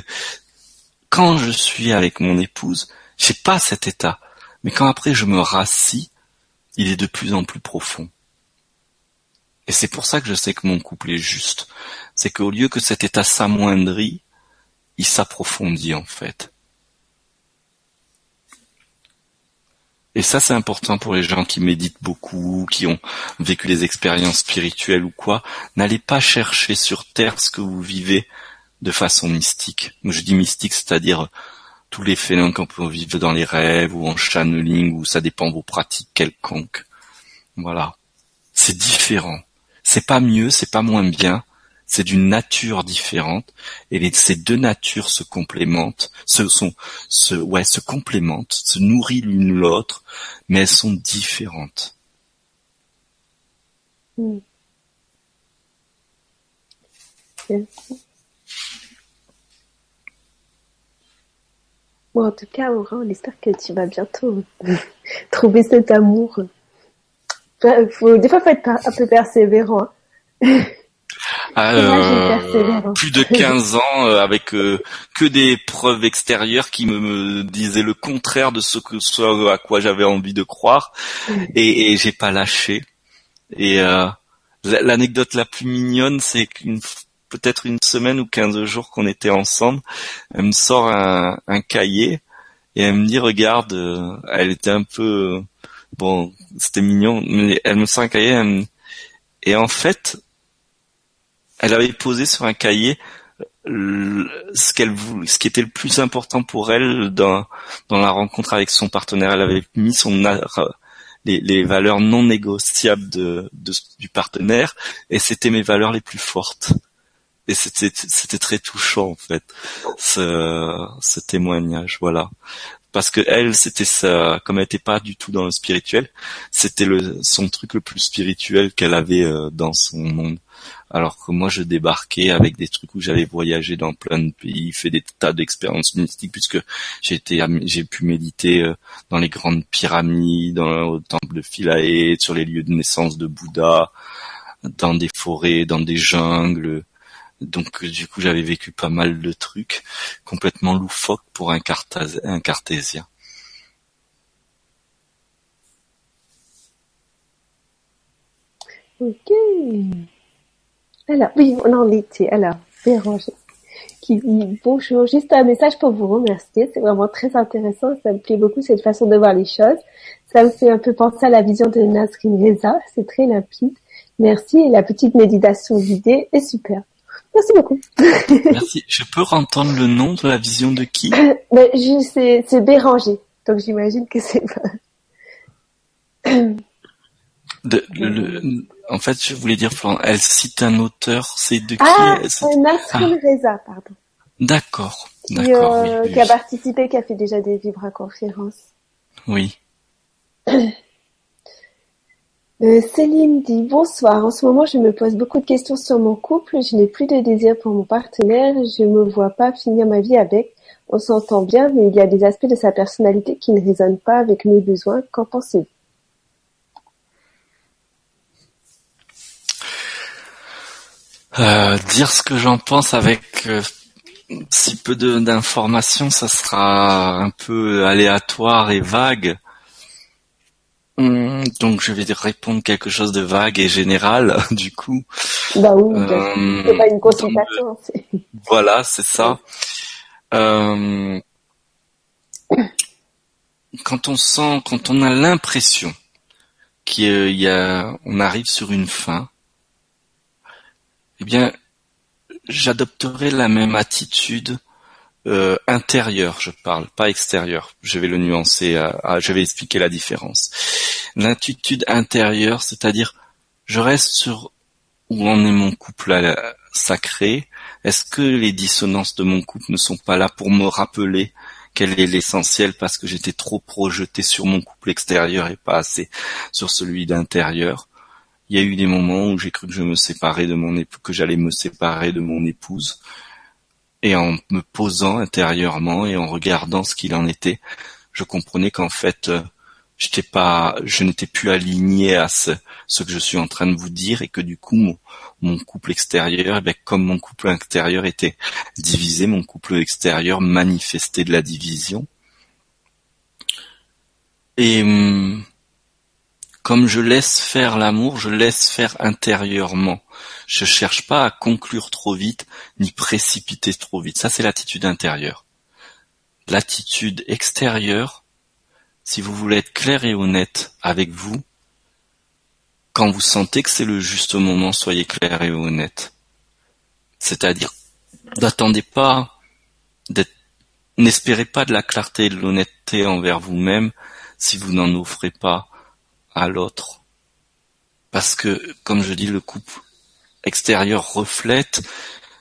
quand je suis avec mon épouse, j'ai pas cet état, mais quand après je me rassis, il est de plus en plus profond. Et c'est pour ça que je sais que mon couple est juste. C'est qu'au lieu que cet état s'amoindrit, il s'approfondit en fait. Et ça, c'est important pour les gens qui méditent beaucoup, qui ont vécu des expériences spirituelles ou quoi. N'allez pas chercher sur Terre ce que vous vivez de façon mystique. Je dis mystique, c'est-à-dire tous les phénomènes qu'on peut vivre dans les rêves ou en channeling, ou ça dépend de vos pratiques quelconques. Voilà. C'est différent. C'est pas mieux, c'est pas moins bien, c'est d'une nature différente et ces deux natures se complémentent, se sont, se, ouais, se complémentent, se nourrissent l'une l'autre, mais elles sont différentes. Hmm. Bon, en tout cas, Aura, on espère que tu vas bientôt trouver cet amour des fois, faut être un peu persévérant. Hein. Ah, euh, plus de 15 ans euh, avec euh, que des preuves extérieures qui me, disaient le contraire de ce que ce à quoi j'avais envie de croire. Et, et j'ai pas lâché. Et l'anecdote la plus mignonne c'est qu'une peut-être une semaine ou 15 jours qu'on était ensemble elle me sort un, un cahier et elle me dit regarde elle était un peu bon, c'était mignon, mais elle me sort un cahier, et en fait, elle avait posé sur un cahier ce qu'elle ce qui était le plus important pour elle dans dans la rencontre avec son partenaire. Elle avait mis son les, les valeurs non négociables de, du partenaire, et c'était mes valeurs les plus fortes. Et c'était c'était très touchant en fait ce, ce témoignage. Voilà parce que elle c'était ça comme elle était pas du tout dans le spirituel c'était le son truc le plus spirituel qu'elle avait euh, dans son monde alors que moi je débarquais avec des trucs où j'avais voyagé dans plein de pays fait des tas d'expériences mystiques puisque j'ai pu méditer euh, dans les grandes pyramides dans le temple de Philae sur les lieux de naissance de Bouddha dans des forêts dans des jungles donc du coup j'avais vécu pas mal de trucs complètement loufoques pour un, un cartésien. Ok. Alors, oui, on en était. Alors, Béranger qui dit bonjour, juste un message pour vous remercier. C'est vraiment très intéressant. Ça me plaît beaucoup cette façon de voir les choses. Ça me fait un peu penser à la vision de Nasrin Reza. C'est très limpide. Merci. Et la petite méditation guidée est super. Merci beaucoup. Merci. Je peux entendre le nom de la vision de qui? Ben, C'est Béranger. Donc j'imagine que c'est de, le, en fait, je voulais dire, elle cite un auteur, c'est de qui Ah, Nasrin ah. Reza, pardon. D'accord, d'accord. Euh, qui a participé, qui a fait déjà des vibra-conférences. Oui. Euh, Céline dit bonsoir. En ce moment, je me pose beaucoup de questions sur mon couple. Je n'ai plus de désir pour mon partenaire. Je me vois pas finir ma vie avec. On s'entend bien, mais il y a des aspects de sa personnalité qui ne résonnent pas avec mes besoins. Qu'en pensez-vous? Euh, Dire ce que j'en pense avec euh, si peu d'informations, ça sera un peu aléatoire et vague. Hum, donc je vais répondre quelque chose de vague et général, du coup. Bah oui, euh, c'est pas une consultation. voilà, c'est ça. Euh, quand on sent, quand on a l'impression qu'il y a, on arrive sur une fin, eh bien, j'adopterai la même attitude euh, intérieure, je parle, pas extérieure. Je vais le nuancer, je vais expliquer la différence. L'attitude intérieure, c'est-à-dire, je reste sur où en est mon couple sacré. Est-ce que les dissonances de mon couple ne sont pas là pour me rappeler quel est l'essentiel parce que j'étais trop projeté sur mon couple extérieur et pas assez sur celui d'intérieur? Il y a eu des moments où j'ai cru que je me séparais de mon époux, que j'allais me séparer de mon épouse. Et en me posant intérieurement et en regardant ce qu'il en était, je comprenais qu'en fait, euh, j'étais pas, je n'étais plus aligné à ce, que je suis en train de vous dire et que du coup, mon, couple extérieur, eh comme mon couple intérieur était divisé, mon couple extérieur manifestait de la division. Et hum, comme je laisse faire l'amour, je laisse faire intérieurement. Je cherche pas à conclure trop vite, ni précipiter trop vite. Ça, c'est l'attitude intérieure. L'attitude extérieure, si vous voulez être clair et honnête avec vous, quand vous sentez que c'est le juste moment, soyez clair et honnête. C'est-à-dire, n'attendez pas n'espérez pas de la clarté et de l'honnêteté envers vous-même si vous n'en offrez pas à l'autre. Parce que, comme je dis, le couple extérieur reflète,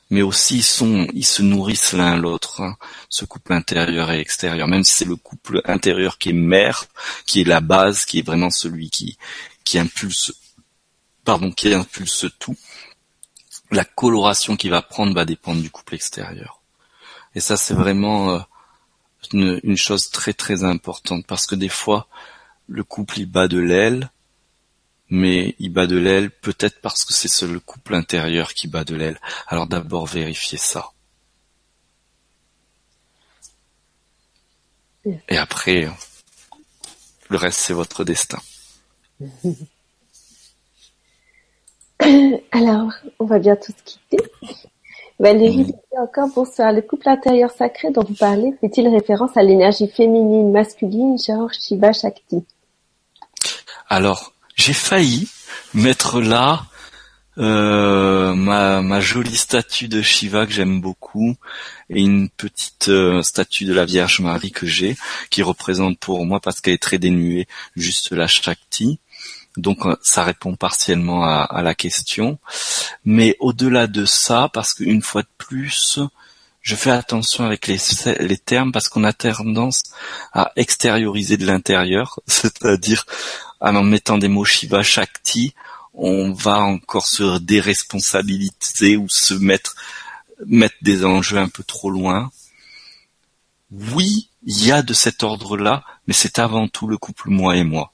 mais aussi ils sont, ils se nourrissent l'un l'autre. Hein, ce couple intérieur et extérieur, même si c'est le couple intérieur qui est mère, qui est la base, qui est vraiment celui qui, qui impulse, pardon, qui impulse tout. La coloration qu'il va prendre va dépendre du couple extérieur. Et ça, c'est vraiment euh, une, une chose très très importante parce que des fois, le couple il bat de l'aile, mais il bat de l'aile peut-être parce que c'est le couple intérieur qui bat de l'aile. Alors d'abord vérifiez ça. Et après, le reste c'est votre destin. Alors, on va bientôt se quitter. Valérie, mmh. encore bonsoir. Le couple intérieur sacré dont vous parlez fait-il référence à l'énergie féminine, masculine, genre Shiva Shakti? Alors, j'ai failli mettre là euh, ma, jolie statue de Shiva que j'aime beaucoup et une petite euh, statue de la Vierge Marie que j'ai qui représente pour moi parce qu'elle est très dénuée juste la Shakti. Donc euh, ça répond partiellement à, la question. Mais au-delà de ça, parce qu'une fois de plus, je fais attention avec les, les termes parce qu'on a tendance à extérioriser de l'intérieur, c'est-à-dire en mettant des mots Shiva Shakti, on va encore se déresponsabiliser ou se mettre mettre des enjeux un peu trop loin. Oui, il y a de cet ordre-là, mais c'est avant tout le couple moi et moi.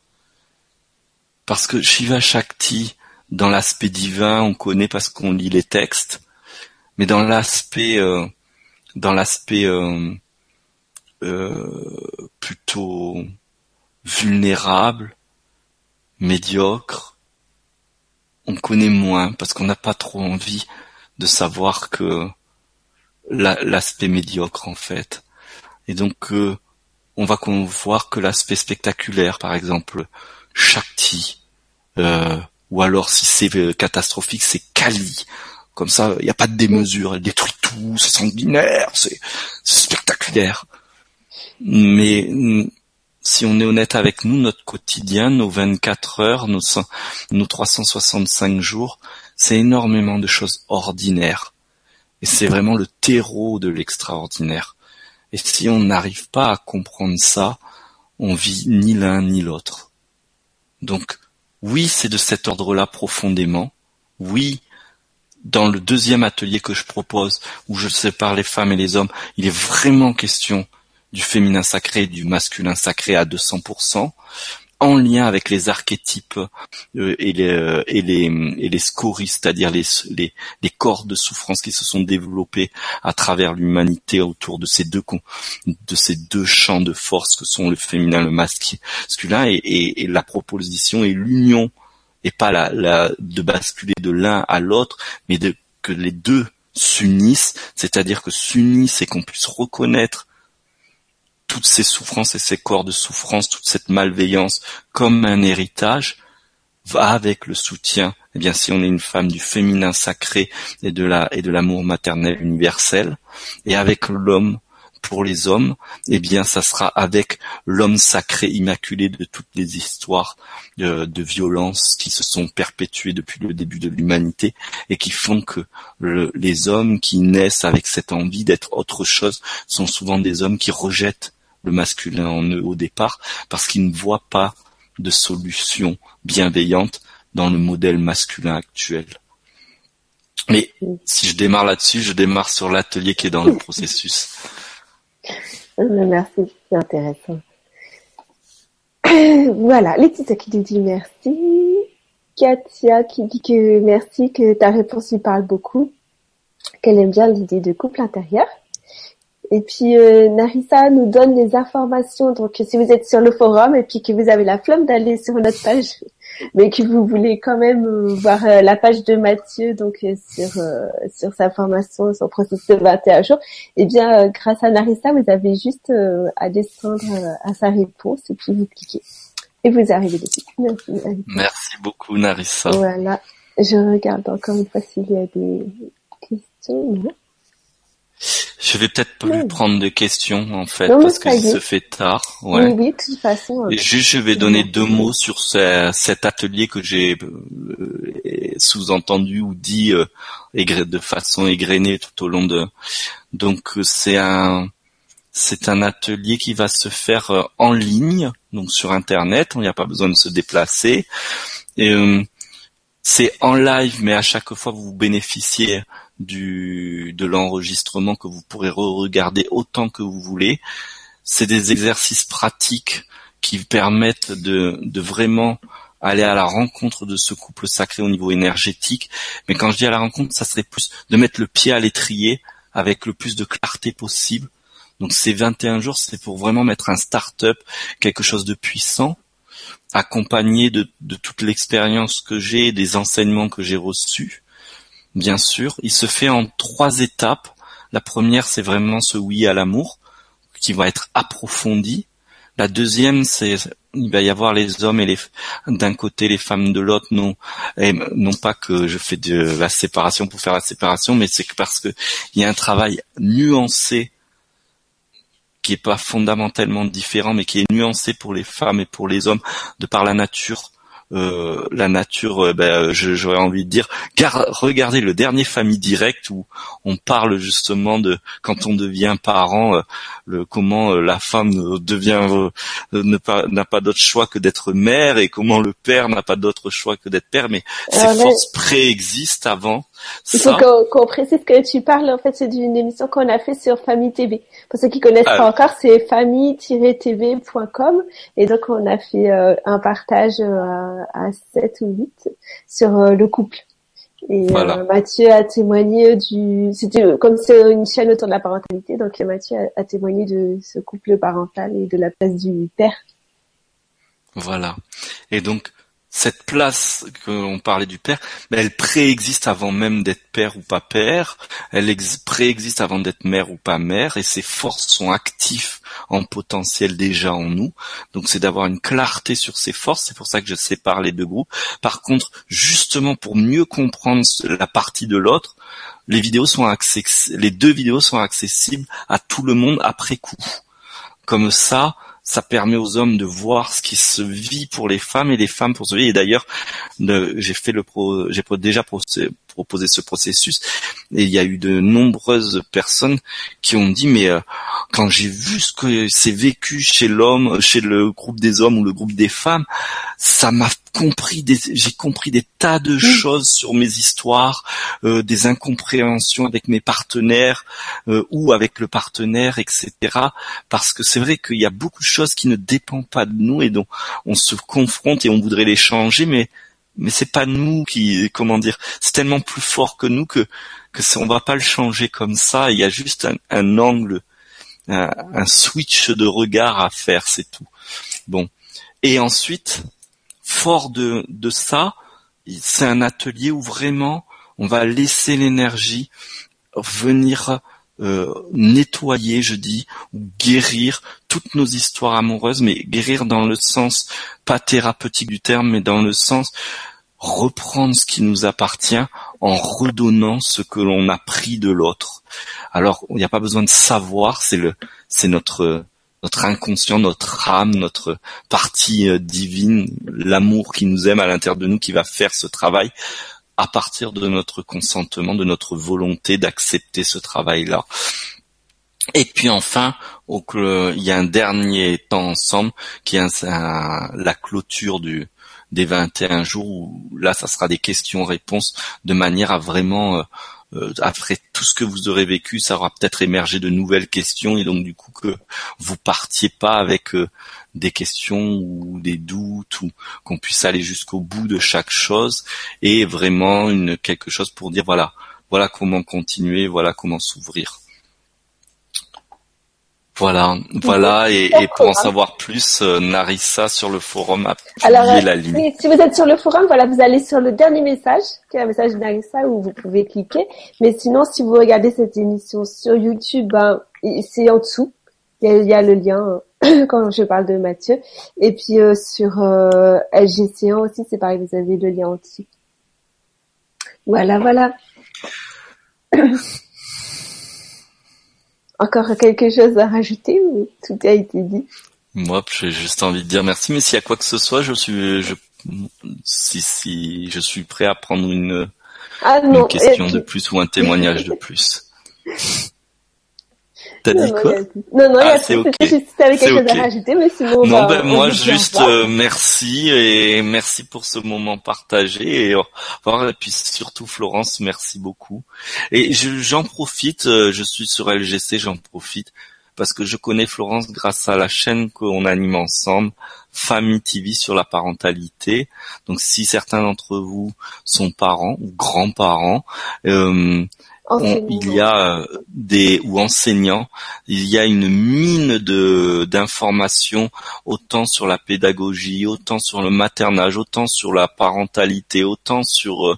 Parce que Shiva Shakti, dans l'aspect divin, on connaît parce qu'on lit les textes, mais dans l'aspect euh, dans l'aspect euh, euh, plutôt vulnérable, médiocre, on connaît moins parce qu'on n'a pas trop envie de savoir que l'aspect médiocre en fait. Et donc euh, on va voir que l'aspect spectaculaire, par exemple, Shakti, euh, ou alors si c'est euh, catastrophique, c'est Kali. Comme ça, il n'y a pas de démesure, elle détruit tout, c'est sanguinaire, c'est spectaculaire. Mais si on est honnête avec nous, notre quotidien, nos 24 heures, nos, nos 365 jours, c'est énormément de choses ordinaires. Et c'est vraiment le terreau de l'extraordinaire. Et si on n'arrive pas à comprendre ça, on vit ni l'un ni l'autre. Donc, oui, c'est de cet ordre-là profondément. Oui, dans le deuxième atelier que je propose, où je sépare les femmes et les hommes, il est vraiment question du féminin sacré et du masculin sacré à 200%. En lien avec les archétypes euh, et, les, euh, et les et les scories, c'est-à-dire les, corps de souffrance qui se sont développés à travers l'humanité autour de ces deux champs de force que sont le féminin, le masculin et, la proposition et l'union et pas la, la de basculer de l'un à l'autre, mais de que les deux s'unissent, c'est-à-dire que s'unissent et qu'on puisse reconnaître toutes ces souffrances et ces corps de souffrance, toute cette malveillance comme un héritage, va avec le soutien. Eh bien, si on est une femme du féminin sacré et de la et de l'amour maternel universel, et avec l'homme pour les hommes, eh bien, ça sera avec l'homme sacré immaculé de toutes les histoires de, de violence qui se sont perpétuées depuis le début de l'humanité et qui font que les hommes qui naissent avec cette envie d'être autre chose sont souvent des hommes qui rejettent le masculin en eux au départ parce qu'ils ne voient pas de solution bienveillante dans le modèle masculin actuel. Mais si je démarre là-dessus, je démarre sur l'atelier qui est dans le processus. Merci, c'est intéressant. Voilà, Laetitia qui nous dit merci. Katia qui dit que merci, que ta réponse lui parle beaucoup, qu'elle aime bien l'idée de couple intérieur. Et puis euh, Narissa nous donne les informations. Donc si vous êtes sur le forum et puis que vous avez la flamme d'aller sur notre page, mais que vous voulez quand même euh, voir euh, la page de Mathieu donc sur sur sa formation, son processus de 21 jours, eh bien grâce à Narissa, vous avez juste à descendre à sa réponse et puis vous cliquez et vous arrivez dessus. Merci, Merci beaucoup Narissa. Voilà, je regarde encore une fois s'il y a des questions. Je vais peut-être plus prendre de questions en fait parce que ça se fait tard. Ouais. Oui, oui, de toute façon. Et juste, je vais donner deux mots sur cet atelier que j'ai euh, sous-entendu ou dit euh, de façon égrenée tout au long de. Donc c'est un c'est un atelier qui va se faire euh, en ligne, donc sur internet. Il n'y a pas besoin de se déplacer. Et c'est en live, mais à chaque fois vous bénéficiez du de l'enregistrement que vous pourrez re-regarder autant que vous voulez. C'est des exercices pratiques qui permettent de, vraiment aller à la rencontre de ce couple sacré au niveau énergétique. Mais quand je dis à la rencontre, ça serait plus de mettre le pied à l'étrier avec le plus de clarté possible. Donc ces 21 jours, c'est pour vraiment mettre un start-up, quelque chose de puissant, accompagné de toute l'expérience que j'ai, des enseignements que j'ai reçus bien sûr. Il se fait en trois étapes. La première, c'est vraiment ce oui à l'amour, qui va être approfondi. La deuxième, c'est il va y avoir les hommes et les d'un côté les femmes de l'autre non et non pas que je fais de la séparation pour faire la séparation mais c'est parce que il y a un travail nuancé qui est pas fondamentalement différent mais qui est nuancé pour les femmes et pour les hommes de par la nature euh, la nature, euh, ben, j'aurais envie de dire, regardez le dernier Famille Direct où on parle justement de quand on devient parent, euh, le, comment la femme devient n'a pas, pas d'autre choix que d'être mère et comment le père n'a pas d'autre choix que d'être père, mais ces forces préexistent avant. Il faut qu'on précise que tu parles, en fait, c'est d'une émission qu'on a fait sur Famille TV. Pour ceux qui connaissent ah pas encore, c'est famille-tv.com. Et donc, on a fait euh, un partage euh, à 7 ou 8 sur euh, le couple. Et Mathieu a témoigné du... C'était comme c'est une chaîne autour de la parentalité, donc Mathieu a, a témoigné de ce couple parental et de la place du père. Voilà. Et donc, cette place qu'on parlait du père, mais elle préexiste avant même d'être père ou pas père, elle préexiste avant d'être mère ou pas mère, et ces forces sont actives en potentiel déjà en nous. Donc c'est d'avoir une clarté sur ces forces, c'est pour ça que je sépare les deux groupes. Par contre, justement pour mieux comprendre la partie de l'autre, les vidéos sont les deux vidéos sont accessibles à tout le monde après coup. Comme ça, ça permet aux hommes de voir ce qui se vit pour les femmes et les femmes pour se vivre. Et d'ailleurs, j'ai fait le pro, j'ai déjà proposé ce processus. Et il y a eu de nombreuses personnes qui ont dit mais euh, quand j'ai vu ce que c'est vécu chez l'homme, chez le groupe des hommes ou le groupe des femmes, ça m'a compris des, j'ai compris des tas de choses sur mes histoires, euh, des incompréhensions avec mes partenaires euh, ou avec le partenaire, etc. Parce que c'est vrai qu'il y a beaucoup de choses qui ne dépendent pas de nous et dont on se confronte et on voudrait les changer, mais mais c'est pas nous qui, comment dire, c'est tellement plus fort que nous que que on va pas le changer comme ça. Il y a juste un, angle, un, un switch de regard à faire, c'est tout. Bon. Et ensuite, fort de, de ça, c'est un atelier où vraiment on va laisser l'énergie venir euh, nettoyer, je dis, ou guérir toutes nos histoires amoureuses, mais guérir dans le sens pas thérapeutique du terme, mais dans le sens reprendre ce qui nous appartient en redonnant ce que l'on a pris de l'autre. Alors, il n'y a pas besoin de savoir, c'est le, c'est notre notre inconscient, notre âme, notre partie euh, divine, l'amour qui nous aime à l'intérieur de nous qui va faire ce travail à partir de notre consentement, de notre volonté d'accepter ce travail-là. Et puis enfin, il y a un dernier temps ensemble qui est la clôture des 21 jours où là, ça sera des questions-réponses de manière à vraiment euh, euh, après tout ce que vous aurez vécu, ça aura peut-être émergé de nouvelles questions et donc du coup que vous partiez pas avec euh, des questions ou des doutes ou qu'on puisse aller jusqu'au bout de chaque chose et vraiment une quelque chose pour dire voilà voilà comment continuer, voilà comment s'ouvrir. Voilà, voilà, et, pour en savoir plus, euh, Narissa sur le forum a publié la ligne. Si vous êtes sur le forum, voilà, vous allez sur le dernier message, qui est un message de Narissa où vous pouvez cliquer. Mais sinon, si vous regardez cette émission sur YouTube, ben, c'est en dessous. Il y, a, le lien euh, quand je parle de Mathieu. Et puis euh, sur euh, LGC1 aussi, c'est pareil, vous avez le lien en dessous. Voilà, voilà. Encore quelque chose à rajouter ou tout a été dit? Moi, j'ai juste envie de dire merci, mais s'il y a quoi que ce soit, je suis, je, si, si, je suis prêt à prendre une, ah une question de plus ou un témoignage de plus. T'as dit quoi? Non, non, ah, c'est ok. Juste, quelque chose à rajouter, mais sinon. Non, ben moi juste euh, merci et merci pour ce moment partagé et, et puis surtout Florence, merci beaucoup. Et j'en profite, euh, je suis sur LGC, j'en profite parce que je connais Florence grâce à la chaîne qu'on anime ensemble, Famille TV sur la parentalité. Donc si certains d'entre vous sont parents ou grands-parents, euh, il y a euh, des ou enseignants, il y a une mine de d'informations autant sur la pédagogie, autant sur le maternage, autant sur la parentalité, autant sur euh,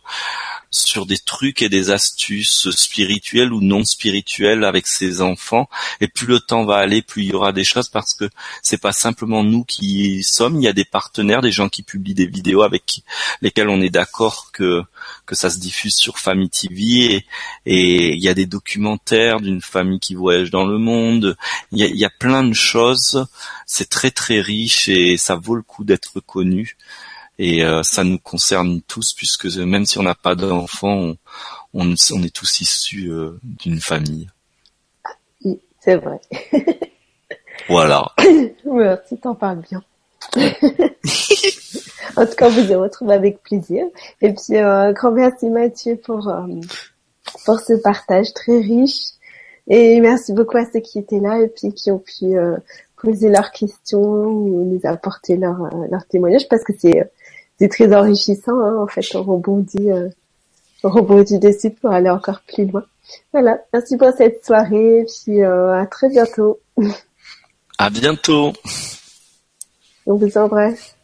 sur des trucs et des astuces spirituelles ou non spirituelles avec ses enfants. Et plus le temps va aller, plus il y aura des choses parce que c'est pas simplement nous qui y sommes. Il y a des partenaires, des gens qui publient des vidéos avec lesquels on est d'accord que que ça se diffuse sur Famille TV et, il y a des documentaires d'une famille qui voyage dans le monde. Il y a plein de choses. C'est très très riche et ça vaut le coup d'être connu et euh, ça nous concerne tous puisque même si on n'a pas d'enfants, on, on, est tous issus euh, d'une famille. C'est vrai. voilà. Merci, t'en parles bien. en tout cas, vous vous retrouve avec plaisir. Et puis, euh, grand merci Mathieu pour euh, pour ce partage très riche. Et merci beaucoup à ceux qui étaient là et puis qui ont pu poser leurs questions ou nous apporter leur, leur témoignage parce que c'est c'est très enrichissant. Hein, en fait, on rebondit, euh, on rebondit dessus pour aller encore plus loin. Voilà, merci pour cette soirée, puis euh, à très bientôt. À bientôt. On vous embrasse.